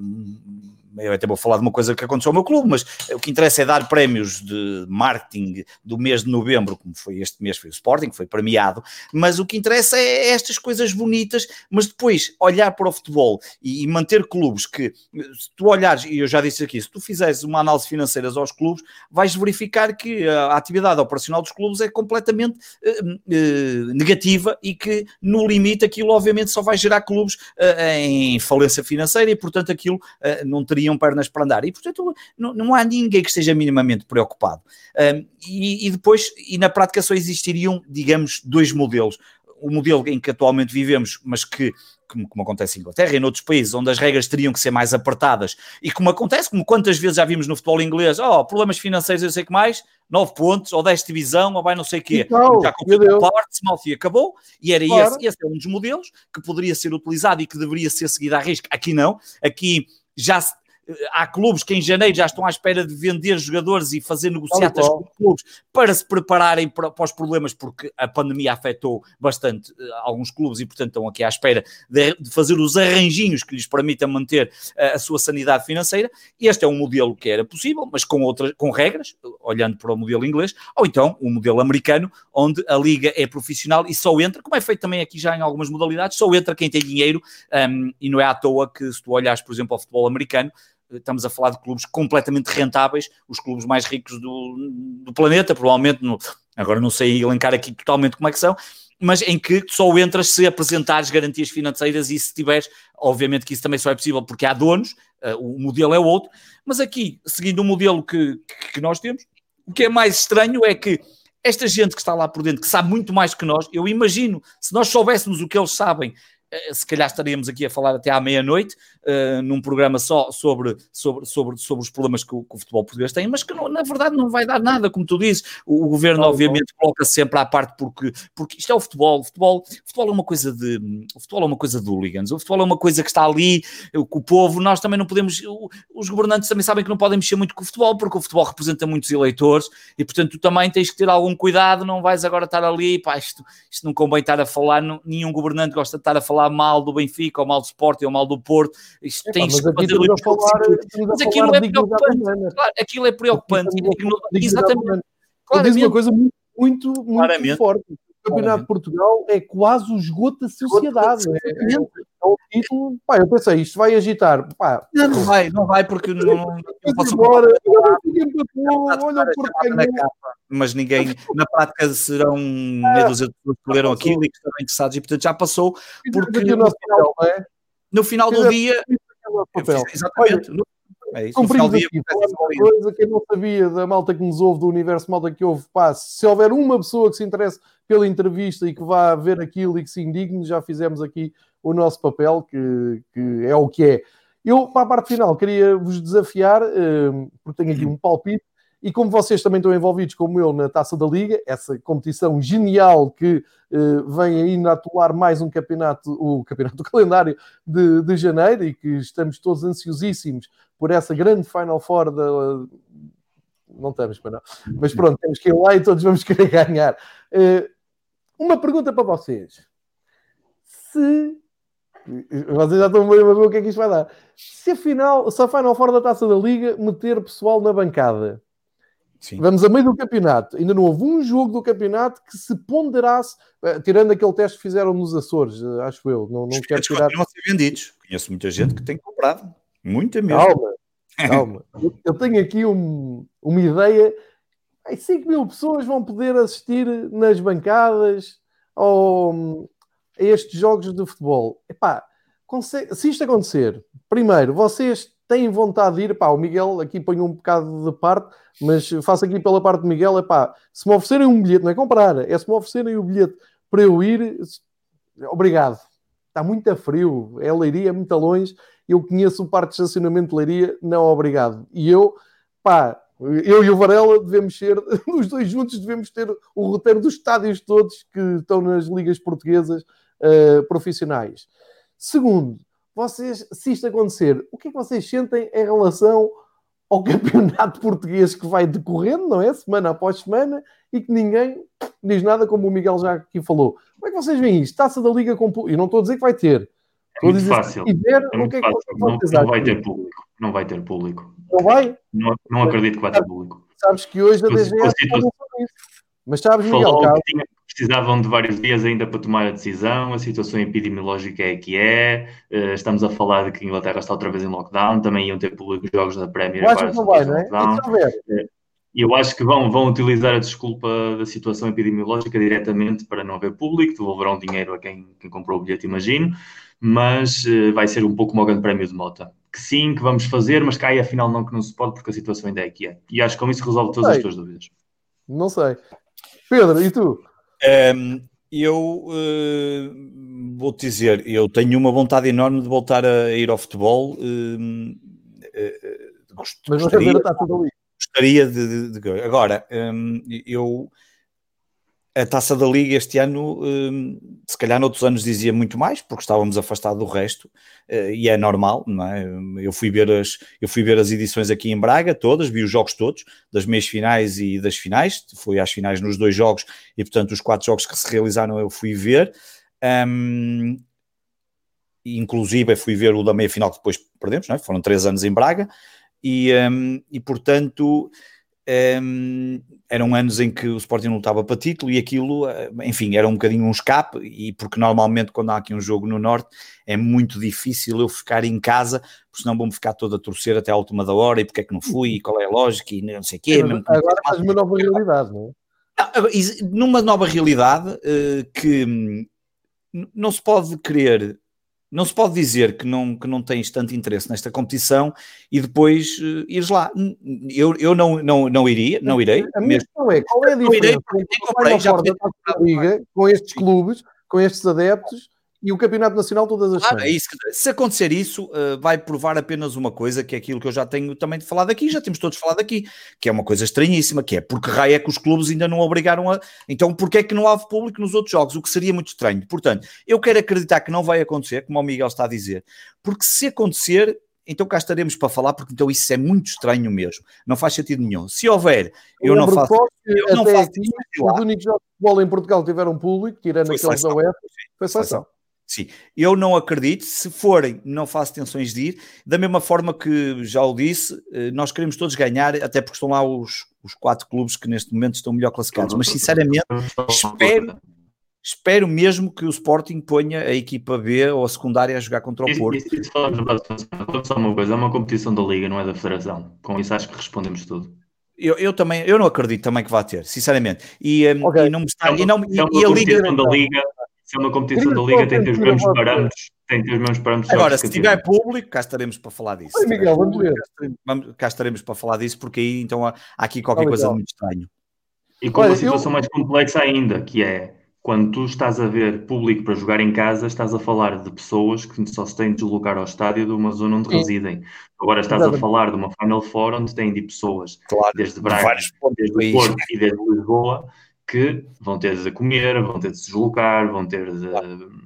eu até vou falar de uma coisa que aconteceu ao meu clube, mas o que interessa é dar prémios de marketing do mês de novembro, como foi este mês, foi o Sporting, foi premiado, mas o que interessa é estas coisas bonitas, mas depois olhar para o futebol e, manter clubes que, se tu olhares, e eu já disse aqui, se tu fizeres uma análise financeira aos clubes, vais verificar que a atividade operacional dos clubes é completamente uh, uh, negativa e que, no limite, aquilo obviamente só vai gerar clubes uh, em falência financeira e, portanto, aquilo não teria teriam pernas para andar. E, portanto, não, não há ninguém que esteja minimamente preocupado. Um, e, e depois, e na prática só existiriam, digamos, dois modelos. O modelo em que atualmente vivemos, mas que como, como, acontece em Inglaterra e noutros países, onde as regras teriam que ser mais apertadas, e como acontece, como quantas vezes já vimos no futebol inglês, oh, problemas financeiros, eu sei que mais, 9 pontos, ou 10 divisão, ou vai não sei o quê. Então, já aconteceu com Portsmouth e acabou, e era claro. esse, esse é um dos modelos que poderia ser utilizado e que deveria ser seguido à risca. Aqui não, aqui já há clubes que em janeiro já estão à espera de vender jogadores e fazer negociatas com clubes para se prepararem para, para, os problemas, porque a pandemia afetou bastante uh, alguns clubes e, portanto, estão aqui à espera de, de fazer os arranjinhos que lhes permitam manter uh, a sua sanidade financeira. Este é um modelo que era possível, mas com outras com regras, olhando para o modelo inglês, ou então o modelo americano, onde a liga é profissional e só entra, como é feito também aqui já em algumas modalidades, só entra quem tem dinheiro um, e não é à toa que se tu olhares, por exemplo, ao futebol americano, estamos a falar de clubes completamente rentáveis, os clubes mais ricos do, do planeta, provavelmente, no, agora não sei elencar aqui totalmente como é que são, mas em que só entras se apresentares garantias financeiras e se tiveres, obviamente que isso também só é possível porque há donos, uh, o modelo é outro, mas aqui, seguindo o modelo que, que nós temos, o que é mais estranho é que esta gente que está lá por dentro, que sabe muito mais que nós, eu imagino, se nós soubéssemos o que eles sabem, se calhar estaríamos aqui a falar até à meia-noite, uh, num programa só sobre, sobre, sobre, sobre os problemas que o, que o futebol português tem, mas que não, na verdade não vai dar nada, como tu dizes. O, o governo, não, obviamente, não. coloca sempre à parte porque, porque isto é o futebol. O futebol, o futebol é uma coisa de o futebol é uma coisa de hooligans, o futebol é uma coisa que está ali, com o povo, nós também não podemos, os governantes também sabem que não podem mexer muito com o futebol, porque o futebol representa muitos eleitores e, portanto, tu também tens que ter algum cuidado, não vais agora estar ali, pá, isto, isto não convém estar a falar, não, nenhum governante gosta de estar a falar falar mal do Benfica, ou mal do Sporting, ou mal do Porto. Isto é, tem mas aqui estamos a falar, mas aquilo é preocupante. Claro, aquilo é preocupante. Exatamente. Claro, diz uma coisa muito, muito, muito forte. O Campeonato de Portugal é quase o esgoto da sociedade. É, é, é um título. Pá, eu pensei, isto vai agitar. Pá, não, não vai, não vai, porque não, não, não posso. Embora, olha Mas ninguém, na prática, serão meia dúzia de pessoas que leram aquilo e que estão interessados, e portanto já passou. Porque no final, no final do dia. Exatamente. É isso. Cumprimos aqui, uma coisa que eu não sabia da malta que nos ouve, do universo malta que ouve, pá, se houver uma pessoa que se interesse pela entrevista e que vá ver aquilo e que se indigne, já fizemos aqui o nosso papel, que, que é o que é. Eu, para a parte final, queria vos desafiar, uh, porque tenho aqui um palpite, e como vocês também estão envolvidos, como eu, na Taça da Liga, essa competição genial que uh, vem aí atuar mais um campeonato, o campeonato do calendário de, de janeiro, e que estamos todos ansiosíssimos por essa grande Final Four da. Não estamos, mas não. Mas pronto, temos que ir lá e todos vamos querer ganhar. Uh, uma pergunta para vocês. Se. Vocês já estão a ver o que é que isto vai dar. Se a, final, se a Final Four da Taça da Liga meter pessoal na bancada, Sim. Vamos a meio do campeonato. Ainda não houve um jogo do campeonato que se ponderasse, uh, tirando aquele teste que fizeram nos Açores, uh, acho eu. Não, não quero tirar. Não ser vendidos. Conheço muita gente que tem comprado. Muita mesmo. Calma, calma. eu tenho aqui um, uma ideia. 5 mil pessoas vão poder assistir nas bancadas ao, a estes jogos de futebol. Epá, se isto acontecer, primeiro, vocês têm vontade de ir, pá, o Miguel aqui põe um bocado de parte, mas faço aqui pela parte do Miguel, é pá, se me oferecerem um bilhete, não é comprar, é se me oferecerem o bilhete para eu ir, obrigado. Está muito a frio, é Leiria, é muito longe, eu conheço o parque de estacionamento de Leiria, não obrigado. E eu, pá, eu e o Varela devemos ser, os dois juntos devemos ter o roteiro dos estádios todos que estão nas ligas portuguesas uh, profissionais. Segundo, vocês, se isto acontecer, o que é que vocês sentem em relação ao campeonato português que vai decorrendo, não é? Semana após semana, e que ninguém diz nada, como o Miguel já aqui falou. Como é que vocês veem isto? Taça da Liga com. E não estou a dizer que vai ter. É muito fácil. Ver, é muito que é que. Não, não, vai ter público. Não vai ter público. Não vai? Não, não acredito que vai ter público. Sabes que hoje a DGS Mas sabes, Miguel, caso... tinha, precisavam de vários dias ainda para tomar a decisão, a situação epidemiológica é que é, uh, estamos a falar de que a Inglaterra está outra vez em lockdown, também iam ter público jogos da Premier eu acho que não vai, não é? Eh, eu acho que vão, vão utilizar a desculpa da situação epidemiológica diretamente para não haver público, devolverão dinheiro a quem, quem comprou o bilhete, imagino, mas uh, vai ser um pouco como o Grande Prémio de Mota. Que sim, que vamos fazer, mas cai afinal não que não se pode, porque a situação ainda é que é. E acho que com isso resolve todas as tuas dúvidas. Não sei. Pedro, e tu? Um, eu uh, vou-te dizer, eu tenho uma vontade enorme de voltar a ir ao futebol. Uh, uh, Mas gostaria, está tudo ali. Gostaria de, de, de agora, um, eu a taça da Liga este ano, hum, se calhar noutros anos dizia muito mais, porque estávamos afastados do resto, eh, e é normal, não é? Eu fui, ver as, eu fui ver as edições aqui em Braga, todas, vi os jogos todos, das meias finais e das finais, fui às finais nos dois jogos, e portanto os quatro jogos que se realizaram eu fui ver. Um, inclusive fui ver o da meia final que depois perdemos, não é? foram três anos em Braga, e, um, e portanto um, eram anos em que o Sporting lutava para título e aquilo, eh, enfim, era um bocadinho um escape, e porque normalmente quando há aqui um jogo no Norte é muito difícil eu ficar em casa, porque senão vou-me ficar todo a torcer até a última da hora e porque é que não fui, e qual é a lógica, e não sei o quê. Agora, agora faz uma nova realidade, não é? Numa nova realidade uh, que hum, não se pode querer não se pode dizer que não, que não tens tanto interesse nesta competição e depois uh, ires lá. Eu, eu não, não, não iria, não irei. A minha questão é, qual é a diferença irei, comprei, já Liga, com estes clubes, com estes adeptos e o Campeonato Nacional todas as claro, é. Se acontecer isso, uh, vai provar apenas uma coisa, que é aquilo que eu já tenho também falado aqui, já temos todos falado aqui, que é uma coisa estranhíssima, que é porque raio é que os clubes ainda não obrigaram a... Então, porque é que não há público nos outros jogos? O que seria muito estranho. Portanto, eu quero acreditar que não vai acontecer, como o Miguel está a dizer, porque se acontecer, então cá estaremos para falar, porque então isso é muito estranho mesmo. Não faz sentido nenhum. Se houver, eu, eu não faço. Eu não faço aqui, os únicos jogos de bola em Portugal tiveram público, tirando aqueles da UEFA, foi seleção. Sim, eu não acredito. Se forem, não faço tensões de ir. Da mesma forma que já o disse, eh, nós queremos todos ganhar, até porque estão lá os, os quatro clubes que neste momento estão melhor classificados. Mas sinceramente, espero, espero mesmo que o Sporting ponha a equipa B ou a secundária a jogar contra o Porto. Isso, isso falamos só uma coisa: é uma competição da Liga, não é da Federação. Com isso acho que respondemos tudo. Eu, eu, também, eu não acredito também que vá ter, sinceramente. E, um, okay. e não me está, é uma, e não, é e a Liga, da Liga se é uma competição da Liga, tem que ter os mesmos parâmetros. Tem que ter os mesmos parâmetros. Agora, se tiver público, cá estaremos para falar disso. Oi, Miguel, vamos ver. Cá estaremos para falar disso, porque aí então há, aqui qualquer oh, coisa muito estranha. E com Olha, uma situação eu... mais complexa ainda, que é quando tu estás a ver público para jogar em casa, estás a falar de pessoas que só se têm de deslocar ao estádio de uma zona onde Sim. residem. Agora estás Exatamente. a falar de uma Final Four onde têm de pessoas claro, desde Braga, desde Porto e desde Lisboa que vão ter de comer, vão ter de se deslocar, vão ter de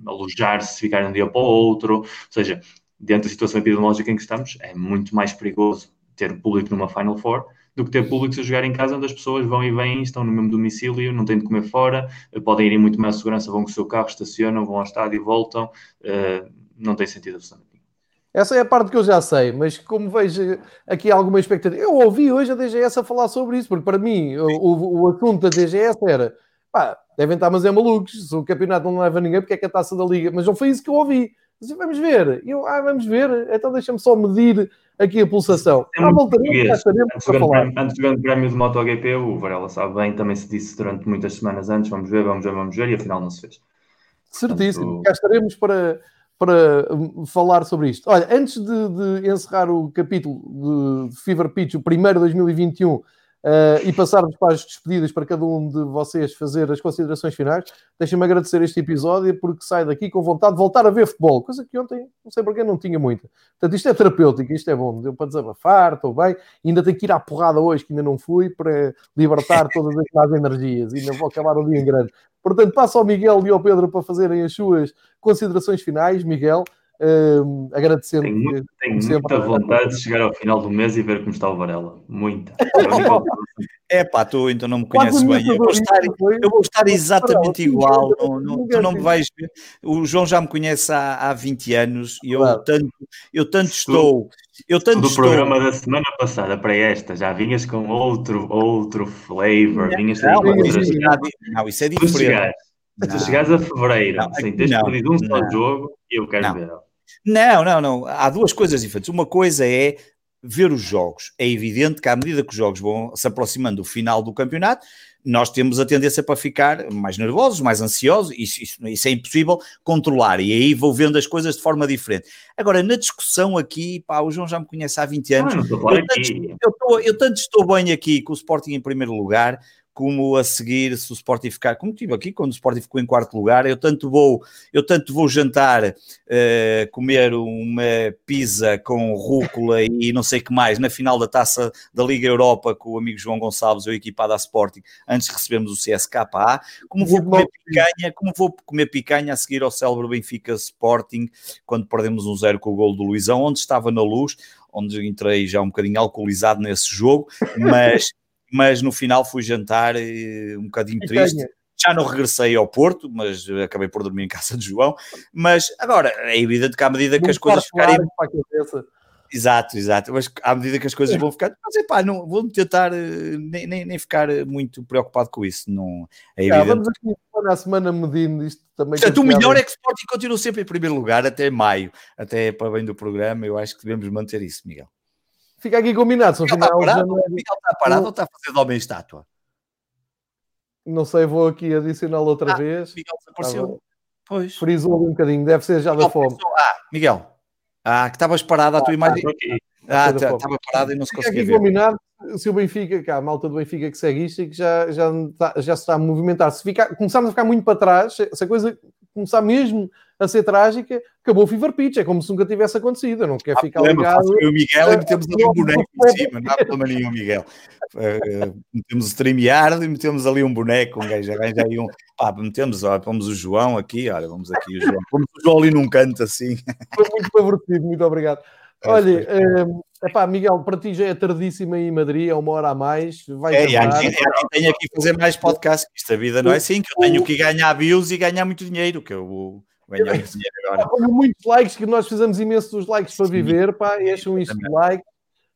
alojar-se, ficar um dia para o outro. Ou seja, dentro da situação epidemiológica em que estamos, é muito mais perigoso ter público numa Final Four do que ter público a jogar em casa, onde as pessoas vão e vêm, estão no mesmo domicílio, não têm de comer fora, podem ir em muito mais segurança, vão com o seu carro, estacionam, vão ao estádio e voltam. Uh, não tem sentido absolutamente. Essa é a parte que eu já sei, mas como vejo aqui alguma expectativa, eu ouvi hoje a DGS a falar sobre isso, porque para mim o, o assunto da DGS era pá, devem estar, mas é malucos, se o campeonato não leva ninguém, porque é que a taça da liga, mas não foi isso que eu ouvi. Mas vamos ver, eu, ah, vamos ver, então deixa-me só medir aqui a pulsação. É ah, voltaremos, antes, do grande, antes do grande prémio de MotoGP, o Varela sabe bem, também se disse durante muitas semanas antes, vamos ver, vamos ver, vamos ver, e afinal não se fez. Certíssimo, Portanto, cá estaremos para para hum, falar sobre isto. Olha, antes de, de encerrar o capítulo de Fever Pitch, o primeiro de 2021, uh, e passarmos para as despedidas para cada um de vocês fazer as considerações finais, deixem-me agradecer este episódio porque saio daqui com vontade de voltar a ver futebol, coisa que ontem, não sei porquê, não tinha muita. Portanto, isto é terapêutico, isto é bom, deu para desabafar, estou bem, ainda tenho que ir à porrada hoje, que ainda não fui, para libertar todas as más energias, e ainda vou acabar o dia em grande. Portanto, passo ao Miguel e ao Pedro para fazerem as suas considerações finais. Miguel, uh, agradecendo. Tenho, muito, tenho muita vontade de chegar ao final do mês e ver como está o Varela. Muita. É pá, tu então não me conheces bem. Eu vou, estar, eu vou estar exatamente igual. Não, não, tu não me vais ver. O João já me conhece há, há 20 anos e eu tanto, eu tanto estou. Eu tanto do estou... programa da semana passada para esta já vinhas com outro, outro flavor. Vinhas não, não, isso, não, isso é diferente. Tu chegares a fevereiro não, sem teres perdido um só jogo, eu quero não. ver. Não, não, não. Há duas coisas diferentes. Uma coisa é ver os jogos. É evidente que à medida que os jogos vão se aproximando do final do campeonato, nós temos a tendência para ficar mais nervosos, mais ansiosos, isso, isso, isso, é impossível controlar, e aí vou vendo as coisas de forma diferente. Agora, na discussão aqui, pá, o João já me conhece há 20 anos, ah, eu, tanto, eu, tô, eu tanto estou bem aqui com o Sporting em primeiro lugar, como a seguir, se o Sporting ficar, como tive aqui, quando o Sporting ficou em quarto lugar, eu tanto vou, eu tanto vou jantar, uh, comer uma pizza com rúcula e não sei o que mais, na final da taça da Liga Europa com o amigo João Gonçalves, eu equipado à Sporting, antes de recebermos o CSKA, como vou comer picanha, como vou comer picanha a seguir ao célebre Benfica Sporting, quando perdemos um zero com o gol do Luizão, onde estava na luz, onde entrei já um bocadinho alcoolizado nesse jogo, mas mas no final fui jantar eh, um bocadinho triste. Já não regressei ao Porto, mas acabei por dormir em casa de João. Mas agora é evidente que à medida que as coisas ficarem. Exato, exato. Mas à medida que as coisas vão ficar, mas epá, não, vou tentar eh, nem, nem, nem, ficar muito preocupado com isso. Não, é evidente. vamos aqui semana a semana medindo isto também. Portanto, o melhor é que o Sporting continue sempre em primeiro lugar até maio, até para bem do programa. Eu acho que devemos manter isso, Miguel. Fica aqui combinado. Se Miguel está parado, Miguel está parado ou está a fazer de homem estátua? Não sei, vou aqui adicioná-lo outra ah, vez. Miguel desapareceu. Pois. Frisou um bocadinho, deve ser já da fome. Ah, Miguel. Ah, que estavas parado, a ah, tua imagem. Ah, estava tá, parado e não se conseguia ver. combinado, se o Benfica, cá, a malta do Benfica que segue isto e que já, já, tá, já se está a movimentar. Se ficar, começarmos a ficar muito para trás, se a coisa começar mesmo a ser trágica, acabou o Fever Pitch. É como se nunca tivesse acontecido. Eu não quero Ah, ficar lembra, ligado. eu e o Miguel e metemos ali um boneco em cima, não há problema nenhum, Miguel. Uh, metemos o StreamYard e metemos ali um boneco, um gajo arranja aí um. Pá, metemos, ó, pomos o João aqui, olha, vamos aqui o João. Pomos o João ali num canto assim. Foi muito favorecido, muito obrigado. Olha, é, epá, Miguel, para ti já é tardíssimo aí em Madrid, é uma hora a mais. Vai É, quem, há quem tenha que fazer mais podcasts, que isto a vida não é assim, que eu tenho que ganhar views e ganhar muito dinheiro, que eu dinheiro agora. Há muitos likes, que nós fizemos imensos likes para viver, pá, encham isto de like,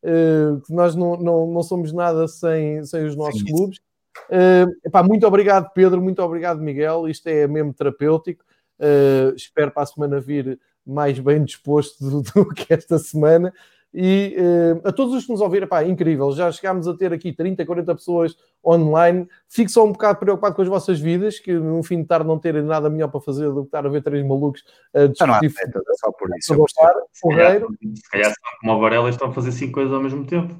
eh, que nós não, não, não somos nada sem, sem os nossos Sim. clubes. Epá, muito obrigado, Pedro, muito obrigado, Miguel. Isto é mesmo terapêutico. Eh, espero para a semana vir mais bem disposto do, do que esta semana. E eh, a todos os que nos ouviram, pá, incrível. Já chegámos a ter aqui 30, 40 pessoas online. Fico só um bocado preocupado com as vossas vidas, que no fim de tarde não terem nada melhor para fazer do que estar a ver três malucos a Já não há discutir meta, é só por isso. percebo. Se calhar, se calhar como o Varela estão a fazer cinco coisas ao mesmo tempo.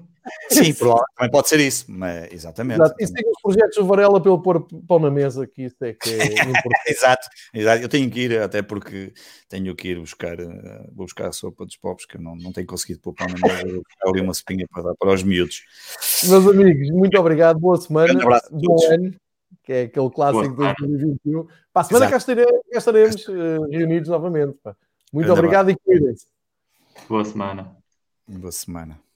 Sim, também pode ser isso, mas exatamente. Exato. E siga os projetos do Varela pelo pôr pão na mesa, que isso é que é importante. Exato, exato. Eu tenho que ir, até porque tenho que ir buscar, eh, vou buscar a sopa dos pobres, que eu não, não tenho conseguido pôr pão na mesa, vou buscar ali uma sopinha para dar para os miúdos. Meus amigos, muito obrigado, boa semana, Grande abraço a bom todos. ano, que é aquele clássico de Boa 2021. Para a semana cá estaremos, cá estaremos eh, reunidos novamente. pá. Muito Grande obrigado e cuidem-se. Boa semana. Boa semana.